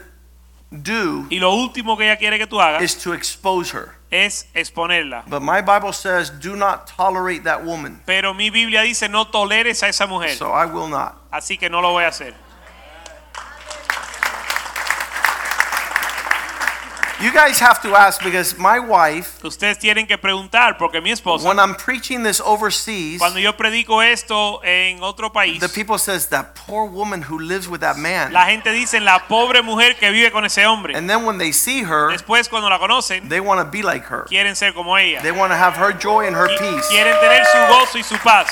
do Y lo último que ella quiere que tú hagas is to expose her. es exponerla. But my Bible says, do not tolerate that woman. Pero mi Biblia dice no toleres a esa mujer. So I will not. Así que no lo voy a hacer. You guys have to ask because my wife, Ustedes tienen que preguntar porque mi esposa, when I'm preaching this overseas, cuando yo predico esto en otro país, the people says that poor woman who lives with that man. la gente dice la pobre mujer que vive con ese hombre. And then when they see her, Después cuando la conocen, they want to be like her. quieren ser como ella. They want to have her joy and her peace. quieren tener su gozo y su paz.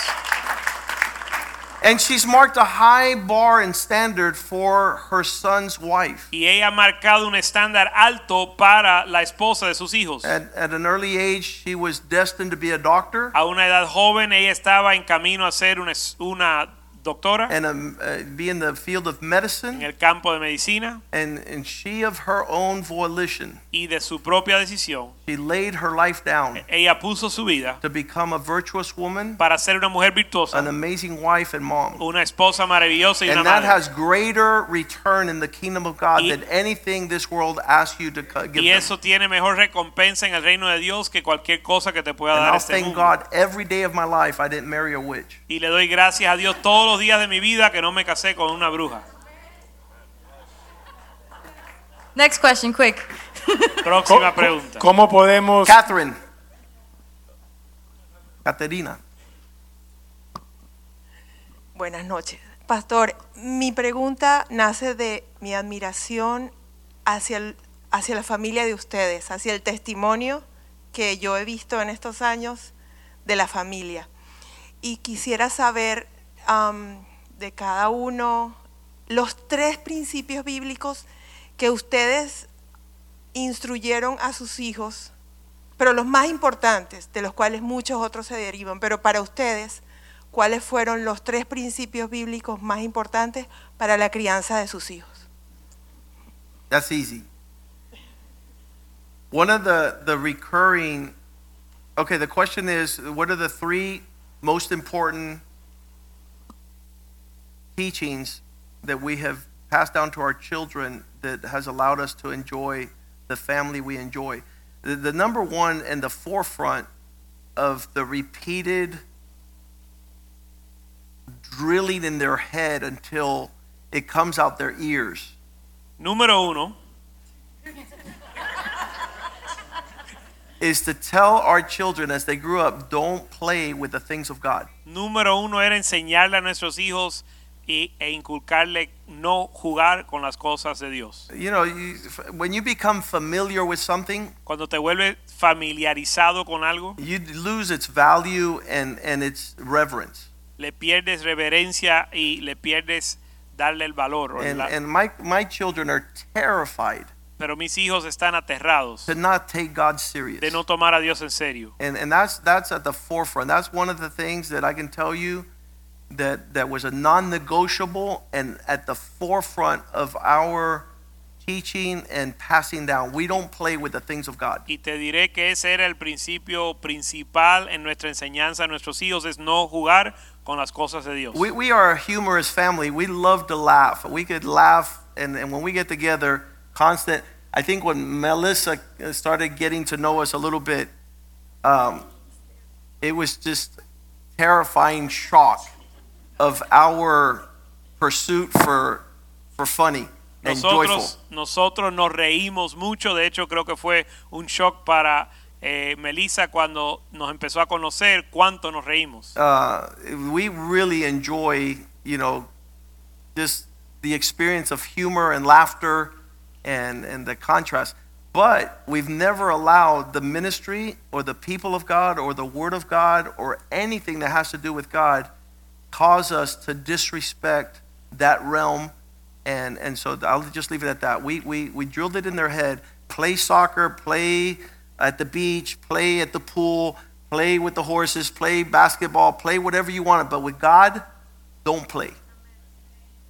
And she's marked a high bar and standard for her son's wife. Y ella ha marcado un estándar alto para la esposa de sus hijos. At, at an early age, she was destined to be a doctor A una edad joven ella estaba en camino a ser una, una doctora and um, uh, be in the field of medicine. en el campo de medicina And, and she, of her own volition, y de su propia decisión, she laid her life down ella puso su vida to become a virtuous woman, para ser una mujer virtuosa, an amazing wife, and mom. una esposa maravillosa y una And that madre. has greater return in the kingdom of God Y- than anything this world asks you to co- give Y them. eso tiene mejor recompensa en el reino de Dios que cualquier cosa que te pueda And dar I'll este thank mundo. God every day of my life I didn't marry a witch. Y le doy gracias a Dios todos los días de mi vida que no me casé con una bruja. Next question, quick. Próxima pregunta. ¿Cómo podemos Catherine. Caterina. Buenas noches. Pastor, mi pregunta nace de mi admiración hacia, el- hacia la familia de ustedes, hacia el testimonio que yo he visto en estos años de la familia. Y quisiera saber de cada uno los tres principios bíblicos que ustedes instruyeron a sus hijos, pero los más importantes, de los cuales muchos otros se derivan, pero para ustedes, ¿cuáles fueron los tres principios bíblicos más importantes para la crianza de sus hijos? That's easy. One of the, the recurring, okay, the question is what are the three most important teachings that we have passed down to our children that has allowed us to enjoy the family we enjoy? The, the number one and the forefront of the repeated drilling in their head until it comes out their ears Número uno, is to tell our children as they grew up, don't play with the things of God. número uno era enseñarle a nuestros hijos y, e inculcarle no jugar con las cosas de Dios. You know, you, when you become familiar with something, Cuando te vuelves familiarizado con algo, you lose its value and, and its reverence. le pierdes reverencia y le pierdes darle el valor. And, la- and my, my children are terrified pero mis hijos están aterrados to not take God serious. de no tomar a Dios en serio. And, and that's, that's at the forefront. That's one of the things that I can tell you that, that was a non negotiable and at the forefront of our teaching and passing down. We don't play with the things of God. Y te diré que ese era el principio principal en nuestra enseñanza a nuestros hijos, es no jugar con las cosas de Dios. We, we are a humorous family. We love to laugh. We could laugh, and, and when we get together, constant. I think when Melissa started getting to know us a little bit, um, it was just terrifying shock of our pursuit for for funny. and joyful. Nosotros, nosotros nos reímos mucho, de hecho creo que fue un shock para eh, Melissa cuando nos empezó a conocer cuánto nos reímos. Uh, we really enjoy, you know, just the experience of humor and laughter and, and the contrast. But we've never allowed the ministry or the people of God or the Word of God or anything that has to do with God cause us to disrespect that realm. And, and so I'll just leave it at that. We, we, we drilled it in their head play soccer, play at the beach, play at the pool, play with the horses, play basketball, play whatever you want. But with God, don't play.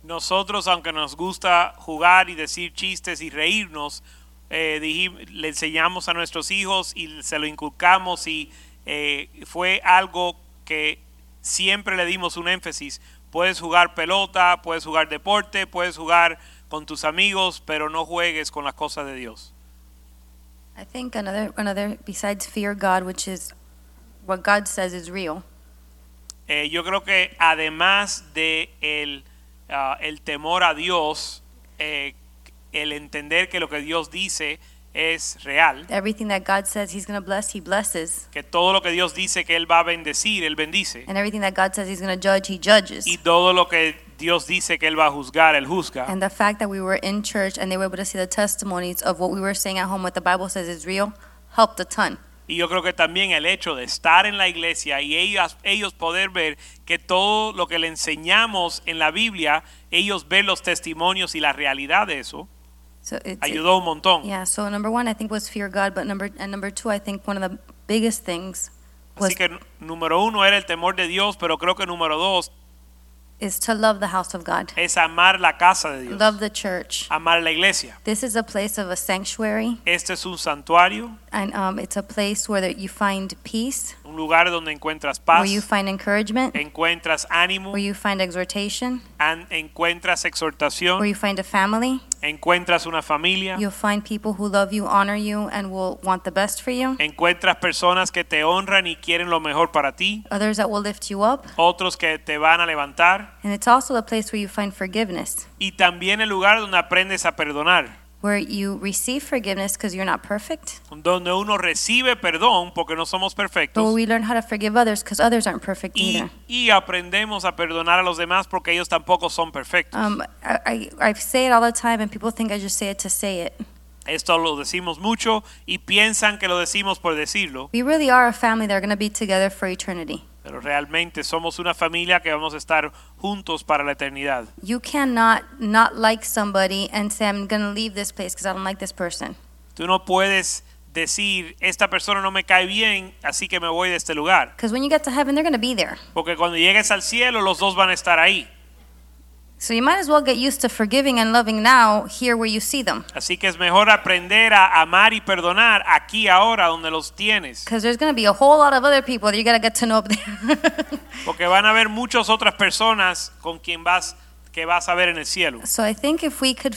Nosotros, aunque nos gusta jugar y decir chistes y reírnos, eh, dijim- le enseñamos a nuestros hijos y se lo inculcamos y eh, fue algo que siempre le dimos un énfasis. Puedes jugar pelota, puedes jugar deporte, puedes jugar con tus amigos, pero no juegues con las cosas de Dios. I think another, another, besides fear God, which is what God says is real, Eh, yo creo que además de el, ah, el temor a Dios, eh, el entender que lo que Dios dice es real, everything that God says He's going to bless, He blesses. que todo lo que Dios dice que Él va a bendecir, Él bendice, And everything that God says He's going to judge, He judges. y todo lo que Dios dice que Él va a juzgar, Él juzga. And the fact that we were in church and they were able to see the testimonies of what we were saying at home, what the Bible says is real, helped a ton. Y yo creo que también el hecho de estar en la iglesia y ellas, ellos poder ver que todo lo que le enseñamos en la Biblia, ellos ver los testimonios y la realidad de eso, So it's, ayudó un montón. yeah. So number one, I think was fear God, but number and number two, I think one of the biggest things was Así que número uno era el temor de Dios, pero creo que número dos is to love the house of God, es amar la casa de Dios, love the church. amar la iglesia. This is a place of a sanctuary, Este es un santuario, and um, it's a place where you find peace, un lugar donde encuentras paz. where you find encouragement, encuentras ánimo, where you find exhortation, an- encuentras where you find a family. Encuentras una familia, You'll find people who love you, honor you, and will want the best for you. encuentras personas que te honran y quieren lo mejor para ti, Others that will lift you up. otros que te van a levantar. And it's also a place where you find forgiveness, y también el lugar donde aprendes a perdonar, where you receive forgiveness because you're not perfect, donde uno recibe perdón porque no somos perfectos. but we learn how to forgive others because others aren't perfect y, either. y aprendemos a perdonar a los demás porque ellos tampoco son perfectos. Um, I, I, I say it all the time, and people think I just say it to say it. Esto lo decimos mucho y piensan que lo decimos por decirlo, We really are a family that are going to be together for eternity. Pero realmente somos una familia que vamos a estar juntos para la eternidad. You cannot not like somebody and say, I'm going to leave this place because I don't like this person. Tú no puedes decir, esta persona no me cae bien, así que me voy de este lugar. Because when you get to heaven, they're going to be there. Porque cuando llegues al cielo, los dos van a estar ahí. So you might as well get used to forgiving and loving now here where you see them. Así que es mejor aprender a amar y perdonar aquí ahora donde los tienes. Because there's going to be a whole lot of other people that you got to get to know up there. Porque van a haber muchas otras personas con quien vas que vas a ver en el cielo. so I think if we could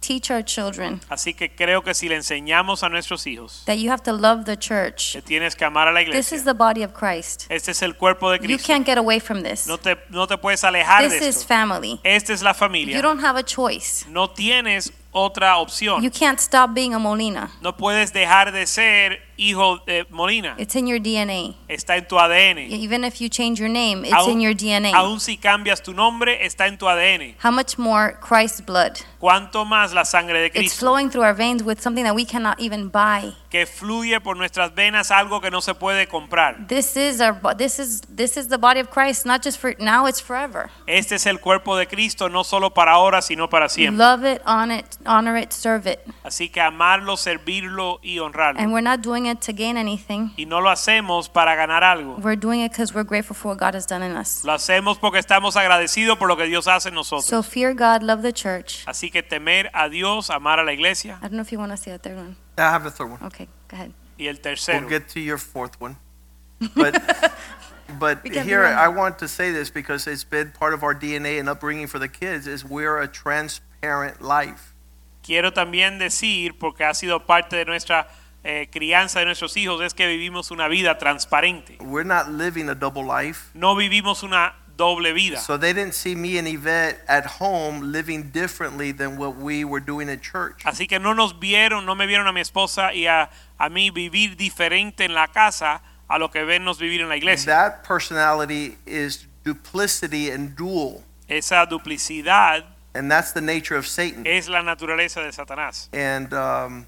teach our children Así que creo que si le enseñamos a nuestros hijos that you have to love the church, que tienes que amar a la this is iglesia. the body of Christ. Este es el cuerpo de You Cristo. can't get away from this. No te, no te puedes alejar This de is esto. family. Esta es la You familia. don't have a choice. No tienes otra opción. You can't stop being a Molina. No puedes dejar de ser hijo de Molina. It's in your DNA. Está en tu ADN. Even if you change your name, it's Aún- in your DNA. Aún si cambias tu nombre, está en tu ADN. How much more Christ's blood? Cuanto más la sangre de Cristo. It's flowing through our veins with something that we cannot even buy. Que fluye por nuestras venas, algo que no se puede comprar. This is our bo- this is this is the body of Christ, not just for now, it's forever. Este es el cuerpo de Cristo, no solo para ahora, sino para siempre. Love it, honor it, honor it, serve it. Así que amarlo, servirlo y honrarlo. And we're not doing it to gain anything. Y no lo hacemos para ganar algo. We're doing it because we're grateful for what God has done in us. Lo hacemos porque estamos agradecidos por lo que Dios hace en So nosotros. fear God, love the church. Así que temer a Dios, amar a la iglesia. I don't know if you want to say a third one. I have a third one. Okay, go ahead. Y el tercero, We'll get to your fourth one. But but here I want to say this because it's been part of our DNA and upbringing for the kids is we're a transparent life. quiero también decir, porque ha sido parte de nuestra eh, crianza de nuestros hijos, es que vivimos una vida transparente. We're not living a double life. No vivimos una doble vida. So they didn't see me and Yvette at home living differently than what we were doing at church. Así que no nos vieron, no me vieron a mi esposa y a, a mí vivir diferente en la casa a lo que vernos vivir en la iglesia. That personality is duplicity and dual, Esa duplicidad and that's the nature of Satan. es la naturaleza de Satanás. And um,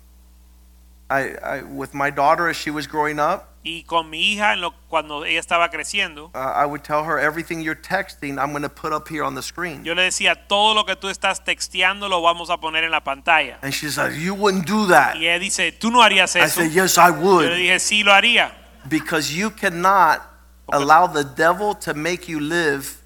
I, I, with my daughter as she was growing up, Y con mi hija, en lo, cuando ella estaba creciendo, uh, I would tell her everything you're texting, I'm going to put up here on the screen. yo le decía, todo lo que tú estás texteando lo vamos a poner en la pantalla. And she's like, You wouldn't do that. Y ella dice, tú no harías eso. I said, Yes, I would. Yo le dije, sí lo haría. Because you cannot allow the devil to make you live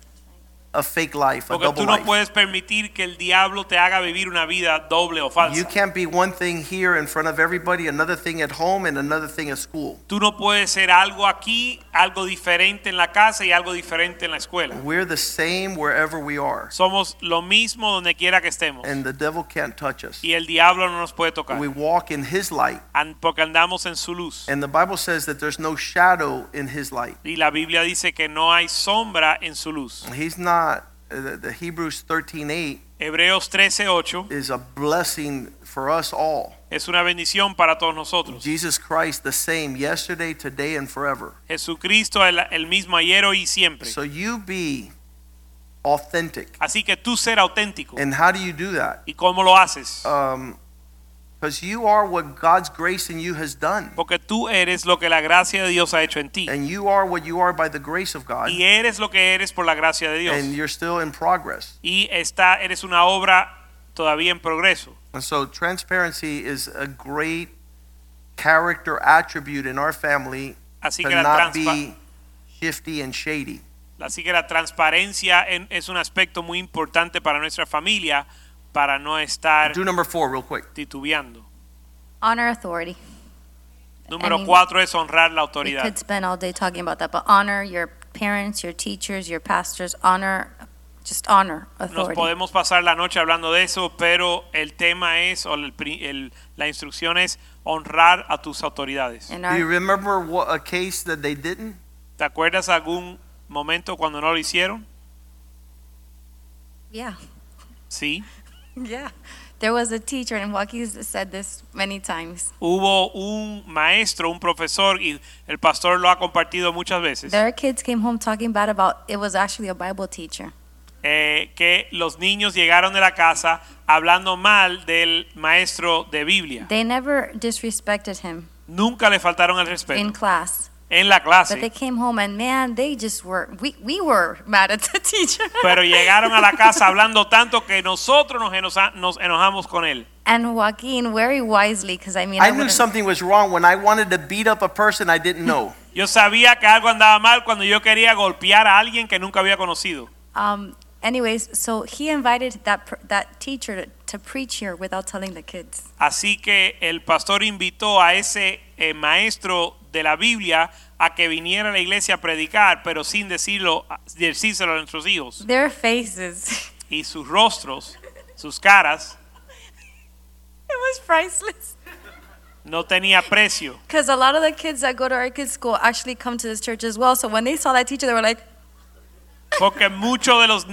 a fake life, a Porque double tú no life. puedes permitir que el diablo te haga vivir una vida doble o You can't be one thing here in front of everybody, another thing at home, and another thing at school. Tú no puedes ser algo aquí, algo diferente en la casa y algo diferente en la escuela. We're the same wherever we are, Somos lo mismo donde quiera que estemos. and the devil can't touch us. Y el diablo no nos puede tocar. We walk in his light, An- Porque andamos en su luz. and the Bible says that there's no shadow in his light. Y la Biblia dice que no hay sombra en su luz. He's not. Uh, The, the Hebrews 13:8 Hebreos 13:8 is a blessing for us all. es una bendición para todos nosotros. Jesus Christ, the same yesterday, today, and forever. Jesucristo el, el mismo ayer, hoy y siempre. So you be authentic. Así que tú ser auténtico. And how do you do that? ¿Y cómo lo haces? Um, because you are what God's grace in you has done. Porque tú eres lo que la gracia de Dios ha hecho en ti. And you are what you are by the grace of God. Y eres lo que eres por la gracia de Dios. And you're still in progress. Y está, eres una obra todavía en progreso. And so transparency is a great character attribute in our family Así to que la, not be shifty and shady. así que la transparencia en- es un aspecto muy importante para nuestra familia para no estar Do number four real quick. titubeando. Honor authority. Número mean, cuatro es honrar la We autoridad. could spend all day talking about that, but honor your parents, your teachers, your pastors, honor, just honor Nos authority. podemos pasar la noche hablando de eso, pero el tema es, o el pri- el- la instrucción es honrar a tus autoridades. And Do you our, remember what a case that they didn't? ¿Te acuerdas algún momento cuando no lo hicieron? yeah, Sí. yeah. There was a teacher, and Joaquin said this many times. Hubo un maestro, un profesor, y el pastor lo ha compartido muchas veces, Their kids came home talking bad about it was actually a Bible teacher. eh, que los niños llegaron de la casa hablando mal del maestro de Biblia. They never disrespected him Nunca le faltaron el in respeto class, en la but they came home and man, they just were. We we were mad at the teacher. pero llegaron a la casa hablando tanto que nosotros nos, enoja- nos enojamos con él. and Joaquin very wisely, because I mean, I I knew something was wrong when I wanted to beat up a person I didn't know. Yo sabía que algo andaba mal cuando yo quería golpear a alguien que nunca había conocido. Um, anyways, so he invited that that teacher to, to preach here without telling the kids. Así que el pastor invitó a ese eh, maestro de la Biblia a que viniera a la iglesia a predicar, pero sin decirlo, decírselo a nuestros hijos. Their faces, Y sus rostros, sus caras, it was priceless. no tenía precio. Because a lot of the kids that go to our kids' school actually come to this church as well. So when they saw that teacher, they were like, Porque muchos de los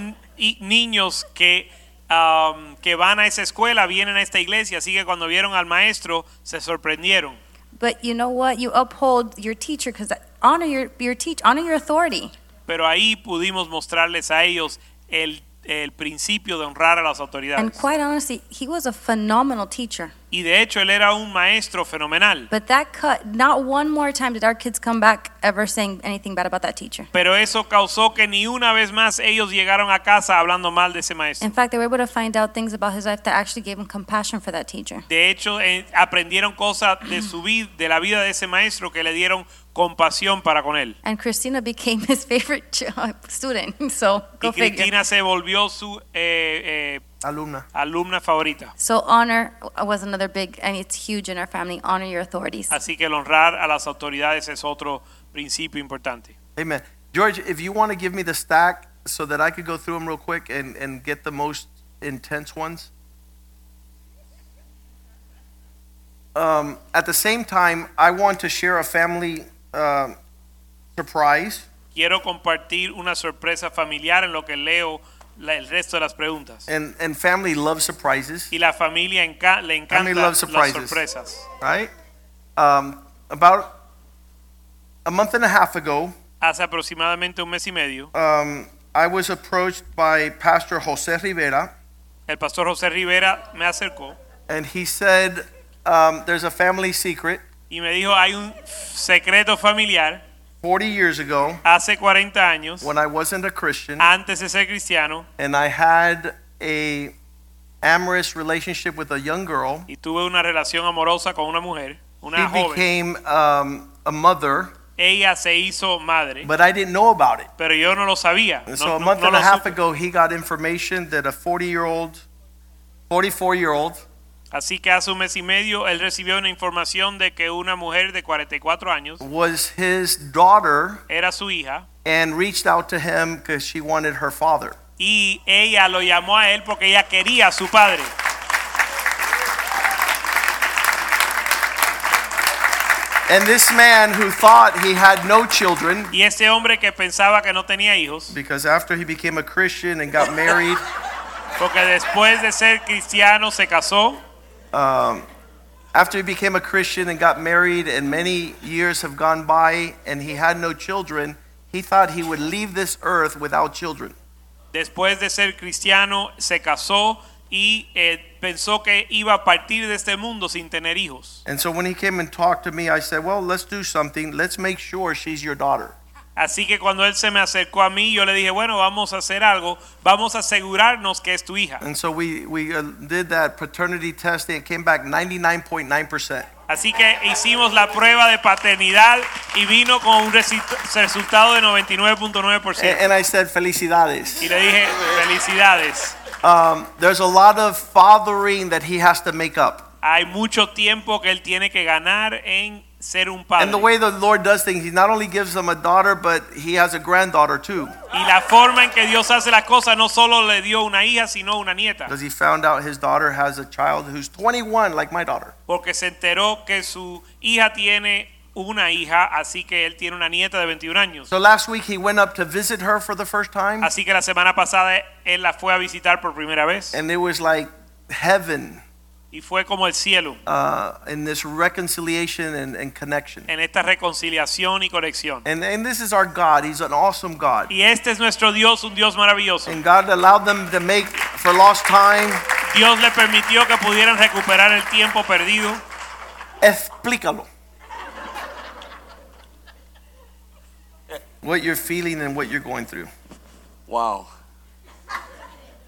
niños que, um, que van a esa escuela vienen a esta iglesia, así que cuando vieron al maestro se sorprendieron. "But you know what? You uphold your teacher because honor your your teach honor your authority." Pero ahí pudimos mostrarles a ellos el, el principio de honrar a las And autoridades. quite honestly, he was a phenomenal teacher. Y de hecho él era un maestro fenomenal. But that cut, not one more time did our kids come back ever saying anything bad about that teacher. Pero eso causó que ni una vez más ellos llegaron a casa hablando mal de ese maestro. In fact, they were able to find out things about his life that actually gave him compassion for that teacher. De hecho, eh, aprendieron cosas de su vida, de la vida de ese maestro que le dieron compasión para con él. And Christina became his favorite uh, student. So go Y figure. Cristina se volvió su eh, eh, Alumna. alumna favorita. So honor was another big, and it's huge in our family. Honor your authorities. Así que el honrar a las autoridades es otro principio importante. Amen. George, if you want to give me the stack so that I could go through them real quick and, and get the most intense ones. Um, at the same time, I want to share a family um surprise. quiero compartir una sorpresa familiar en lo que leo la- el resto de las preguntas. And, and family loves surprises, Y la familia enca- le encanta Family las loves surprises. sorpresas. right? Um, about a month and a half ago, Hace aproximadamente un mes y medio, um, I was approached by Pastor Jose Rivera, el pastor José Rivera me acercó and he said, um, There's a family secret. Y me dijo, hay un secreto familiar 40 years ago, hace 40 años, when I wasn't a Christian, antes de ser cristiano, and I had a amorous relationship with a young girl. y tuve una relación amorosa con una mujer, una She joven. became um, a mother, Ella se hizo madre, but I didn't know about it. pero yo no lo sabía. And No, so a month no and a half supe. ago, he got information that a 40 year old, 44 year old Así que hace un mes y medio él recibió una información de que una mujer de 44 años was his daughter era su hija and reached out to him because she wanted her father. y ella lo llamó a él porque ella quería a su padre. And this man who thought he had no children, Y ese hombre que pensaba que no tenía hijos, because after he became a Christian and got married, porque después de ser cristiano se casó, um, after he became a Christian and got married, and many years have gone by, and he had no children, he thought he would leave this earth without children. después de ser cristiano se casó y eh, pensó que iba a partir de este mundo sin tener hijos. And so when he came and talked to me, I said, Well, let's do something. Let's make sure she's your daughter. Así que cuando él se me acercó a mí, yo le dije, bueno, vamos a hacer algo, vamos a asegurarnos que es tu hija. And so we, we uh, did that paternity testing. It came back 99.9%. Así que hicimos la prueba de paternidad y vino con un resultado de 99.9%. And, and I said, Felicidades. Y le dije, felicidades. Um, there's a lot of fathering that he has to make up. Hay mucho tiempo que él tiene que ganar en ser un padre. And the way the Lord does things, he not only gives them a daughter, but he has a granddaughter too. Y la forma en que Dios hace las cosas no solo le dio una hija, sino una nieta. Because he found out his daughter has a child who's 21, like my daughter. Porque se enteró que su hija tiene una hija, así que él tiene una nieta de 21 años. So last week he went up to visit her for the first time, Así que la semana pasada él la fue a visitar por primera vez and it was like heaven y fue como el cielo uh, in this reconciliation and, and connection. en esta reconciliación y conexión. And, and this is our God. He's an awesome God. Y este es nuestro Dios, un Dios maravilloso. And God allowed them to make for lost time. Dios le permitió que pudieran recuperar el tiempo perdido. Explícalo. What you're feeling and what you're going through. Wow.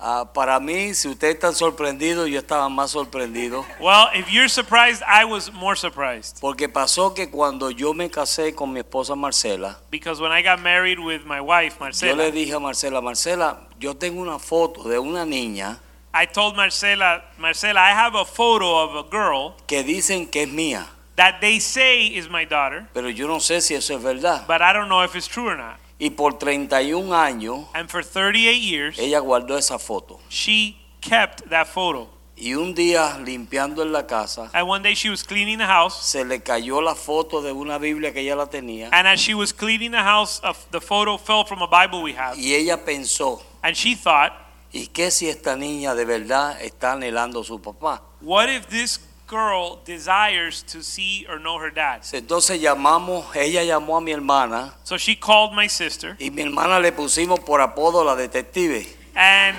Ah, para mí, si usted está sorprendido, yo estaba más sorprendido. Well, if you're surprised, I was more surprised. Porque pasó que cuando yo me casé con mi esposa Marcela, Because when I got married with my wife, yo Marcela, le dije a Marcela, Marcela, yo tengo una foto de una niña I told Marcela, Marcela, I have a photo of a girl que dicen que es mía, that they say is my daughter, pero yo no sé si eso es verdad. but I don't know if it's true or not. Y por 31 años, And for 38 years, ella guardó esa foto. she kept that photo. Y un día, limpiando en la casa, And one day she was cleaning the house, se le cayó la foto de una Biblia que ella la tenía. and as she was cleaning the house, the photo fell from a Bible we have. Y ella pensó, And she thought, ¿y qué si esta niña de verdad está anhelando a su papá? what if this girl desires to see or know her dad? Entonces llamamos, ella llamó a mi hermana So she called my sister, y mi hermana le pusimos por apodo la detective, and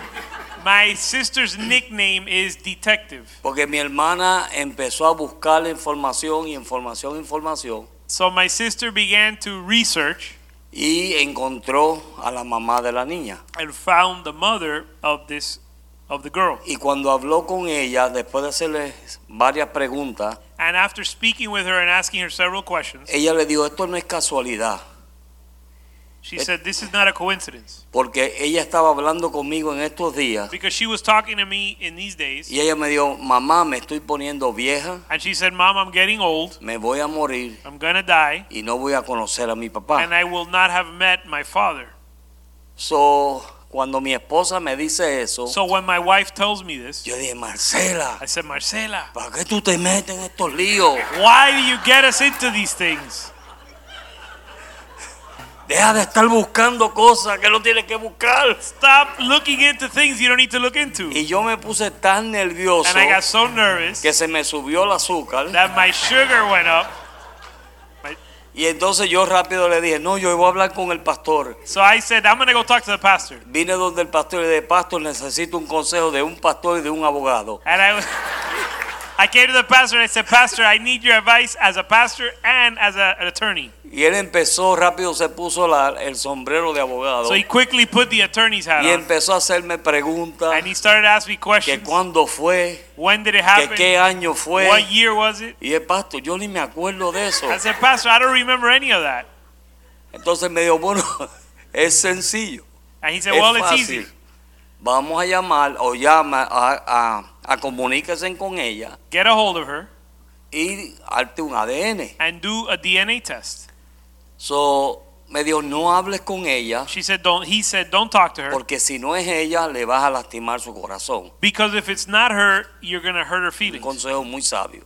my sister's nickname is Detective. porque mi hermana empezó a buscar información y información, información So my sister began to research y encontró a la mamá de la niña. and found the mother of this of the girl. Y cuando habló con ella, después de hacerle varias preguntas, And after speaking with her and asking her several questions, ella le dijo, esto no es casualidad, she said, "This is not a coincidence." porque ella estaba hablando conmigo en estos días Because she was talking to me in these days, y ella me dijo, mamá, me estoy poniendo vieja, and she said, "Mom, I'm getting old. me voy a morir I'm gonna die, y no voy a conocer a mi papá. and I will not have met my father." So, cuando mi esposa me dice eso, So when my wife tells me this, yo dije, Marcela, I said, "Marcela, ¿para qué tú te metes en estos líos? why do you get us into these things?" Deja de estar buscando cosas que no tienes que buscar. Stop looking into things you don't need to look into. Y yo me puse tan nervioso And I got so nervous que se me subió el azúcar. that my sugar went up. Y entonces yo rápido le dije, no, yo voy a hablar con el pastor. So I said, I'm going to go talk to the pastor. Vine donde el pastor y le dije, pastor, necesito un consejo de un pastor y de un abogado. And I, I came to the pastor and I said, Pastor, I need your advice as a pastor and as a, an attorney. Y él empezó, rápido se puso la- el sombrero de abogado. So he quickly put the attorney's hat Y on. empezó a hacerme preguntas. And he started to ask me Que questions. cuándo fue, When did it que happen? qué año fue. What year was it? Y el pastor, yo ni me acuerdo de eso. I said, Pastor, I don't remember any of that. Entonces me dijo, bueno, es sencillo. And he said, es Well, it's fácil. easy. Vamos a llamar o llama a, a, a comuníquese con ella Get a hold of her y arte un ADN. and do a DNA test. So, me dijo, no hables con ella She said, Don't. He said, Don't talk to her porque si no es ella le vas a lastimar su corazón. because if it's not her, you're gonna hurt her Un feelings. consejo muy sabio.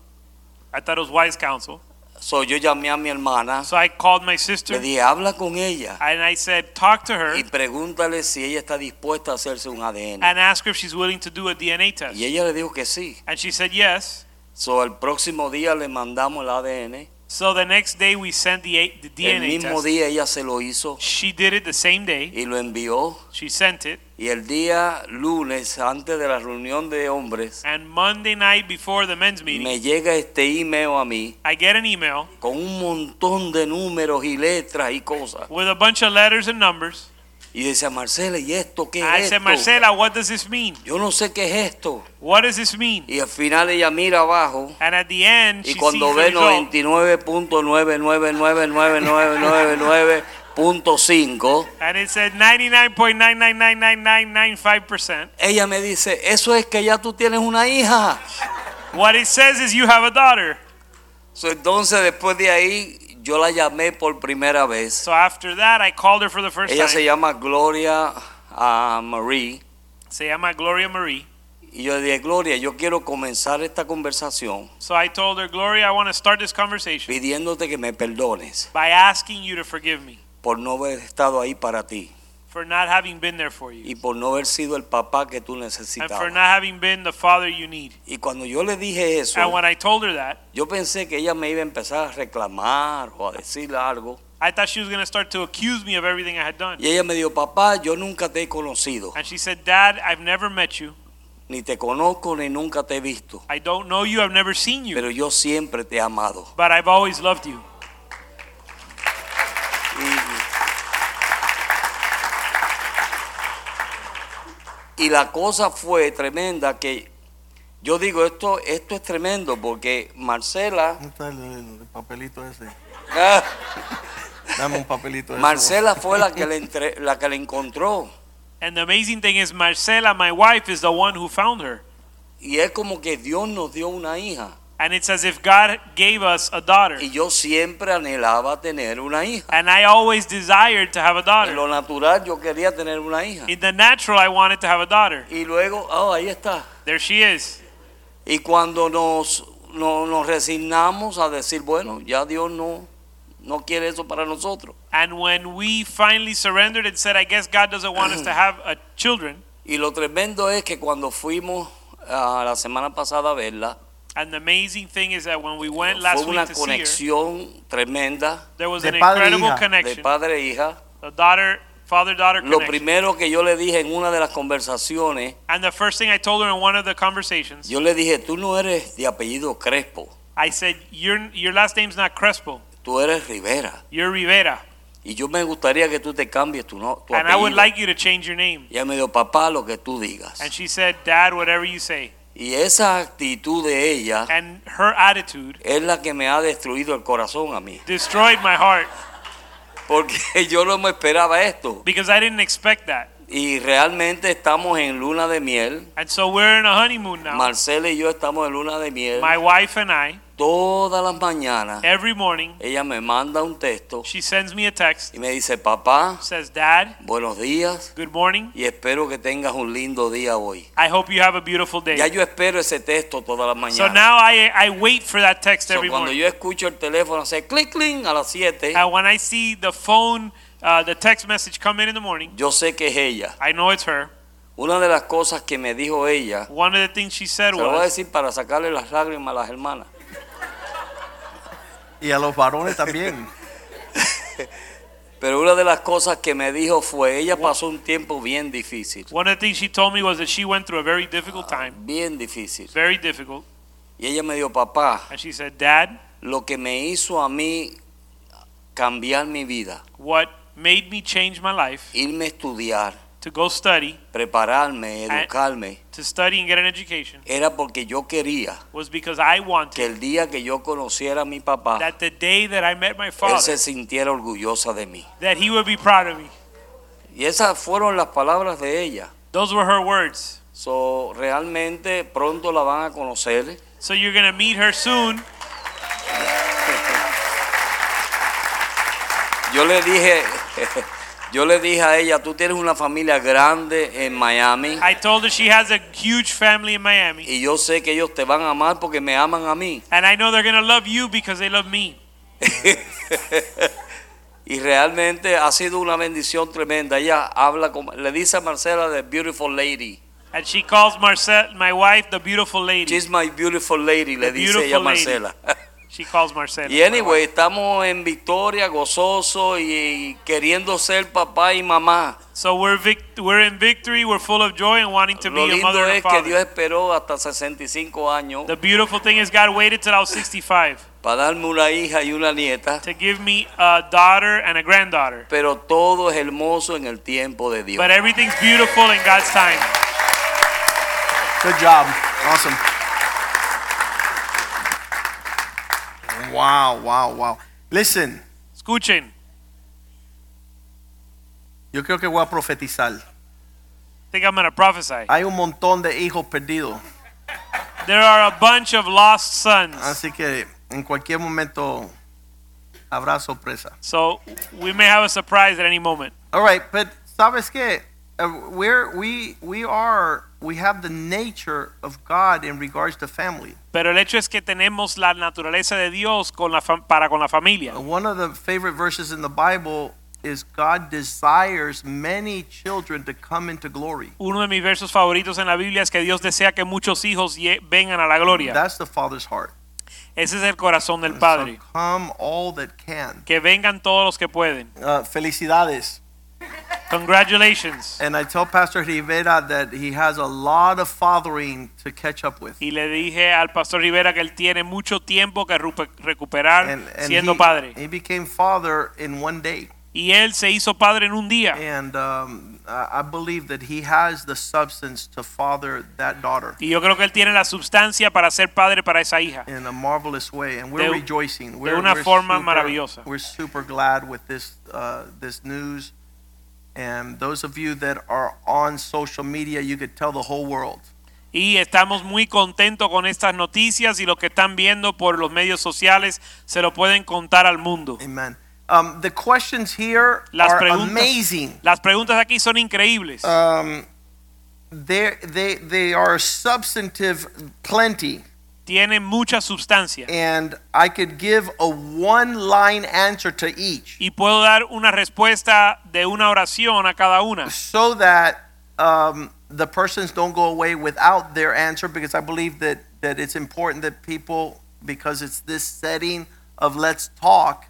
I thought it was wise counsel. So, yo llamé a mi hermana, So I called my le sister dije, habla con ella and I said, Talk to her y pregúntale si ella está dispuesta a hacerse un ADN. and ask her if she's willing to do a DNA test. Y ella le dijo que sí. And she said yes. So, el próximo día le mandamos el ADN. So the next day we sent the, the El DNA mismo test. día ella se lo hizo She did it the same day. y lo envió. She sent it. Y el día lunes, antes de la reunión de hombres, And Monday night before the men's meeting, me llega este email a mí I get an email con un montón de números y letras y cosas. with a bunch of letters and numbers. Y decía, Marcela, ¿y esto qué I es said, esto? Marcela, what does this mean? Yo no sé qué es esto. What does this mean? Y al final ella mira abajo And at the end, y she cuando ve the result. 99.9999999.5, And it said 99.9999995%. ella me dice, eso es que ya tú tienes una hija. What it says is you have a daughter. So, entonces después de ahí yo la llamé por primera vez. So after that, I called her for the first Ella se time. llama Gloria ah, Marie. Se llama Gloria Marie. Y yo le dije, Gloria, yo quiero comenzar esta conversación So I told her, Gloria, I want to start this conversation pidiéndote que me perdones by asking you to forgive me por no haber estado ahí para ti for not having been there for you y por no haber sido el papá que tú and for necesitabas. not having been the father you need. Y cuando yo le dije eso, And when I told her that, yo pensé que ella me iba a empezar a reclamar o a decir algo. I thought she was going to start to accuse me of everything I had done. Y ella me dijo, papá, yo nunca te he conocido, And she said, Dad, I've never met you. ni te conozco ni nunca te he visto, I don't know you. I've never seen you. pero yo siempre te he amado. But I've always loved you. Y, la cosa fue tremenda que yo digo, esto, esto es tremendo porque Marcela, ¿Dónde está el, el papelito ese? ah, Dame un papelito eso. Marcela fue la que le, entre- la que le encontró. And the amazing thing is, Marcela, my wife, is the one who found her. Y es como que Dios nos dio una hija. And it's as if God gave us a daughter. Y yo siempre anhelaba tener una hija. And I always desired to have a En daughter. lo natural yo quería tener una hija. In the natural, I wanted to have a daughter. Y luego, oh, ahí está. There she is. Y cuando nos, no- nos resignamos a decir, bueno, ya Dios no, no quiere eso para nosotros. And when we finally surrendered and said, I guess God doesn't want us to have a children, Y lo tremendo es que cuando fuimos ah, la semana pasada a verla, and the amazing thing is that when we went last fue una week to see her, conexión tremenda there was De an padre e incredible hija. de connection. padre e hija. The daughter, father-daughter Lo connection. primero que yo le dije en una de las conversaciones, And the first thing I told her in one of the conversations, yo le dije, tú no eres de apellido Crespo, I said, your, your last name's not Crespo, tú eres Rivera. you're Rivera. Y yo me gustaría que tú te cambies tu, no, tu And I would like you to change your name. Y ella me dijo, papá, lo que tú digas. And she said, Dad, whatever you say. Y esa actitud de ella And her attitude es la que me ha destruido el corazón a mí. destroyed my heart Porque yo no me esperaba esto. because I didn't expect that. Y realmente estamos en luna de miel. And so we're in a honeymoon now. Marcela y yo estamos en luna de miel. My wife and I, Todas las mañanas every morning, ella me manda un texto she sends me a text, y me dice, papá, says, Dad, buenos días good morning. y espero que tengas un lindo día hoy. I hope you have a beautiful Ya day. yo espero ese texto todas las So mañanas. now I, I wait for that text So, every cuando morning. yo escucho el teléfono hacer clic clic a las 7, And when I see the phone uh, the text message come in in the morning. Yo sé que es ella. I know it's her. Una de las cosas que me dijo ella, One of the things she said se lo voy a was, decir para sacarle las lágrimas a las hermanas. Y a los varones también. Pero una de las cosas que me dijo fue, ella pasó un tiempo bien difícil, one of the things she told me was that she went through a very difficult time, bien difícil. very difficult. Y ella me dijo, papá, And she said, Dad, lo que me hizo a mí cambiar mi vida, what made me change my life, irme a estudiar, to go study, prepararme, educarme, to study and get an education, era porque yo quería was because I que wanted el día que yo conociera a mi papá, that the day that I met my él father, se sintiera orgullosa de mí. that he would be proud of me. Y esas fueron las palabras de ella. Those were her words. So, realmente pronto la van a conocer. So you're going to meet her soon. Yo le dije, yo le dije a ella, tú tienes una familia grande en Miami I told her she has a huge family in Miami. y yo sé que ellos te van a amar porque me aman a mí. And I know they're going to love you because they love me. y realmente ha sido una bendición tremenda. Ella habla, como, le dice a Marcela de beautiful lady. And she calls Marcel, my wife, the beautiful lady. She's my beautiful lady, le The dice ella a. Marcela. She calls Marcel. Y anyway, estamos en victoria, gozoso y queriendo ser papá y mamá. So we're vic- we're in victory. We're full of joy and wanting to Lo be a lindo mother and a es que father. Dios esperó hasta 65 años The beautiful thing is God waited till I was 65 para darme una hija y una nieta, to give me a daughter and a granddaughter. pero todo es hermoso en el tiempo de Dios. But everything's beautiful in God's time. Good job. Awesome. Wow, wow, wow. Listen, Escuchen. yo creo que voy a profetizar. I think I'm going to prophesy. Hay un montón de hijos perdidos. There are a bunch of lost sons. Así que en cualquier momento habrá sorpresa. So we may have a surprise at any moment. All right, but sabes qué? Uh, we we are we have the nature of God in regards to family. Pero el hecho es que tenemos la naturaleza de Dios con la para con la familia. Uh, One of the favorite verses in the Bible is God desires many children to come into glory. Uno de mis versos favoritos en la Biblia es que Dios desea que muchos hijos vengan a la gloria. That's the Father's heart. Ese es el corazón del padre. So come all that can. Que vengan todos los que pueden. Uh, felicidades. Congratulations. And I tell Pastor Rivera that he has a lot of fathering to catch up with. Y le dije al pastor Rivera que él tiene mucho tiempo que recuperar And, and siendo he, padre. he became father in one day. Y él se hizo padre en un día. And um, I believe that he has the substance to father that daughter Y yo creo que él tiene la sustancia para ser padre para esa hija. in a marvelous way. And we're De- rejoicing. We're, una we're forma super, maravillosa. We're super glad with this, uh, this news. And those of you that are on social media, you could tell the whole world. Y estamos muy contentos con estas noticias y lo que están viendo por los medios sociales se lo pueden contar al mundo. Amen. Um, the questions here Las are preguntas, amazing. las preguntas aquí son increíbles. Um, they they they are substantive, plenty, Tienen mucha sustancia. and I could give a one-line answer to each, Y puedo dar una respuesta de una oración a cada una. so that um, the persons don't go away without their answer. Because I believe that that it's important that people, because it's this setting of let's talk,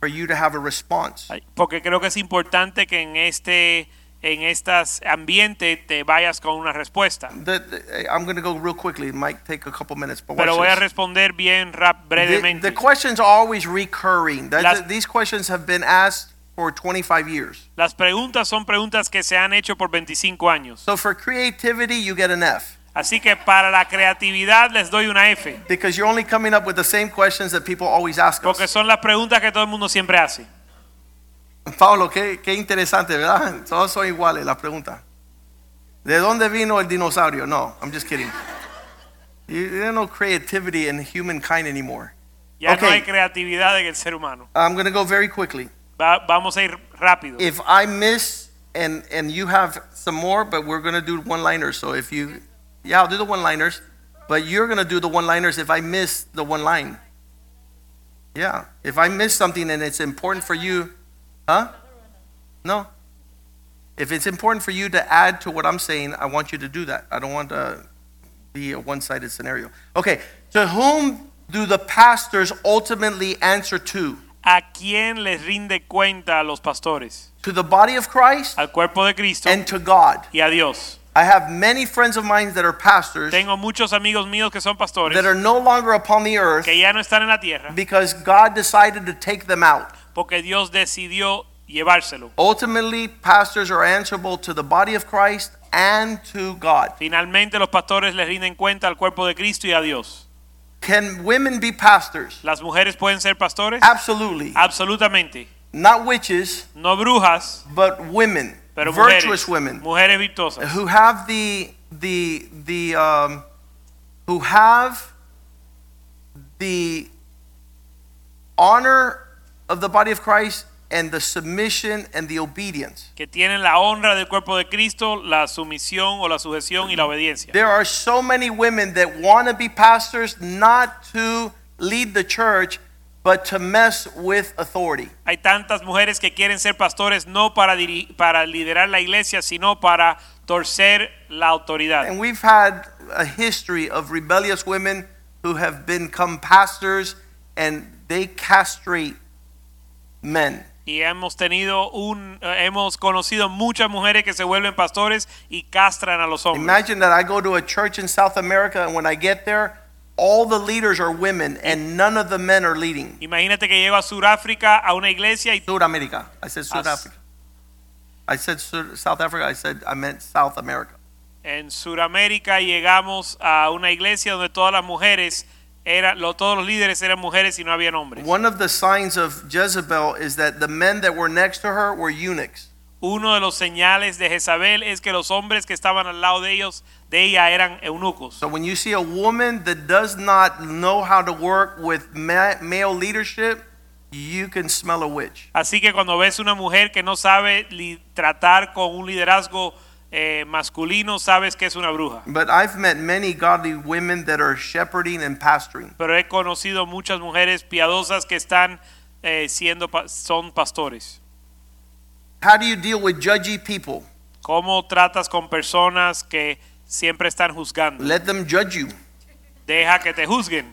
for you to have a response. Porque creo que es importante que en este en estas ambiente te vayas con una respuesta. The- the- I'm going to go real quickly. It might take a couple minutes, but Pero voy a responder bien rap The, brevemente. the questions are always recurring. Las- these questions have been asked for 25 years. Las preguntas son preguntas que se han hecho por 25 años. So for creativity, you get an F Así que para la creatividad les doy una F. because you're only coming up with the same questions that people always ask Porque us. son las preguntas que todo el mundo siempre hace. Pablo, qué, qué interesante, ¿verdad? Todos son iguales las preguntas. ¿De dónde vino el dinosaurio? No, I'm just kidding. You, there's no creativity in humankind anymore. Ya Okay. no hay creatividad en el ser humano. I'm going to go very quickly. Va- vamos a ir rápido. If I miss and and you have some more, but we're gonna do one-liners. So if you, yeah, I'll do the one-liners, but you're gonna do the one-liners if I miss the one line. Yeah, if I miss something and it's important for you, huh? No. If it's important for you to add to what I'm saying, I want you to do that. I don't want to be a one sided scenario. Okay, to whom do the pastors ultimately answer to? ¿A quién les rinde cuenta a los pastores? To the body of Christ Al cuerpo de Cristo and to God. y a Dios. I have many friends of mine that are pastors Tengo muchos amigos míos que son pastores that are no longer upon the earth que ya no están en la tierra because God decided to take them out. Porque Dios decidió llevárselo. Ultimately, pastors are answerable to the body of Christ and to God. Finalmente los pastores les rinden cuenta al cuerpo de Cristo y a Dios. Can women be pastors? ¿Las mujeres pueden ser pastores? Absolutely. Absolutamente. Not witches, No brujas, but women, pero virtuous women Mujeres virtuosas. who have the the the um, who have the honor of the body of Christ and the submission and the obedience. Que tienen la honra del cuerpo de Cristo, la sumisión o la sujeción y la obediencia. There are so many women that want to be pastors not to lead the church but to mess with authority. Hay tantas mujeres que quieren ser pastores no para, diri- para liderar la iglesia, sino para torcer la autoridad. And we've had a history of rebellious women who have become pastors and they castrate men. Y hemos tenido un, eh, hemos conocido muchas mujeres que se vuelven pastores y castran a los hombres. Imagine that I go to a church in South America and when I get there, all the leaders are women and none of the men are leading. Imagínate que llego a Sudáfrica a una iglesia y Sudamerica. I said Africa. I said Sud- South Africa. I said I meant South America. en Sudamérica llegamos a una iglesia donde todas las mujeres eran, lo- todos los líderes eran mujeres y no había hombres. One of the signs of Jezebel is that the men that were next to her were eunuchs. Uno de los señales de Jezabel es que los hombres que estaban al lado de ellos, de ella, eran eunucos. So when you see a woman that does not know how to work with ma- male leadership, you can smell a witch. Así que cuando ves una mujer que no sabe tratar con un liderazgo eh, masculino, sabes que es una bruja. But I've met many godly women that are shepherding and pastoring. Pero he conocido muchas mujeres piadosas que están eh, siendo son pastores. How do you deal with judgy people? ¿Cómo tratas con personas que siempre están juzgando? Let them judge you. Deja que te juzguen.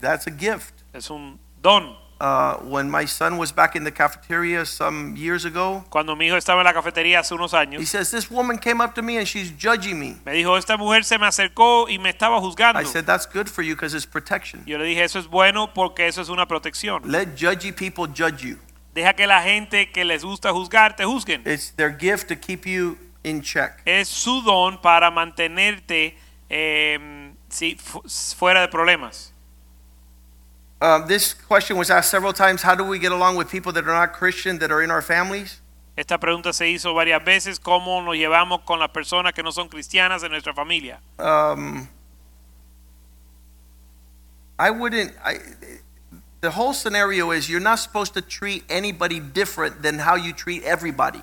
That's a gift. Es un don. Uh, when my son was back in the cafeteria some years ago, Cuando mi hijo estaba en la cafetería hace unos he says, This woman came up to me and she's judging me. me dijo, esta mujer se me acercó y me estaba juzgando. I said, That's good for you because it's protection. Yo le dije, eso es bueno porque eso es una protección. Let judgy people judge you. Deja que la gente que les gusta juzgar te juzguen. It's their gift to keep you in check. Es su don para mantenerte eh, fu- fuera de problemas. Um, this question was asked several times How do we get along with people that are not Christian that are in our families? Esta pregunta se hizo varias veces, ¿cómo nos llevamos con las personas que no son cristianas en nuestra familia? Um, I wouldn't. I, the whole scenario is you're not supposed to treat anybody different than how you treat everybody.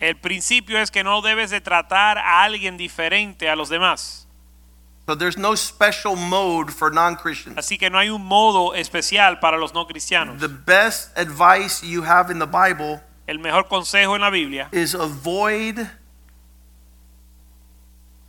El principio es que no debes de tratar a alguien diferente a los demás. So there's no special mode for non Christians. Así que no hay un modo especial para los no cristianos. The best advice you have in the Bible El mejor consejo en la Biblia is avoid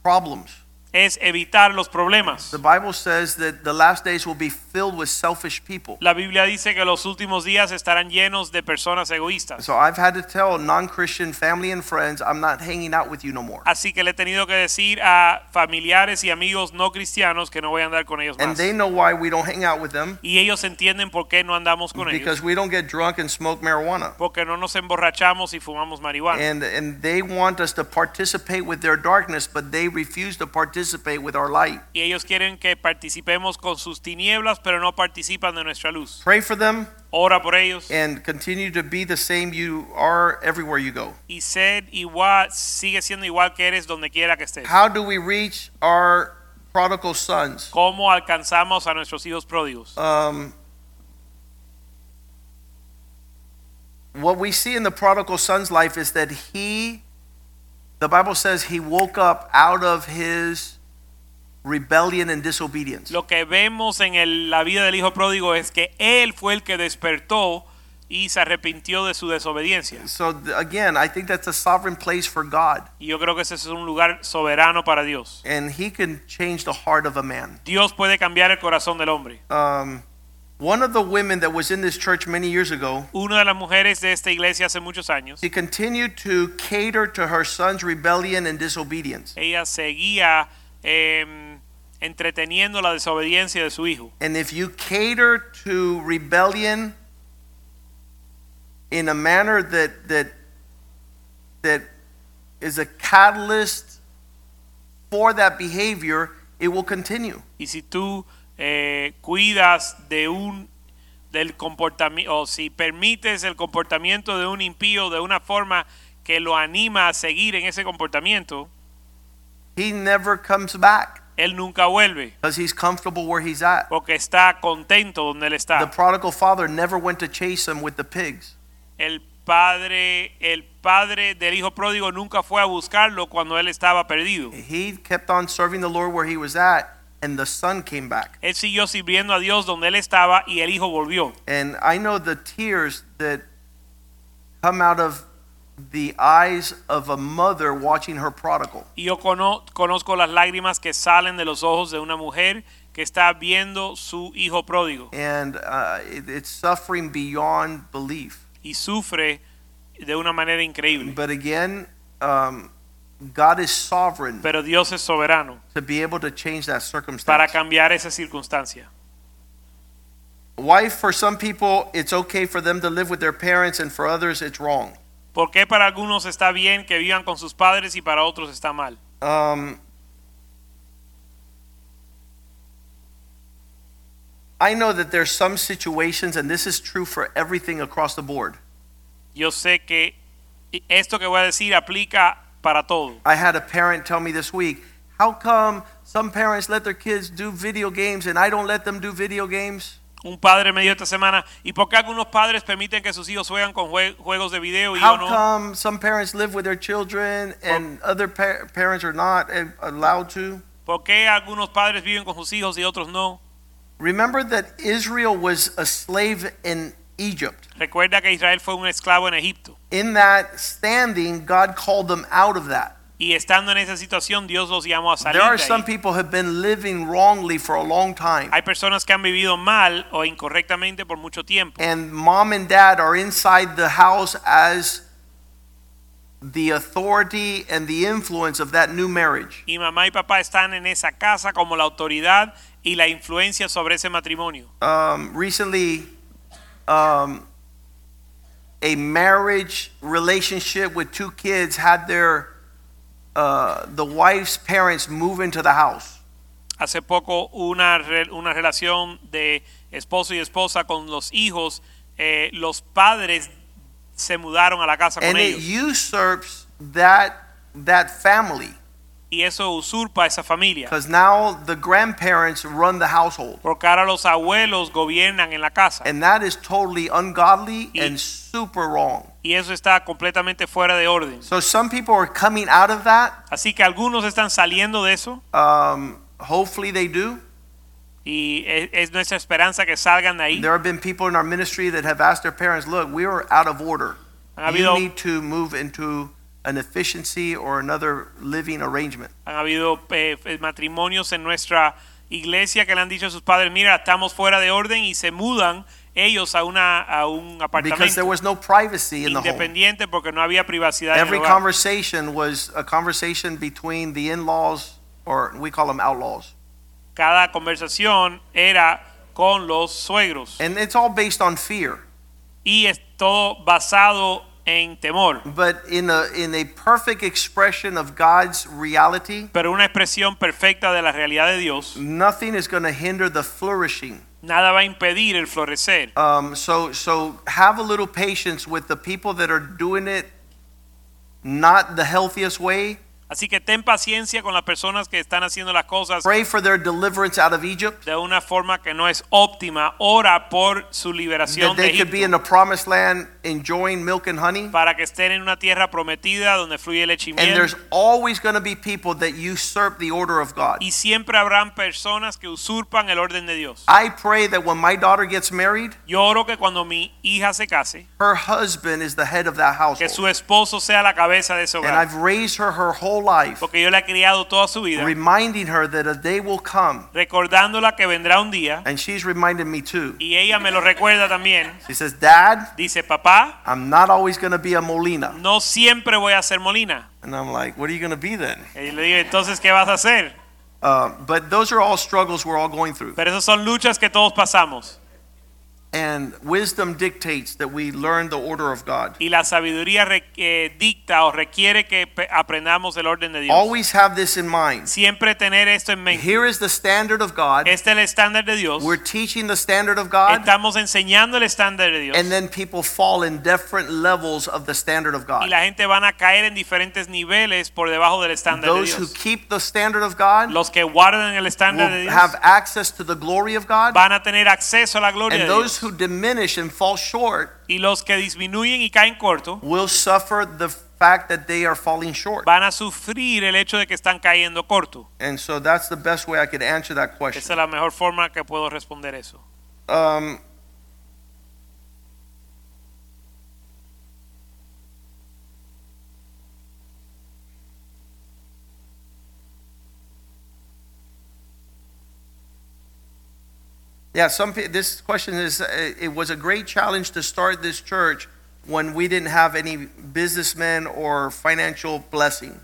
problems. Es evitar los problemas. The Bible says that the last days will be filled with selfish people. La Biblia dice que los últimos días estarán llenos de personas egoístas. So I've had to tell non Christian family and friends, I'm not hanging out with you no more. Así que le he tenido que decir a familiares y amigos no cristianos que no voy a andar con ellos más. And they know why we don't hang out with them Y ellos entienden por qué no andamos con ellos. because we don't get drunk and smoke marijuana. Porque no nos emborrachamos y fumamos marihuana. And, and they want us to participate with their darkness, but they refuse to participate with our light. Y ellos quieren que participemos con sus tinieblas, pero no participan de nuestra luz. Pray for them Ora por ellos and continue to be the same you are everywhere you go. y ser igual, sigue siendo igual que eres donde quiera que estés. How do we reach our prodigal sons? ¿Cómo alcanzamos a nuestros hijos pródigos? Um, what we see in the prodigal son's life is that he, the Bible says, he woke up out of his rebellion and disobedience. Lo que vemos en el- la vida del hijo pródigo es que él fue el que despertó y se arrepintió de su desobediencia. So again, I think that's a sovereign place for God, Y yo creo que ese es un lugar soberano para Dios. and He can change the heart of a man. Dios puede cambiar el corazón del hombre. Um, one of the women that was in this church many years ago, Una de las mujeres de esta iglesia hace muchos años, she continued to cater to her son's rebellion and disobedience. ella seguía em, entreteniendo la desobediencia de su hijo. And if you cater to rebellion in a manner that that that is a catalyst for that behavior, it will continue. Y si tú eh, cuidas de un del comportamiento o si permites el comportamiento de un impío de una forma que lo anima a seguir en ese comportamiento, He never comes back él nunca vuelve because he's comfortable where he's at. porque está contento donde él The está. prodigal father never went to chase him with the pigs. El padre, el padre del hijo pródigo nunca fue a buscarlo cuando él estaba perdido. He kept on serving the Lord where he was at, and the son came back. Él siguió sirviendo a Dios donde él estaba y el hijo volvió. And I know the tears that come out of the eyes of a mother watching her prodigal. Y yo conozco las lágrimas que salen de los ojos de una mujer que está viendo su hijo pródigo And uh, it, it's suffering beyond belief. y sufre de una manera increíble. But again, um, God is sovereign Pero Dios es soberano to be able to change that circumstance. para cambiar esa circunstancia. Why, for some people, it's okay for them to live with their parents, and for others, it's wrong. ¿Por qué para algunos está bien que vivan con sus padres y para otros está mal? Um, I know that there's some situations, and this is true for everything across the board. Yo sé que esto que voy a decir aplica para todo. I had a parent tell me this week, how come some parents let their kids do video games and I don't let them do video games? Un padre me dijo esta semana, ¿y por qué algunos padres permiten que sus hijos jueguen con jue- juegos de video y yo How no? come some parents live with their children and other pa- parents are not allowed to? ¿Por qué algunos padres viven con sus hijos y otros no? Remember that Israel was a slave in Egypt. Recuerda que Israel fue un esclavo en Egipto. In that standing, God called them out of that. Y estando en esa situación, Dios los llamó a salir There are de some people who have been living wrongly for a long time. Hay personas que han vivido mal o incorrectamente por mucho tiempo. And mom and dad are inside the house as the authority and the influence of that new marriage. Y mamá y papá están en esa casa como la autoridad y la influencia sobre ese matrimonio. Um, recently, um, a marriage relationship with two kids had their uh, the wife's parents move into the house. Hace poco una, una relación de esposo y esposa con los hijos, eh, los padres se mudaron a la casa con and it ellos. usurps that that family Y eso usurpa esa familia. because now the grandparents run the household Porque ahora los abuelos gobiernan en la casa. and that is totally ungodly Y- and super wrong Y eso está completamente fuera de orden. so some people are coming out of that Así que algunos están saliendo de eso um, hopefully they do y es, es nuestra esperanza que salgan de ahí. there have been people in our ministry that have asked their parents look we are out of order Han you need to move into an efficiency or another living arrangement han habido eh, matrimonios en nuestra iglesia que le han dicho a sus padres, mira, estamos fuera de orden y se mudan ellos a, una, a un because there apartamento was no privacy in the home independiente porque no había privacidad en el Every hogar. conversation was a conversation between the in-laws, or we call them outlaws. Cada conversación era con los suegros And it's all based on fear. y es todo basado en temor. But in a, in a perfect expression of God's reality, Pero una expresión perfecta de la realidad de Dios, nothing is going to hinder the flourishing. nada va a impedir el florecer. Um, so, so have a little patience with the people that are doing it not the healthiest way. Así que ten paciencia con las personas que están haciendo las cosas Pray for their deliverance out of Egypt, de una forma que no es óptima. Ora por su liberación that de they could be in Egipto the promised land enjoying milk and honey. para que estén en una tierra prometida donde fluye leche y And miel. there's always going to be people that usurp the order of God. Y siempre habrán personas que usurpan el orden de Dios. I pray that when my daughter gets married, Yo oro que cuando mi hija se case, her husband is the head of that que su household. esposo sea la cabeza de ese And hogar. I've raised her her whole life, Porque yo la he criado toda su vida, reminding her that a day will come, recordándola que vendrá un día, and she's reminded me too. y ella me lo recuerda también. She says, Dad, Dice, papá, I'm not always going to be a Molina. no siempre voy a ser Molina. And I'm like, what are you going to be then? Y le digo, entonces, ¿qué vas a hacer? Uh, but those are all struggles we're all going through. Pero esas son luchas que todos pasamos. And wisdom dictates that we learn the order of God. Y la sabiduría re- eh, dicta o requiere que aprendamos el orden de Dios. Always have this in mind. Siempre tener esto en mente. Here is the standard of God. Este es el estándar de Dios. We're teaching the standard of God. Estamos enseñando el estándar de Dios. And then people fall in different levels of the standard of God. Y la gente van a caer en diferentes niveles por debajo del estándar de Dios. Those who keep the standard of God Los que guardan el estándar de Dios have access to the glory of God. van a tener acceso a la gloria And de those Dios. Who diminish and fall short Y los que disminuyen y caen corto will suffer the fact that they are falling short. van a sufrir el hecho de que están cayendo corto. And so that's the best way I could answer that question. Esa es la mejor forma que puedo responder eso. Um, yeah, some this question is uh, it was a great challenge to start this church when we didn't have any businessmen or financial blessing.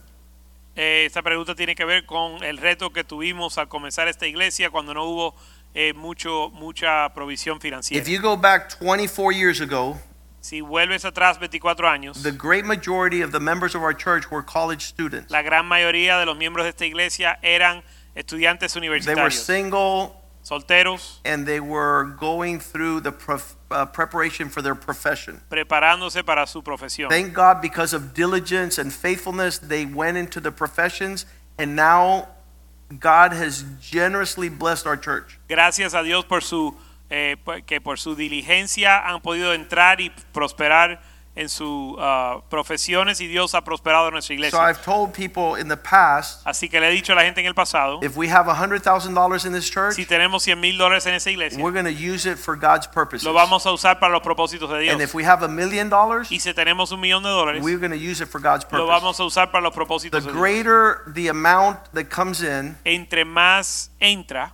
Eh, esta pregunta tiene que ver con el reto que tuvimos al comenzar esta iglesia cuando no hubo eh, mucho, mucha provisión financiera. If you go back 24 years ago, Si vuelves atrás 24 años, the great majority of the members of our church were college students. la gran mayoría de los miembros de esta iglesia eran estudiantes universitarios. They were single solteros, and they were going through the prof- uh, preparation for their profession. preparándose para su profesión. Thank God because of diligence and faithfulness, they went into the professions, and now God has generously blessed our church. Gracias a Dios por su eh, que por su diligencia han podido entrar y prosperar en sus ah, profesiones y Dios ha prosperado en nuestra So. I've told people in the past Así que le he dicho a la gente en el pasado, if we have $100,000 in this church, si tenemos 100 mil dólares en esa iglesia, we're going to use it for God's purposes. lo vamos a usar para los propósitos de Dios. And if we have a million dollars, Y si tenemos un millón de dólares, we're going to use it for God's lo purpose. vamos a usar para los The propósitos de Dios. greater the amount that comes in, Entre más entra,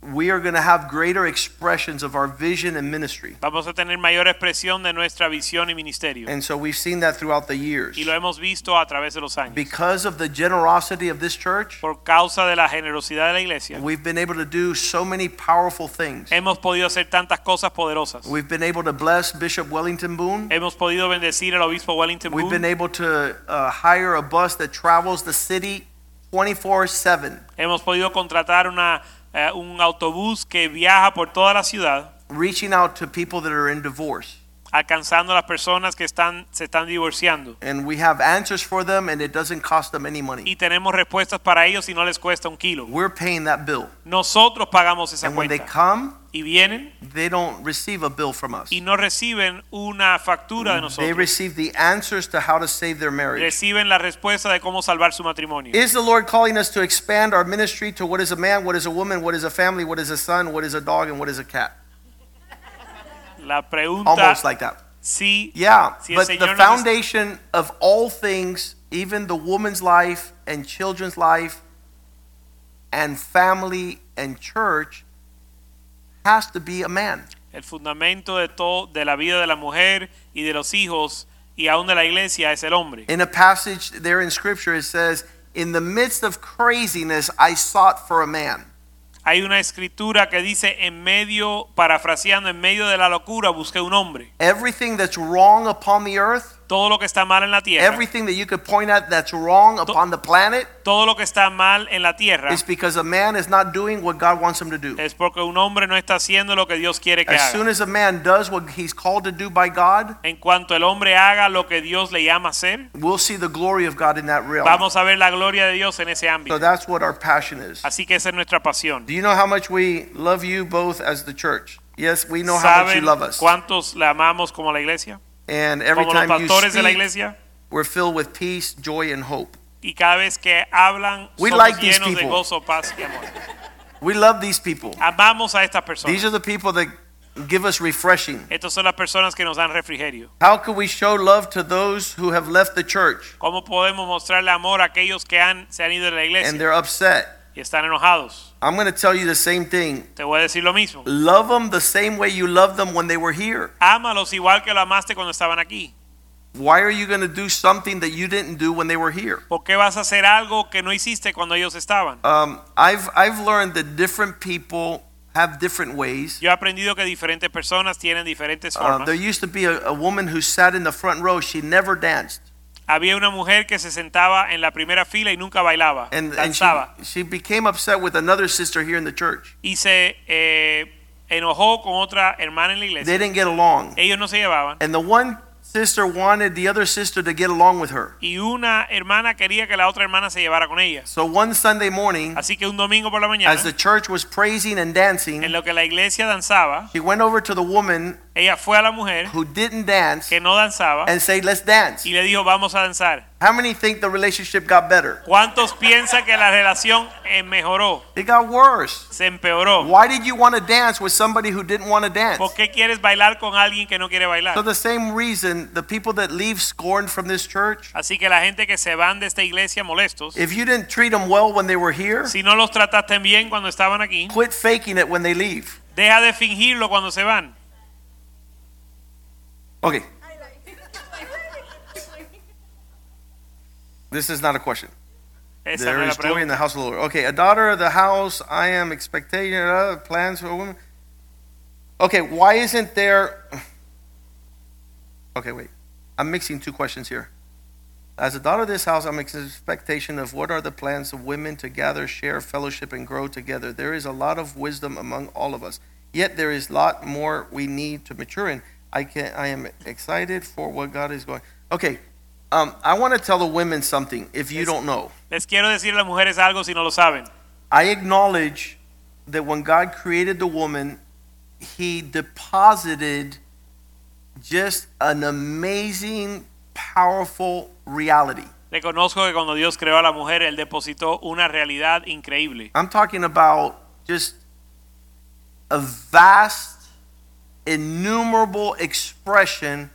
we are going to have greater expressions of our vision and ministry. vamos a tener mayor expresión de nuestra visión y ministerio. And so we've seen that throughout the years. Y lo hemos visto a través de los años. Because of the generosity of this church, Por causa de la generosidad de la iglesia, we've been able to do so many powerful things. hemos podido hacer tantas cosas poderosas. We've been able to bless Bishop Wellington Boone. Hemos podido bendecir al obispo Wellington Boone. We've been able to uh, hire a bus that travels the city 24 7, Hemos podido contratar una, eh, un autobús que viaja por toda la ciudad, reaching out to people that are in divorce. alcanzando a las personas que están, se están divorciando. And we have answers for them, and it doesn't cost them any money. Y tenemos respuestas para ellos y no les cuesta un kilo. We're paying that bill. Nosotros pagamos esa And when they cuenta. come, Y vienen they don't receive a bill from us. y no reciben una factura de They receive the answers to how to save their marriage. Reciben la respuesta de cómo salvar su matrimonio. Is the Lord calling us to expand our ministry to what is a man, what is a woman, what is a family, what is a son, what is a dog, and what is a cat? La pregunta, Almost like that. sí, Yeah, Si but the foundation of all things, even the woman's life and children's life and family and church, has to be a man. el fundamento de todo, de la vida de la mujer y de los hijos y aún de la iglesia es el hombre. In a passage there in Scripture, it says, In the midst of craziness, I sought for a man. Hay una escritura que dice en medio, parafraseando, en medio de la locura busqué un hombre. Everything that's wrong upon the earth todo lo que está mal en la tierra, everything that you could point at that's wrong upon the planet todo lo que está mal en la tierra is because a man is not doing what God wants him to do. es porque un hombre no está haciendo lo que Dios quiere que As soon haga. as a man does what he's called to do by God, En cuanto el hombre haga lo que Dios le llama a hacer, we'll see the glory of God in that realm. vamos a ver la gloria de Dios en ese So that's what our passion is. Así que esa es nuestra pasión. Do you know how much we love you both as the church? Yes, we know how much you love us. cuántos le amamos como la iglesia? And every Como los time you pastores de la speak, iglesia. we're filled with peace, joy, and hope. Y cada vez que hablan, We somos like these llenos de people. gozo, paz y amor. We love these people. Amamos a estas These personas. are the people that give us refreshing. Estas son las personas que nos dan refrigerio. How can we show love to those who have left the church ¿Cómo podemos mostrarle amor a aquellos que han, se han ido de la and iglesia they're upset? Y están enojados? I'm going to tell you the same thing. Te voy a decir lo mismo. Love them the same way you loved them when they were here. Ámalos igual que lo amaste cuando estaban aquí. Why are you going to do something that you didn't do when they were here? ¿Por qué vas a hacer algo que no hiciste cuando ellos estaban? Um, I've, I've learned that different people have different ways. Yo he aprendido que diferentes personas tienen diferentes Uh, formas. there used to be a, a woman who sat in the front row. She never danced. Había una mujer que se sentaba en la primera fila y nunca bailaba, And, and she, she became upset with another sister here in the church. Y se eh, enojó con otra hermana en la They didn't get along. Ellos no se llevaban. And the one sister wanted the other sister to get along with her. Y una hermana quería que la otra hermana se llevara con ella. So one Sunday morning, Así que un domingo por la mañana, as the church was praising and en dancing, lo que la iglesia danzaba, she went over to the woman ella fue a la mujer who didn't dance que no danzaba and said, Let's dance. y le dijo, vamos a danzar. How many think the relationship got better? ¿Cuántos piensan que la relación eh, mejoró? It got worse. Se empeoró. Why did you want to dance with somebody who didn't want to dance? ¿Por qué quieres bailar con alguien que no quiere bailar? So the same reason the people that leave scorned from this church, Así que la gente que se van de esta iglesia molestos, if you didn't treat them well when they were here, si no los trataste bien cuando estaban aquí, quit faking it when they leave. deja de fingirlo cuando se van. Okay. This is not a question. Esa There no is joy in the house of the Lord. Okay, a daughter of the house, I am expecting uh, plans for a woman. Okay, why isn't there. Okay, wait. I'm mixing two questions here. As a daughter of this house, I'm in expectation of what are the plans of women to gather, share, fellowship, and grow together. There is a lot of wisdom among all of us. Yet there is a lot more we need to mature in. I can I am excited for what God is going. Okay, um, I want to tell the women something. If you Yes. don't know, Les quiero decir a las mujeres algo si no lo saben. I acknowledge that when God created the woman, He deposited just an amazing, powerful reality. Reconozco que cuando Dios creó a la mujer, Él depositó una realidad increíble. I'm talking about just a vast, innumerable expression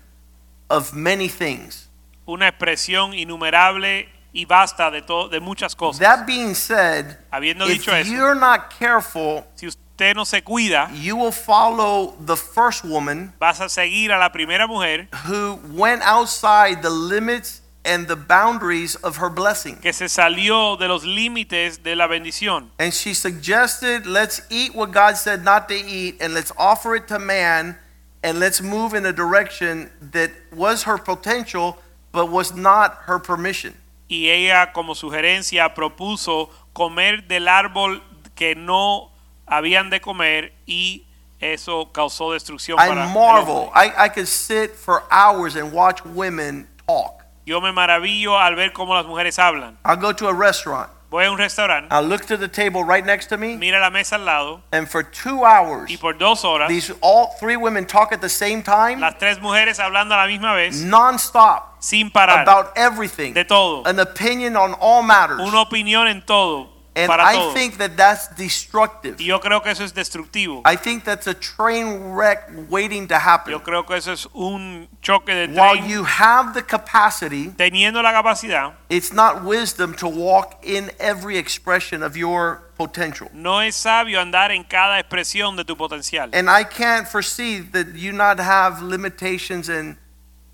of many things. Una expresión innumerable y vasta de, to- de muchas cosas. That being said, Habiendo if dicho eso, you're not careful, si usted no se cuida, you will follow the first woman vas a seguir a la primera mujer who went outside the limits and the boundaries of her blessing. que se salió de los límites de la bendición. And she suggested, let's eat what God said not to eat, and let's offer it to man, and let's move in a direction that was her potential, but was not her permission. Y ella como sugerencia propuso comer del árbol que no habían de comer y eso causó destrucción I para marvel. I, I could sit for hours and watch women talk. Yo me maravillo al ver cómo las mujeres hablan. I'll go to a restaurant, Voy a un restaurante, I'll look to the table right next to me, mira la mesa al lado. And for two hours, y por dos horas these all three women talk at the same time, las tres mujeres hablando a la misma vez nonstop, sin parar about everything, de todo, an opinion on all matters. una opinión en todo, And para I todo. think that that's destructive. Y yo creo que eso es destructivo. I think that's a train wreck waiting to happen. Yo creo que eso es un choque de While you have the capacity, Teniendo la capacidad, it's not wisdom to walk in every expression of your potential. no es sabio andar en cada expresión de tu potencial. And I can't foresee that you not have limitations and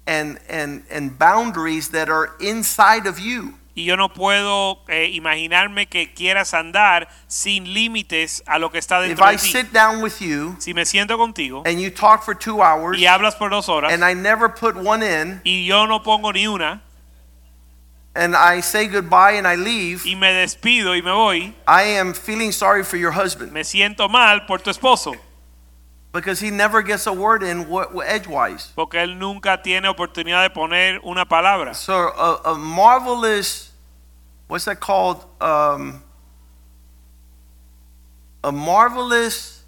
and and and boundaries that are inside of you. Y yo no puedo eh, imaginarme que quieras andar sin límites a lo que está If dentro I de ti. sit down with you Si me siento contigo and you talk for two hours y hablas por dos horas and I never put one in y yo no pongo ni una and I say goodbye and I leave, y me despido y me voy, I am feeling sorry for your husband me siento mal por tu esposo, because he never gets a word in edgewise. porque él nunca tiene oportunidad de poner una palabra. So a, a marvelous, what's that called? Um, a marvelous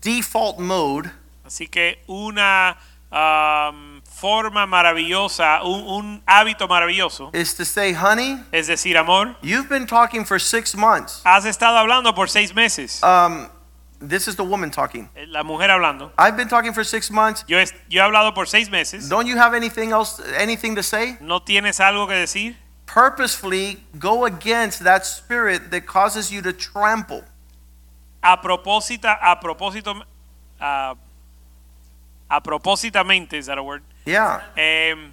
default mode Así que una am, forma maravillosa, un, un hábito maravilloso, is to say, honey, es decir, amor, you've been talking for six months. has estado hablando por seis meses. Um, this is the woman talking. Eh, La mujer hablando. I've been talking for six months. Yo, es- yo he hablado por seis meses. Don't you have anything else, anything to say? ¿No tienes algo que decir? Purposefully go against that spirit that causes you to trample. A propósito, a propósito, a, a propósitamente, is that a word? Yeah. Em,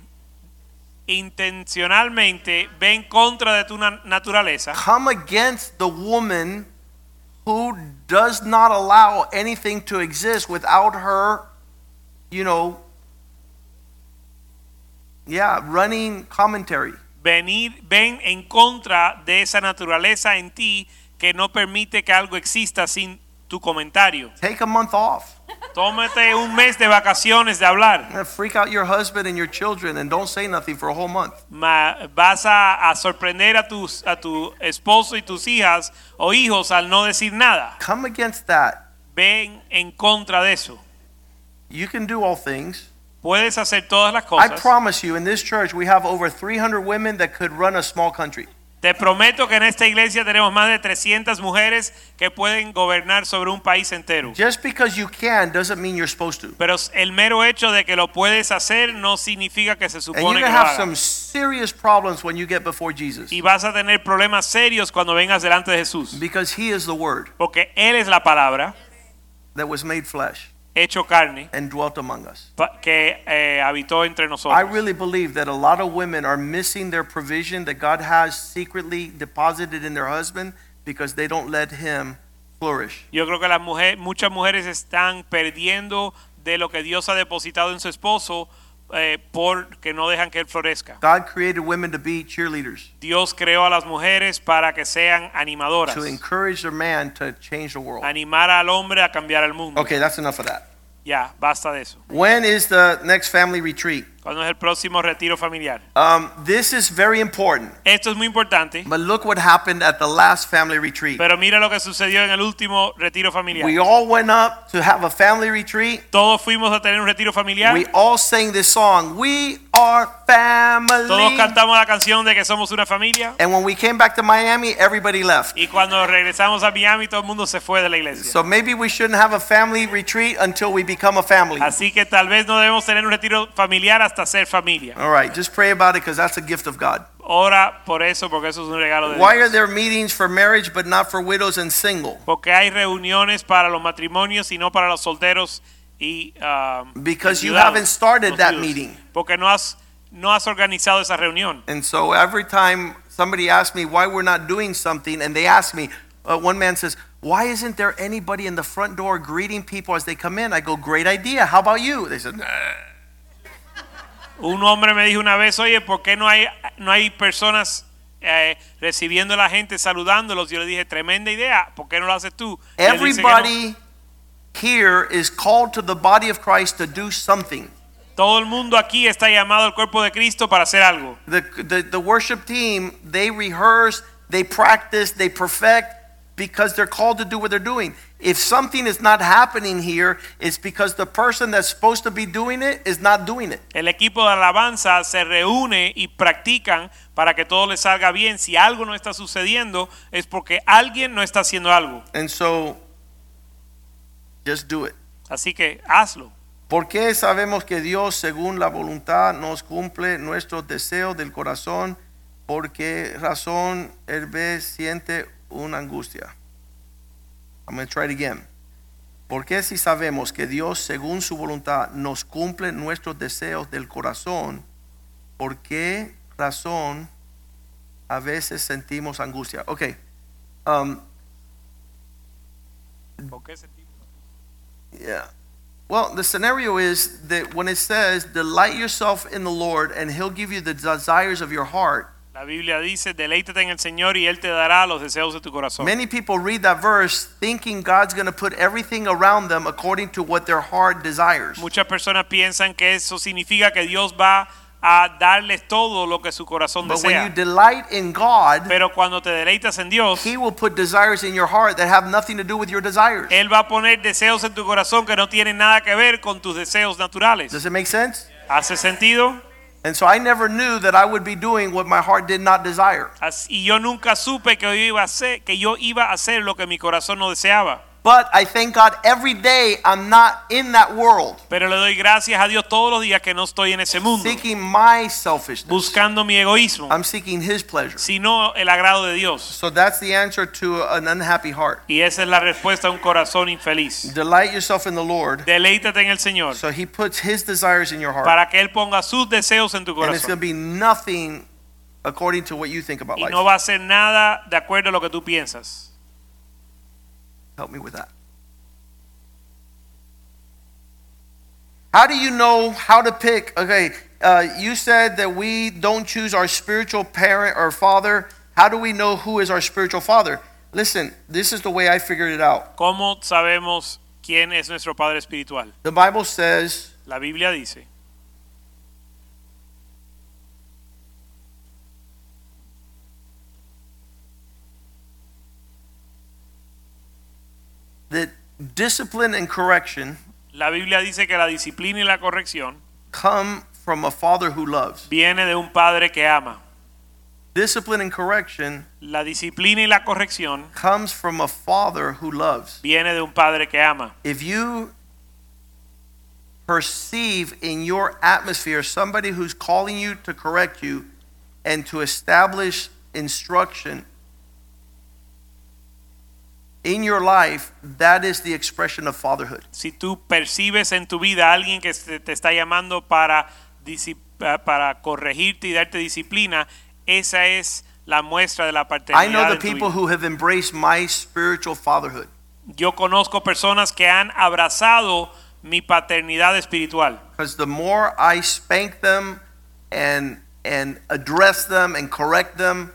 intencionalmente ve en contra de tu naturaleza come against the woman who does not allow anything to exist without her, you know, yeah, running commentary. venir, ven en contra de esa naturaleza en ti que no permite que algo exista sin tu comentario. Take a month off. Tómate un mes de vacaciones de hablar. Freak out your husband and your children and don't say nothing for a whole month. Ma- vas a, a sorprender a, tus, a tu esposo y tus hijas o hijos al no decir nada. Come against that. Ven en contra de eso. You can do all things. Puedes hacer todas las cosas. I promise you, in this church, we have over 300 women that could run a small country. Te prometo que en esta iglesia tenemos más de 300 mujeres que pueden gobernar sobre un país entero. Just because you can doesn't mean you're supposed to. Pero el mero hecho de que lo puedes hacer no significa que se And supone you're que lo hagas. some serious problems when you get before Jesus Y vas a tener problemas serios cuando vengas delante de Jesús. because he is the word Porque Él es la palabra that was made flesh hecho carne and dwelt among us. que eh, habitó entre I really believe that a lot of women are missing their provision that God has secretly deposited in their husband because they don't let him flourish. Yo creo que las mujeres, muchas mujeres están perdiendo de lo que Dios ha depositado en su esposo eh, porque no dejan que él florezca. God created women to be cheerleaders, Dios creó a las mujeres para que sean animadoras, to encourage their man to change the world. animar al hombre a cambiar el mundo. Okay, that's enough of that. Ya, basta de eso. When is the next family retreat? ¿Cuándo es el próximo retiro familiar? Um, this is very important. Esto es muy importante, But look what happened at the last family retreat. pero mira lo que sucedió en el último retiro familiar. We all went up to have a family retreat. Todos fuimos a tener un retiro familiar. We all sang this song. We are family. Todos cantamos la canción de que somos una familia. And when we came back to Miami, everybody left. Y cuando regresamos a Miami, todo el mundo se fue de la iglesia. So maybe we shouldn't have a family retreat until we become a family. Así que tal vez no debemos tener un retiro familiar hasta ser familia. All right, just pray about it because that's a gift of God. Ora por eso, porque eso es un regalo de Why are there meetings for marriage but not for widows and single? Porque hay reuniones para los matrimonios y no para los solteros y um, Because you haven't started that meeting. Porque no has no has organizado esa reunión. And so every time somebody asks me why we're not doing something, and they ask me, uh, one man says, Why isn't there anybody in the front door greeting people as they come in? I go, Great idea. How about you? They said, "Nah." Un hombre me dijo una vez, oye, ¿por qué no hay, no hay personas eh, recibiendo a la gente, saludándolos? Yo le dije, tremenda idea, ¿por qué no lo haces tú? Y él dice que no. Everybody here is called to the body of Christ to do something. Todo el mundo aquí está llamado al cuerpo de Cristo para hacer algo. The, the, the worship team, they rehearse, they practice, they perfect because they're called to do what they're doing. If something is not happening here, it's because the person that's supposed to be doing it is not doing it. El equipo de alabanza se reúne y practican para que todo les salga bien. Si algo no está sucediendo, es porque alguien no está haciendo algo. And so, just do it. Así que hazlo. ¿Por qué sabemos que Dios, según la voluntad, nos cumple nuestros deseos del corazón? ¿Por qué razón el ve siente una angustia? I'm going to try it again. ¿Por qué si sabemos que Dios, según su voluntad, nos cumple nuestros deseos del corazón? ¿Por qué razón a veces sentimos angustia? Okay. Um, Yeah. Well, the scenario is that when it says, delight yourself in the Lord and he'll give you the desires of your heart, La Biblia dice, deleítate en el Señor y Él te dará los deseos de tu corazón. many people read that verse thinking God's going to put everything around them according to what their heart desires. Muchas personas piensan que eso significa que Dios va a darles todo lo que su corazón But when you delight in God, Pero cuando te deleitas en Dios, he will put desires in your heart that have nothing to do with your desires. Él va a poner deseos en tu corazón que no tienen nada que ver con tus deseos naturales. Does it make sense? ¿Hace sentido? And so I never knew that I would be doing what my heart did not desire. Y yo nunca supe que yo iba a hacer, que yo iba a hacer lo que mi corazón no deseaba. But I thank God every day I'm not in that world Pero le doy gracias a Dios todos los días que no estoy en ese mundo, seeking my selfishness. buscando mi egoísmo, I'm seeking his pleasure. sino el agrado de Dios. So that's the answer to an unhappy heart. Y esa es la respuesta a un corazón infeliz. Delight yourself in the Lord. Deleítate en el Señor So he puts his desires in your heart. para que Él ponga sus deseos en tu corazón. And it's going to be nothing according to what you think about Y life. no va a ser nada de acuerdo a lo que tú piensas. Help me with that. How do you know how to pick? Okay, uh, you said that we don't choose our spiritual parent or father. How do we know who is our spiritual father? Listen, this is the way I figured it out. ¿Cómo sabemos quién es nuestro Padre Espiritual? The Bible says, La Biblia dice, that discipline and correction la Biblia dice que la disciplina y la corrección come from a father who loves. viene de un padre que ama. Discipline and correction La disciplina y la corrección comes from a father who loves. viene de un padre que ama. If you perceive in your atmosphere somebody who's calling you to correct you and to establish instruction in your life, that is the expression of fatherhood. Si tú percibes en tu vida a alguien que te está llamando para, para corregirte y darte disciplina, esa es la muestra de la paternidad. I know the people who have embraced my spiritual fatherhood. Yo conozco personas que han abrazado mi paternidad espiritual. Because the more I spank them and and address them and correct them,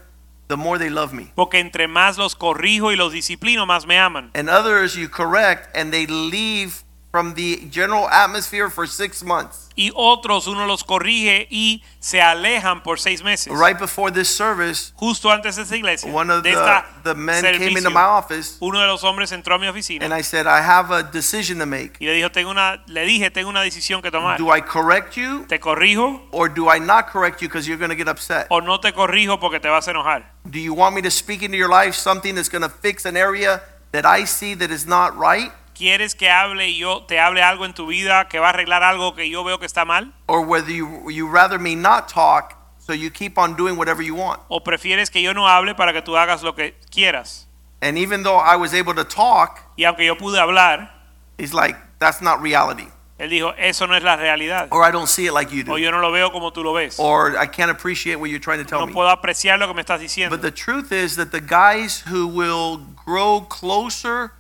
the more they love me. Porque entre más los corrijo y los disciplino, más me aman. And others you correct and they leave from the general atmosphere for six months. Y otros uno los corrige y se alejan por seis meses. Right before this service, Justo antes de esta iglesia, one of de the, the men came into my office uno de los hombres entró a mi oficina and I said, I have a decision to make. y le dijo, tengo una, le dije, tengo una decisión que tomar. Do I correct you ¿Te corrijo or do I not correct you because you're going to get upset? o no te corrijo porque te vas a enojar? Do you want me to speak into your life something that's going to fix an area that I see that is not right? ¿Quieres que hable y yo te hable algo en tu vida que va a arreglar algo que yo veo que está mal? Or whether you, you rather me not talk so you keep on doing whatever you want? ¿O prefieres que yo no hable para que tú hagas lo que quieras? And even though I was able to talk, Y aunque yo pude hablar, he's like, that's not reality. él dijo, eso no es la realidad. Or I don't see it like you O do. yo no lo veo como tú lo ves. Or I can't appreciate what you're trying to tell No me. puedo apreciar lo que me estás diciendo. But the truth is that the guys who will grow closer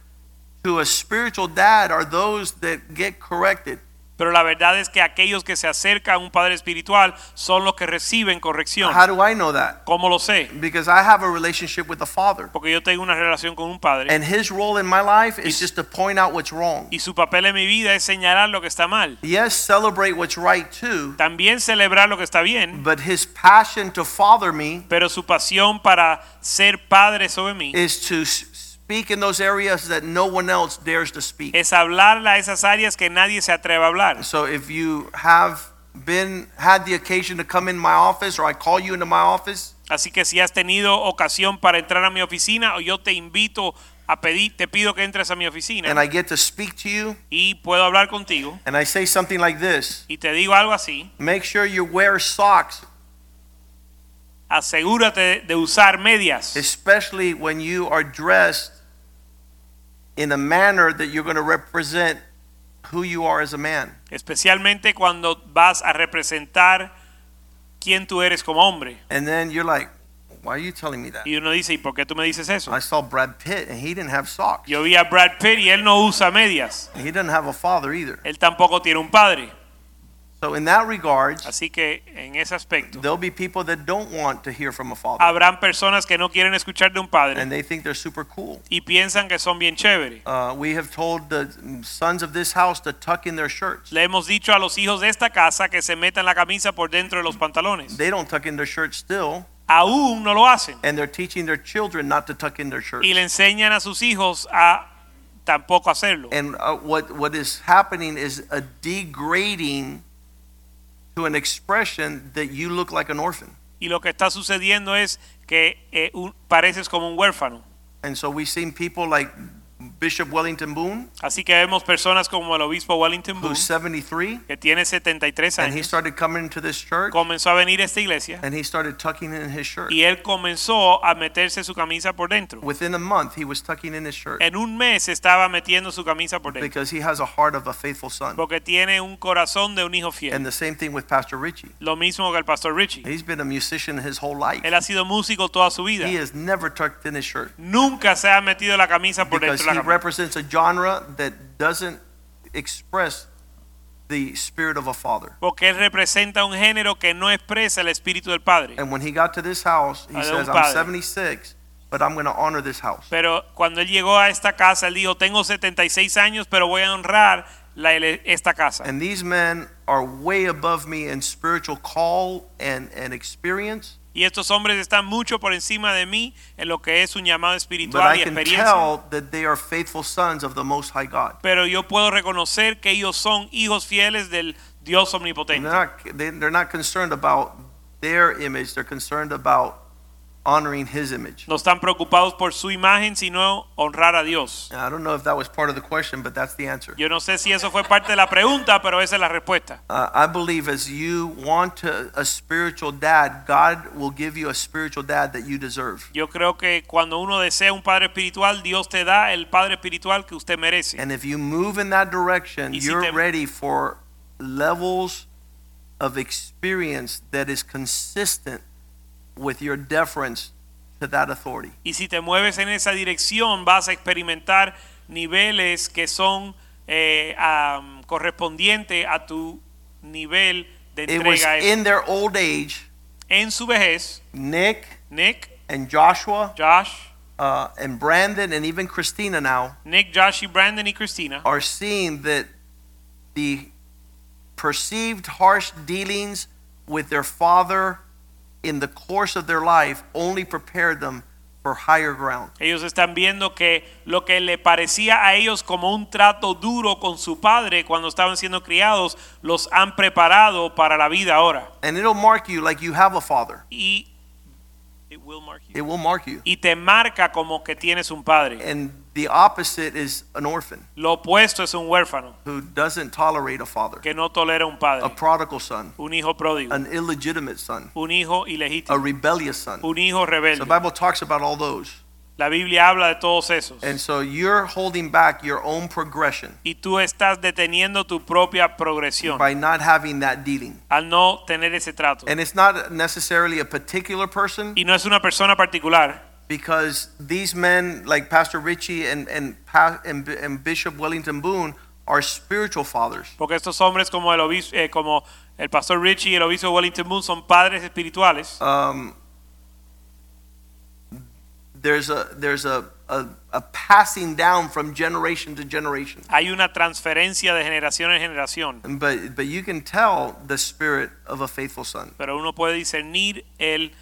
to a spiritual dad are those that get corrected. Pero la verdad es que aquellos que se acercan a un padre espiritual son los que reciben corrección. How do I know that? ¿Cómo lo sé? Because I have a relationship with the Father. Porque yo tengo una relación con un padre And his role in my life is just to point out what's wrong. y su papel en mi vida es señalar lo que está mal. Yes, celebrate what's right too, También celebrar lo que está bien, but his passion to father me pero su pasión para ser padre sobre mí is to speak in those areas that no one else dares to speak. es hablarle a esas áreas que nadie se atreve a hablar. So if you have been had the occasion to come in my office or I call you into my office, Así que si has tenido ocasión para entrar a mi oficina o yo te invito a pedir, te pido que entres a mi oficina. and I get to speak to you y puedo hablar contigo. and I say something like this, y te digo algo así, make sure you wear socks, asegúrate de usar medias, especially when you are dressed in a manner that you're going to represent who you are as a man. especialmente cuando vas a representar quién tú eres como hombre. And then you're like, why are you telling me that? Y uno dice, ¿y por qué tú me dices eso? I saw Brad Pitt and he didn't have socks. Yo vi a Brad Pitt y él no usa medias. He doesn't have a father either. Él tampoco tiene un padre. So in that regard, Así que en ese aspecto, there'll be people that don't want to hear from a father. habrán personas que no quieren escuchar de un padre And they think they're super cool. y piensan que son bien chéveres. Uh, we have told the sons of this house to tuck in their shirts. Le hemos dicho a los hijos de esta casa que se metan la camisa por dentro de los pantalones. They don't tuck in their shirts still, Aún no lo hacen. and they're teaching their children not to tuck in their shirts. Y le enseñan a sus hijos a tampoco hacerlo. And uh, what what is happening is a degrading to an expression that you look like an orphan. Y lo que está sucediendo es que eh, un- pareces como un huérfano. And so we've seen people like Bishop Wellington Boone, Así que vemos personas como el obispo Wellington Boone, who's 73, que tiene 73 and he años, started coming to this church, comenzó a venir a esta iglesia and he started tucking in his shirt. y él comenzó a meterse su camisa por dentro. Within a month, he was tucking in his shirt En un mes estaba metiendo su camisa por dentro. because he has a heart of a faithful son. Porque tiene un corazón de un hijo fiel. And the same thing with Pastor Richie. Lo mismo que el pastor Richie. He's been a musician his whole life. Él ha sido músico toda su vida. He has never tucked in his shirt Nunca se ha metido la camisa por because dentro de he la. Represents a genre that doesn't express the spirit of a father. Porque él representa un género que no expresa el espíritu del Padre. And when he got to this house, he says, I'm 76, but I'm going to honor this house. Pero cuando él llegó a esta casa, él dijo, tengo 76 años, pero voy a honrar la, esta casa. And these men are way above me in spiritual call and, and experience. Y estos hombres están mucho por encima de mí en lo que es un llamado espiritual y can experiencia. tell that they are faithful sons of the Most High God. Pero yo puedo reconocer que ellos son hijos fieles del Dios omnipotente. they're not, they, they're not concerned about their image, they're concerned about honoring His image. No están preocupados por su imagen, sino honrar a Dios. I don't know if that was part of the question, but that's the answer. Yo no sé si eso fue parte de la pregunta, pero esa es la respuesta. Uh, I believe as you want to, a spiritual dad, God will give you a spiritual dad that you deserve. Yo creo que cuando uno desea un padre espiritual, Dios te da el padre espiritual que usted merece. And if you move in that direction, si you're te- ready for levels of experience that is consistent with your deference to that authority. Y si te mueves en esa dirección, vas a experimentar niveles que son eh, am, correspondientes a tu nivel de It was entrega. in their old age, en su vejez, Nick Nick, and Joshua Josh, uh, and Brandon and even Christina now Nick, Josh y Brandon y Christina, are seeing that the perceived harsh dealings with their father in the course of their life only prepared them for higher ground. Ellos están viendo que lo que le parecía a ellos como un trato duro con su padre cuando estaban siendo criados, los han preparado para la vida ahora. And it'll mark you like you have a father. Y, It will mark you. It will mark you. y te marca como que tienes un padre. And the opposite is an orphan Lo opuesto es un huérfano who doesn't tolerate a father, que no tolera un a padre, prodigal son, un hijo pródigo, an illegitimate son, un hijo a rebellious son. un hijo The. Bible talks about all those. La Biblia habla de todos esos. And so you're holding back your own progression Y tú estás deteniendo tu propia progresión by not having that dealing. al no tener ese trato. And it's not necessarily a particular person Y no es una persona particular, because these men like Pastor Richie and and, and, and Bishop Wellington Boone are spiritual fathers. porque estos hombres como el obis- eh, como el pastor Richie y el obispo Wellington Boone son padres espirituales. Um, there's a there's a, a a passing down from generation to generation. Hay una transferencia de generación en generación, But but you can tell the spirit of a faithful son. pero uno puede discernir el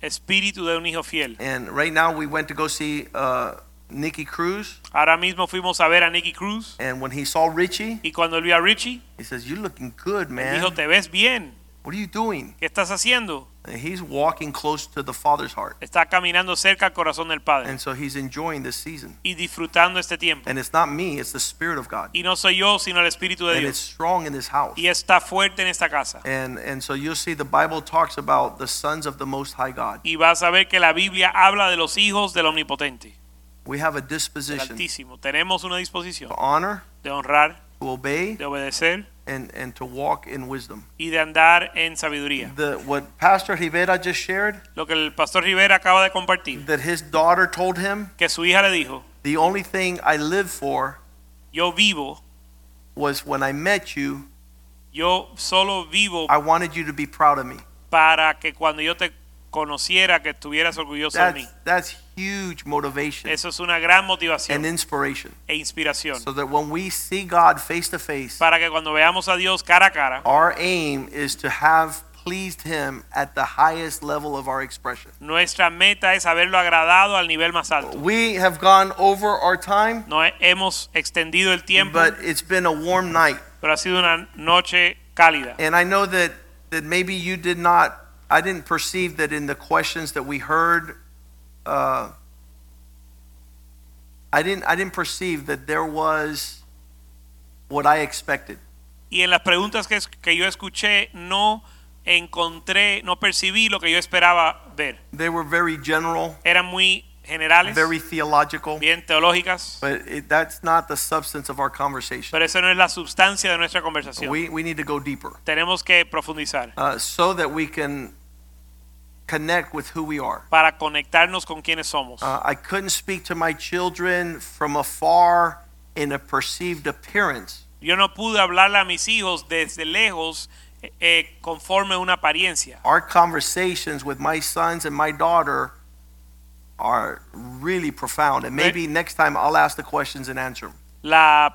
espíritu de un hijo fiel. And right now we went to go see uh, Nicky Cruz, Ahora mismo fuimos a ver a Nicky Cruz and when he saw Richie, y cuando él vio a Richie, he says, "You're looking good, man. dijo, te ves bien, What are you doing?" ¿qué estás haciendo? And he's walking close to the Father's heart, Está caminando cerca al corazón del Padre and so he's enjoying this season. y disfrutando este tiempo. And it's not me; it's the Spirit of God, Y no soy yo, sino el Espíritu de and it's strong in this house. Y está fuerte en esta casa. And and so you'll see the Bible talks about the sons of the Most High God. Y vas a ver que la Biblia habla de los hijos del Omnipotente, We have a disposition Altísimo. Tenemos una disposición to honor, de honrar to obey, de obedecer and, and to walk in wisdom. y de andar en sabiduría. The, what Pastor Rivera just shared, Lo que el pastor Rivera acaba de compartir, that his daughter told him, que su hija le dijo, the only thing I live for yo vivo, was when I met you, yo solo vivo I wanted you to be proud of me. para que cuando yo te conociera que estuvieras orgulloso de That's, mí. that's huge motivation Eso es una gran and motivación inspiration. e inspiración So that when we see God face to face, para que cuando veamos a Dios cara a cara, our aim is to have pleased Him at the highest level of our expression. nuestra meta es haberlo agradado al nivel más alto. We have gone over our time, No he- hemos extendido el tiempo, but it's been a warm night. pero ha sido una noche cálida. And I know that, that maybe you did not, I didn't perceive that in the questions that we heard, uh, I didn't, I didn't perceive that there was what I expected. Y en las preguntas que, que yo escuché no encontré, no percibí lo que yo esperaba ver. They were very general, Eran muy generales, very theological, bien teológicas, but it, that's not the substance of our conversation. pero eso no es la sustancia de nuestra conversación. We, we need to go deeper Tenemos que profundizar uh, so that we can connect with who we are. para conectarnos con quienes somos. Uh, I couldn't speak to my children from afar in a perceived appearance. Yo no pude hablarle a mis hijos desde lejos eh, eh, conforme una apariencia. Our conversations with my sons and my daughter are really profound. And maybe next time I'll ask the questions and answer them. La,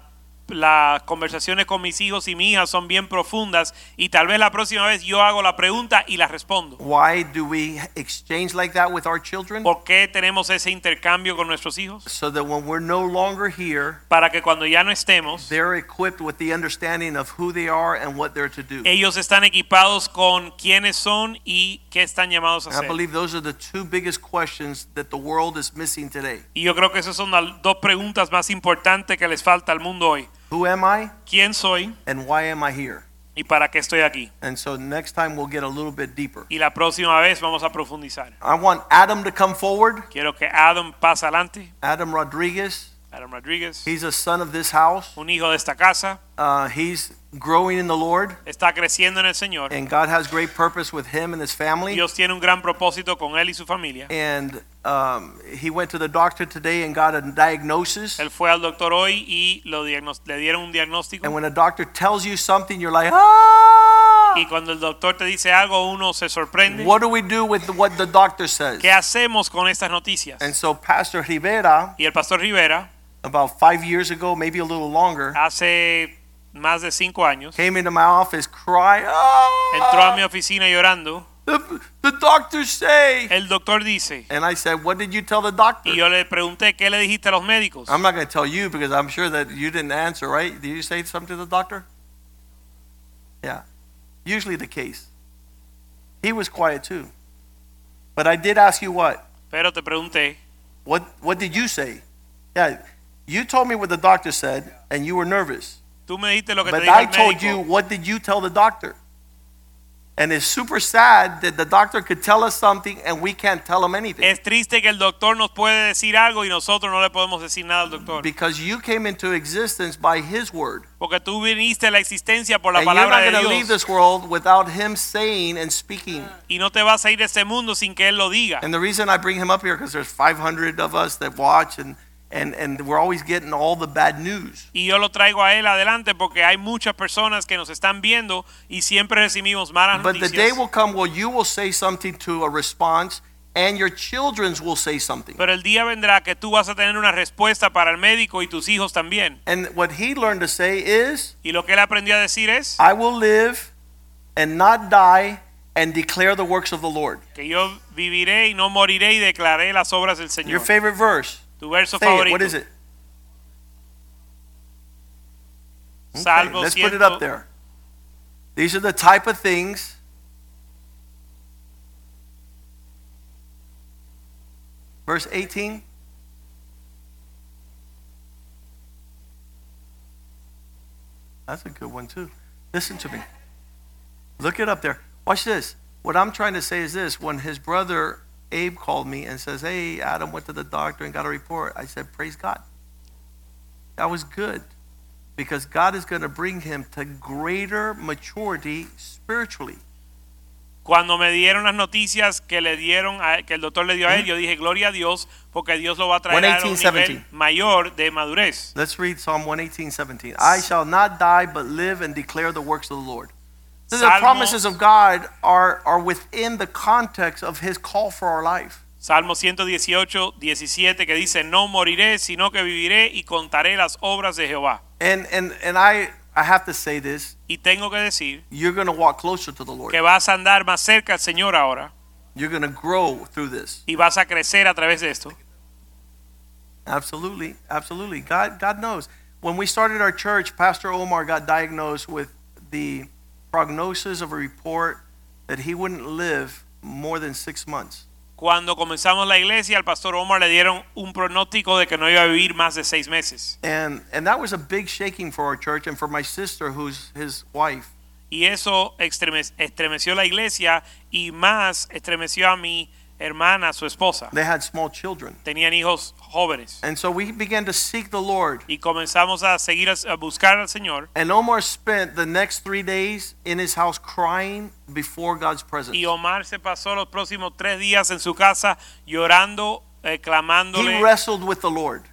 las conversaciones con mis hijos y mi hija son bien profundas y tal vez la próxima vez yo hago la pregunta y la respondo. Why do we exchange like that with our children? ¿Por qué tenemos ese intercambio con nuestros hijos? So that when we're no longer here, Para que cuando ya no estemos, they're equipped with the understanding of who they are and what they're to do. ellos están equipados con quiénes son y qué están llamados a And I hacer. believe those are the two biggest questions that the world is missing today. Y yo creo que esas son las dos preguntas más importantes que les falta al mundo hoy. Who am I ¿Quién soy and why am I here? y para qué estoy aquí? And so next time we'll get a little bit deeper. Y la próxima vez vamos a profundizar. I want Adam to come forward. Quiero que Adam pase adelante. Adam Rodriguez. Adam Rodríguez, He's a son of this house. un hijo de esta casa, Uh, he's growing in the Lord, está creciendo en el Señor. and God has great purpose with him and his family. Dios tiene un gran propósito con él y su familia. And um, he went to the doctor today and got a diagnosis. Él fue al doctor hoy y lo le dieron un diagnóstico. And when a doctor tells you something, you're like, ah! Y cuando el doctor te dice algo, uno se sorprende. What do we do with what the doctor says? ¿Qué hacemos con estas noticias? And so Pastor Rivera, Y el pastor Rivera, about five years ago, maybe a little longer, hace más de cinco años, came into my office crying, ah! entró a mi oficina llorando. The, the doctors say. El doctor dice, And I said, What did you tell the doctor? y yo le pregunté, ¿qué le dijiste a los médicos? I'm not going to tell you because I'm sure that you didn't answer, right? Did you say something to the doctor? Yeah. Usually the case. He was quiet too. But I did ask you what? Pero te pregunté, What what did you say? Yeah. You told me what the doctor said and you were nervous. Tú me dijiste lo que te But dijo I told you what did you tell the doctor? And it's super sad that the doctor could tell us something and we can't tell him anything. Es triste que el doctor nos puede decir algo y nosotros no le podemos decir nada al doctor. Because you came into existence by his word. Porque tú viniste a la existencia por la And you're not going to leave this world without him saying and speaking. y no te vas a ir de este mundo sin que Él lo diga. And the reason I bring him up here because there's 500 of us that watch and, and, and we're always getting all the bad news. Y yo lo traigo a Él adelante porque hay muchas personas que nos están viendo y siempre recibimos malas But the day will come where you will say something to a response and your children's will say something. Pero el día vendrá que tú vas a tener una respuesta para el médico y tus hijos también. And what he learned to say is, Y lo que él aprendió a decir es I will live and not die and declare the works of the Lord. que yo viviré y no moriré y declaré las obras del Your Señor. favorite verse. Tu verso Say it. What is it? Okay, Salmo let's put it up there. These are the type of things Verse 18. That's a good one too. Listen to me. Look it up there. Watch this. What I'm trying to say is this when his brother Abe called me and says, Hey, Adam went to the doctor and got a report, I said, Praise God. That was good. because God is going to bring him to greater maturity spiritually. Cuando me dieron las noticias que le dieron a- que el doctor le dio a él, mm-hmm. yo dije gloria a Dios porque Dios lo va a traer a un nivel 17. mayor de madurez. Let's read Psalm 118, 17. I shall not die, but live and declare the works of the Lord. The Salmo- promises of God are, are within the context of his call for our life. Salmo 118, 17 que dice no moriré sino que viviré y contaré las obras de Jehová. And, and, and I, I have to say this Y tengo que decir you're going to walk closer to the Lord. que vas a andar más cerca al Señor ahora You're going to grow through this. y vas a crecer a través de esto. Absolutely, absolutely. God, God knows. When we started our church, Pastor Omar got diagnosed with the prognosis of a report that he wouldn't live more than six months. Cuando comenzamos la iglesia, al pastor Omar le dieron un pronóstico de que no iba a vivir más de seis meses. And and that was a big shaking for our church and for my sister, who's his wife. Y eso estremeció la iglesia y más estremeció a mi hermana, su esposa. They had small children, Tenían hijos jóvenes. and so we began to seek the Lord. Y comenzamos a seguir, a buscar al Señor. And Omar spent the next three days in his house crying before God's presence. Y Omar se pasó los próximos tres días en su casa llorando, eh, He wrestled with the Lord.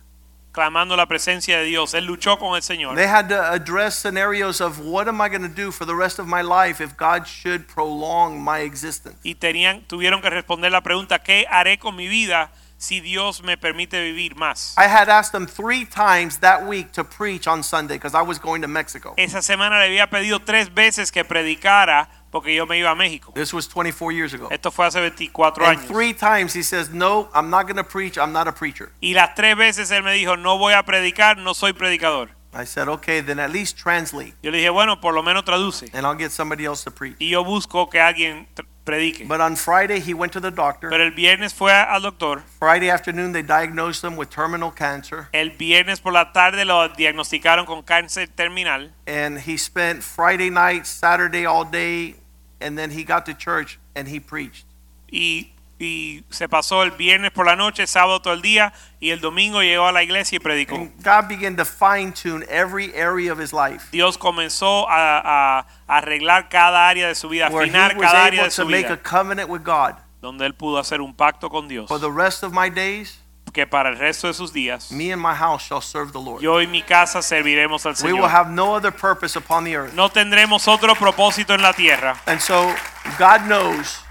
Clamando la presencia de Dios. Él luchó con el Señor. They had to address scenarios of what am I going to do for the rest of my life if God should prolong my existence. Y tenían, tuvieron que responder la pregunta, ¿qué haré con mi vida si Dios me permite vivir más? I had asked them three times that week to preach on Sunday because I was going to Mexico. Esa semana le había pedido tres veces que predicara porque yo me iba a México. This was 24 years ago. Esto fue hace 24 And años. three times he says, No, I'm not going to preach. I'm not a preacher. Y las tres veces él me dijo, no voy a predicar, no soy predicador. I said, Okay, then at least translate Yo le dije, bueno, por lo menos traduce. and I'll get somebody else to preach. Y yo busco que alguien predique. But on Friday, he went to the doctor. Pero el viernes fue al doctor. Friday afternoon, they diagnosed him with terminal cancer. El viernes por la tarde lo diagnosticaron con cáncer terminal. And he spent Friday night, Saturday all day, and then he got to church and he preached. Y, y se pasó el viernes por la noche, sábado todo el día. Y el domingo llegó a la iglesia y predicó. And God began to fine tune every area of his life. Dios comenzó a, a- arreglar cada área de su vida, Where he afinar was cada área able de su to make a covenant with God. donde él pudo hacer un pacto con Dios, For the rest of my days, que para el resto de sus días, me and my house shall serve the Lord. yo y mi casa serviremos al We will Señor. have no other purpose upon the earth. No tendremos otro propósito en la tierra. And so God knows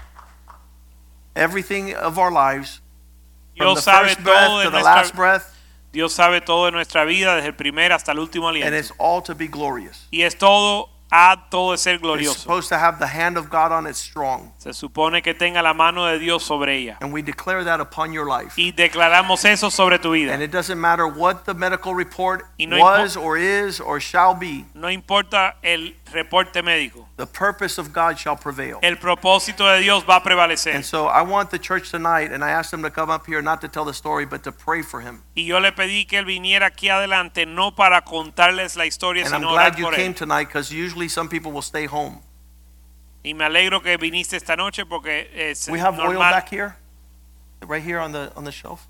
everything of our lives from Dios the sabe first breath todo de to the last nuestra breath, Dios sabe todo de nuestra vida desde el primer hasta el último and aliento. it's all to be glorious. Y es todo a todo de ser It's supposed to have the hand of God on it strong. Se supone que tenga la mano de Dios sobre ella. And we declare that upon your life. Y declaramos eso sobre tu vida. And it doesn't matter what the medical report no was or is or shall be, No importa el reporte médico. the purpose of God shall prevail. El propósito de Dios va a prevalecer. And so I want the church tonight, and I asked them to come up here not to tell the story, but to pray for him. Y yo le pedí que él viniera aquí adelante no para contarles la historia, And I'm sino orar glad you por came él. tonight because usually some people will stay home. Y me alegro que viniste esta noche porque es We have oil back here, right here on the on the shelf.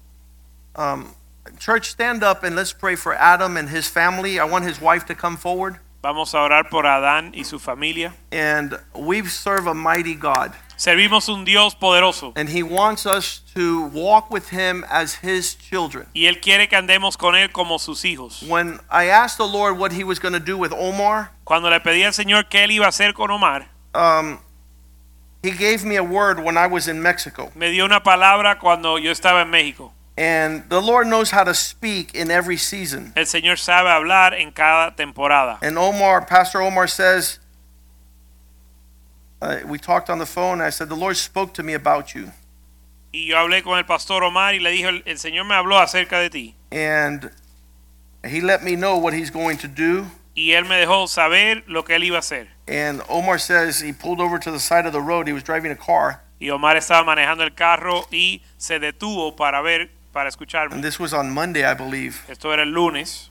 Um, church, stand up and let's pray for Adam and his family. I want his wife to come forward. Vamos a orar por Adán y su familia. And we serve a mighty God, Servimos un Dios poderoso and He wants us to walk with Him as His children. y él quiere que andemos con él como sus hijos. When I asked the Lord what He was going to do with Omar, Cuando le pedí al Señor qué él iba a hacer con Omar, um, He gave me a word when I was in Mexico. me dio una palabra cuando yo estaba en México. And the Lord knows how to speak in every season. El Señor sabe hablar en cada temporada. And Omar, Pastor Omar says, uh, we talked on the phone. I said, The Lord spoke to me about you. Y yo hablé con el pastor Omar y le dije, el, el Señor me habló acerca de ti. And He let me know what He's going to do. Y él me dejó saber lo que él iba a hacer. And Omar says he pulled over to the side of the road. He was driving a car. Y Omar estaba manejando el carro y se detuvo para ver, para And this was on Monday, I believe. Esto era el lunes.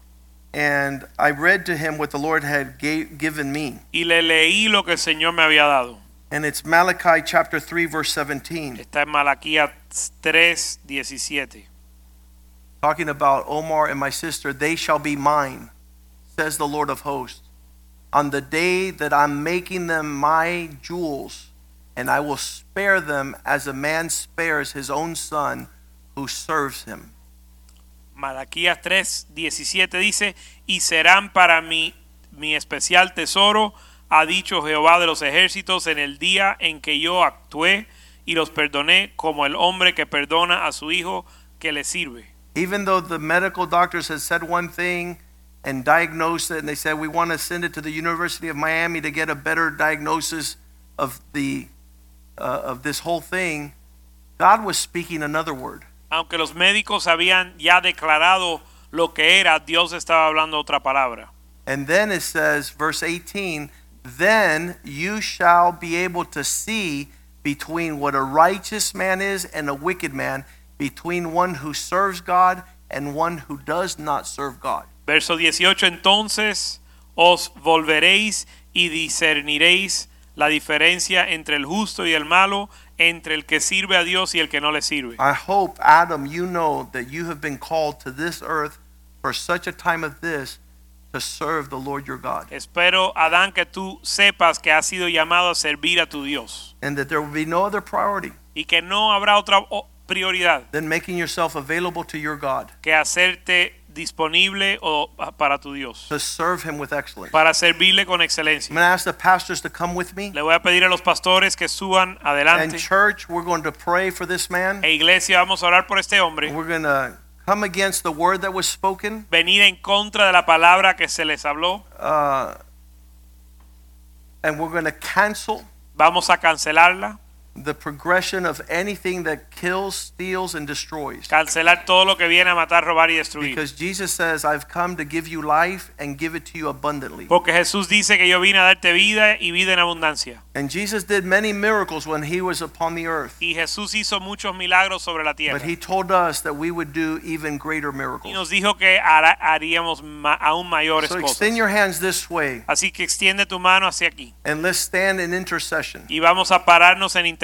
And I read to him what the Lord had gave, given me. Y le leí lo que el Señor me había dado. And it's Malachi chapter 3, verse 17, Está en Malaquías 3, 17. talking about Omar and my sister. They shall be mine, says the Lord of hosts, on the day that I'm making them my jewels, and I will spare them as a man spares his own son who serves him. Malaquías 3, 17 dice, y serán para mí mi especial tesoro, ha dicho Jehová de los ejércitos en el día en que yo actué y los perdoné como el hombre que perdona a su hijo que le sirve. Even though the medical doctors had said one thing and diagnosed it, and they said, we want to send it to the University of Miami to get a better diagnosis of, the, uh, of this whole thing, God was speaking another word. Aunque los médicos habían ya declarado lo que era, Dios estaba hablando otra palabra. And then it says, verse 18, then you shall be able to see between what a righteous man is and a wicked man, between one who serves God and one who does not serve God. Verso 18, entonces os volveréis y discerniréis la diferencia entre el justo y el malo, entre el que sirve a Dios y el que no le sirve. I hope, Adam, you know that you have been called to this earth for such a time as this to serve the Lord your God. Espero, Adán, que tú sepas que has sido llamado a servir a tu Dios And that there will be no other priority y que no habrá otra prioridad than making yourself available to your God que hacerte disponible o para tu Dios, to serve Him with excellence. para servirle con I'm excelencia. going to ask the pastors to come with me. Le voy a pedir a los pastores que suban And adelante. church, we're going to pray for this man. E iglesia, vamos a orar por este hombre. We're going to come against the word that was spoken. Venir en contra de la palabra que se les habló. Uh, and we're going to cancel Vamos a cancelarla. The progression of anything that kills, steals, and destroys. Cancelar todo lo que viene a matar, robar y destruir. Because Jesus says, I've come to give you life and give it to you abundantly. Porque Jesús dice que yo vine a darte vida y vida en abundancia. And Jesus did many miracles when he was upon the earth. Y Jesús hizo muchos milagros sobre la tierra. But he told us that we would do even greater miracles. Y nos dijo que haríamos aún mayores So cosas. extend your hands this way Así que extiende tu mano hacia aquí. and let's stand in intercession. Y vamos a pararnos en intercesión.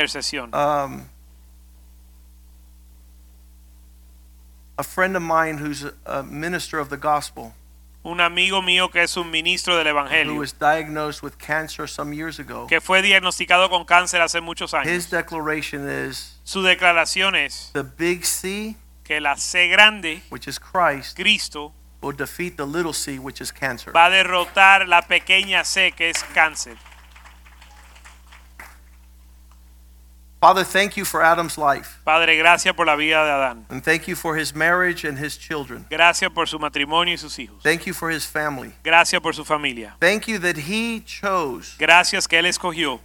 Um, a friend of mine who's a, minister of the gospel Un amigo mío que es un ministro del who Evangelio, was diagnosed with cancer some years ago, que fue diagnosticado con cáncer hace muchos his años. declaration is Su declaración es the big C, que la C grande, which is Christ, Cristo, will defeat the little c, which is cancer. va a derrotar la pequeña C que es cáncer. Father, thank you for Adam's life. Padre, gracias por la vida de Adán. And thank you for his marriage and his children. Gracias por su matrimonio y sus hijos. Thank you for his family. Gracias por su familia. Thank you that he chose Gracias que él escogió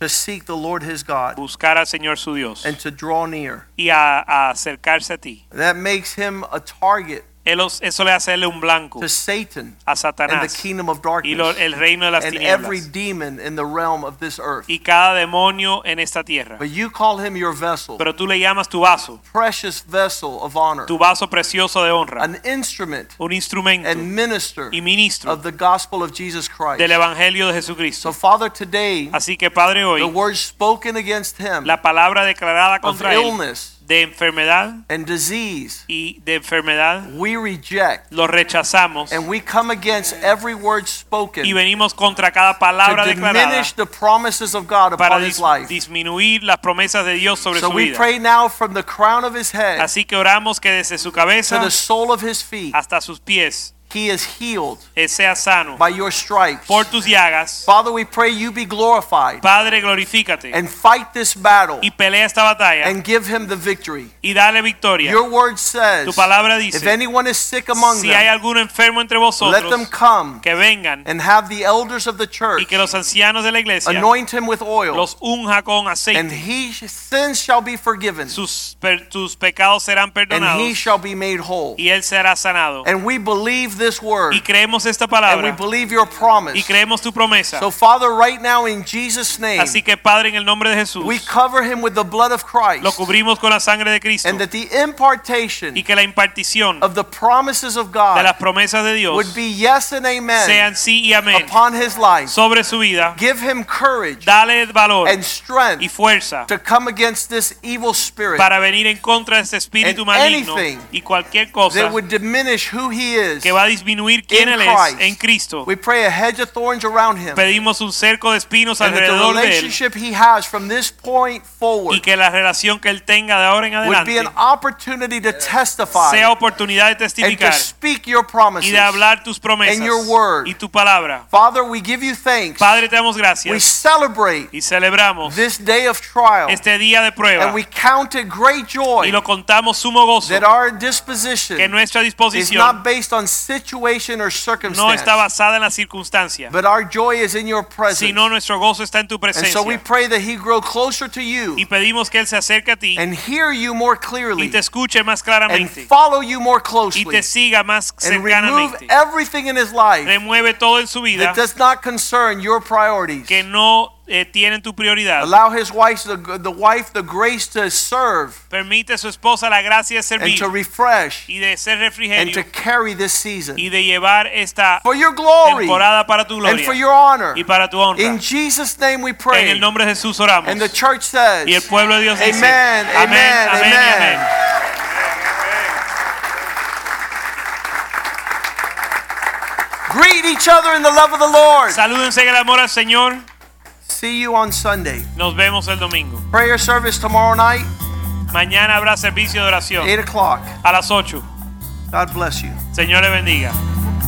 to seek the Lord his God buscar al Señor su Dios and to draw near. y a, a acercarse a ti. That makes him a target eso le hace él un blanco to Satan a and the kingdom of y lo- darkness el reino de las and every demon in the realm of this earth. y cada demonio en esta tierra. But you call him your vessel, Pero tú le llamas tu vaso, precious vessel of honor, tu vaso precioso de honra, an instrument un instrumento and minister y ministro of the gospel of Jesus Christ. del Evangelio de So, Father, today, Así que Padre, the hoy words spoken against him la palabra declarada of contra él illness de enfermedad and disease, y de enfermedad we reject lo rechazamos and we come against every word spoken y venimos contra cada palabra to declarada diminish the promises of God para upon his dis- life. disminuir las promesas de Dios sobre So su we vida. pray now from the crown of his head Así que oramos que desde su to cabeza the sole of his feet, hasta sus pies he is healed sea sano by your stripes. por tus llagas. Father, we pray you be glorified Padre, glorifícate and fight this battle y pelea esta batalla and give him the victory. y dale victoria. Your word says, Tu palabra dice. if anyone is sick among si hay them, alguno enfermo entre vosotros. let them come que vengan and have the elders of the church. y que los ancianos de la iglesia anoint him with oil, los unja con and his sins shall be forgiven, Sus, per- tus pecados serán and he shall be made whole. y él será sanado. And we believe this word, Y creemos esta and we believe your y promise. creemos tu promesa. So, Father, right now in Jesus' name, Así que Padre, en el nombre de Jesús, we cover him with the blood of Christ, lo cubrimos con la sangre de Cristo and that the impartation y que la impartición of the promises of de God las promesas de Dios would be yes and amen sean sí y amén upon his life. sobre su vida. Give him courage Dale valor and strength. y strength fuerza to come against this evil spirit para venir en contra de este espíritu maligno anything y cualquier cosa that would diminish who he is que va a disminuir quién in él es Christ. en Cristo. We pray a hedge of thorns around him. Pedimos un cerco de espinos And that the alrededor de él relationship he has from this point forward y que la relación que él tenga de ahora en would be adelante an opportunity to testify sea oportunidad de and to testificar speak your y promises. de hablar tus promesas and your word. y tu palabra. Father, we give you thanks. Padre, te damos we gracias celebrate y celebramos this day of trial. este día de prueba and we count it great joy y lo contamos sumo gozo that our disposition que nuestra is disposición not based on situation or no está basada en la circunstancia, but our joy is in your presence. sino nuestro gozo está en tu and so we pray that he grow closer to you Y pedimos que él se acerque a ti and hear you more y clearly te escuche más and follow you more y closely te siga más and remove everything in his life Remueve todo en su vida that does not concern your priorities. que no eh, tienen tu prioridad. Allow his wife the, the wife the grace to serve Permite a su esposa la gracia de servir. and to refresh y de ser and to carry this season y de llevar esta for your glory temporada para tu gloria. and for your honor. y para tu honra. In Jesus' name we pray. En el nombre de Jesús oramos. And the church says, Y el pueblo de Dios dice, Amen, amen, amén, amen. amén. greet each other in the love of the Lord. Salúdense en el amor al Señor. See you on Sunday. Nos vemos el domingo. Prayer service tomorrow night, Mañana habrá servicio de oración 8 o'clock. a las 8. God bless you. Señor le bendiga.